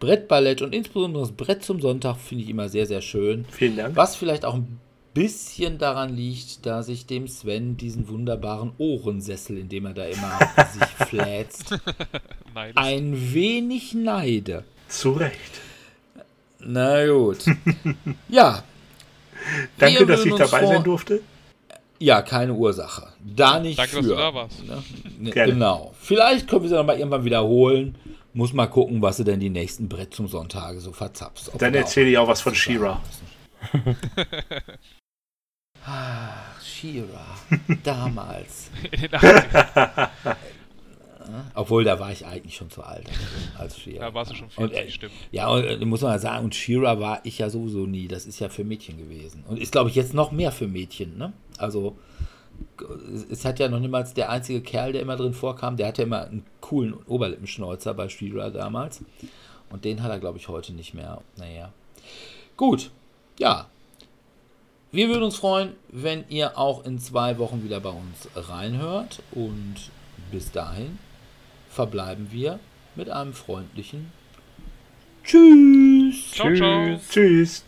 B: Brettballett und insbesondere das Brett zum Sonntag finde ich immer sehr, sehr schön.
C: Vielen Dank.
B: Was vielleicht auch ein bisschen daran liegt, dass ich dem Sven diesen wunderbaren Ohrensessel, in dem er da immer <laughs> sich fläzt, ein wenig neide.
C: Zu Recht.
B: Na gut. <laughs> Ja.
C: Danke, dass ich dabei
B: vor-
C: sein durfte.
B: Ja, keine Ursache. Da nicht
D: Danke,
B: für.
D: dass du da warst.
B: Ne? Ne,
C: Gerne.
B: Genau. Vielleicht können wir sie noch mal irgendwann wiederholen. Muss mal gucken, was sie denn die nächsten Brett zum Sonntage so verzapft. Ob
C: Dann erzähle ich auch was von
B: müssen. <laughs> Ach, She-Ra. Damals. <laughs>
D: In den 80ern. <laughs>
B: Obwohl, da war ich eigentlich schon zu alt als She-Ra.
D: Da warst du schon
B: Und,
D: 40,
B: äh,
D: stimmt.
B: Ja, und äh, muss man mal sagen, und She-Ra war ich ja sowieso nie. Das ist ja für Mädchen gewesen. Und ist, glaube ich, jetzt noch mehr für Mädchen, ne? Also, es- hat ja noch niemals der einzige Kerl, der immer drin vorkam, der hatte immer einen coolen Oberlippenschnäuzer bei She-Ra damals. Und den hat er, glaube ich, heute nicht mehr. Naja. Gut. Ja. Wir würden uns freuen, wenn ihr auch in zwei Wochen wieder bei uns reinhört. Und bis dahin verbleiben wir mit einem freundlichen Tschüss.
D: Ciao, ciao.
C: Tschüss.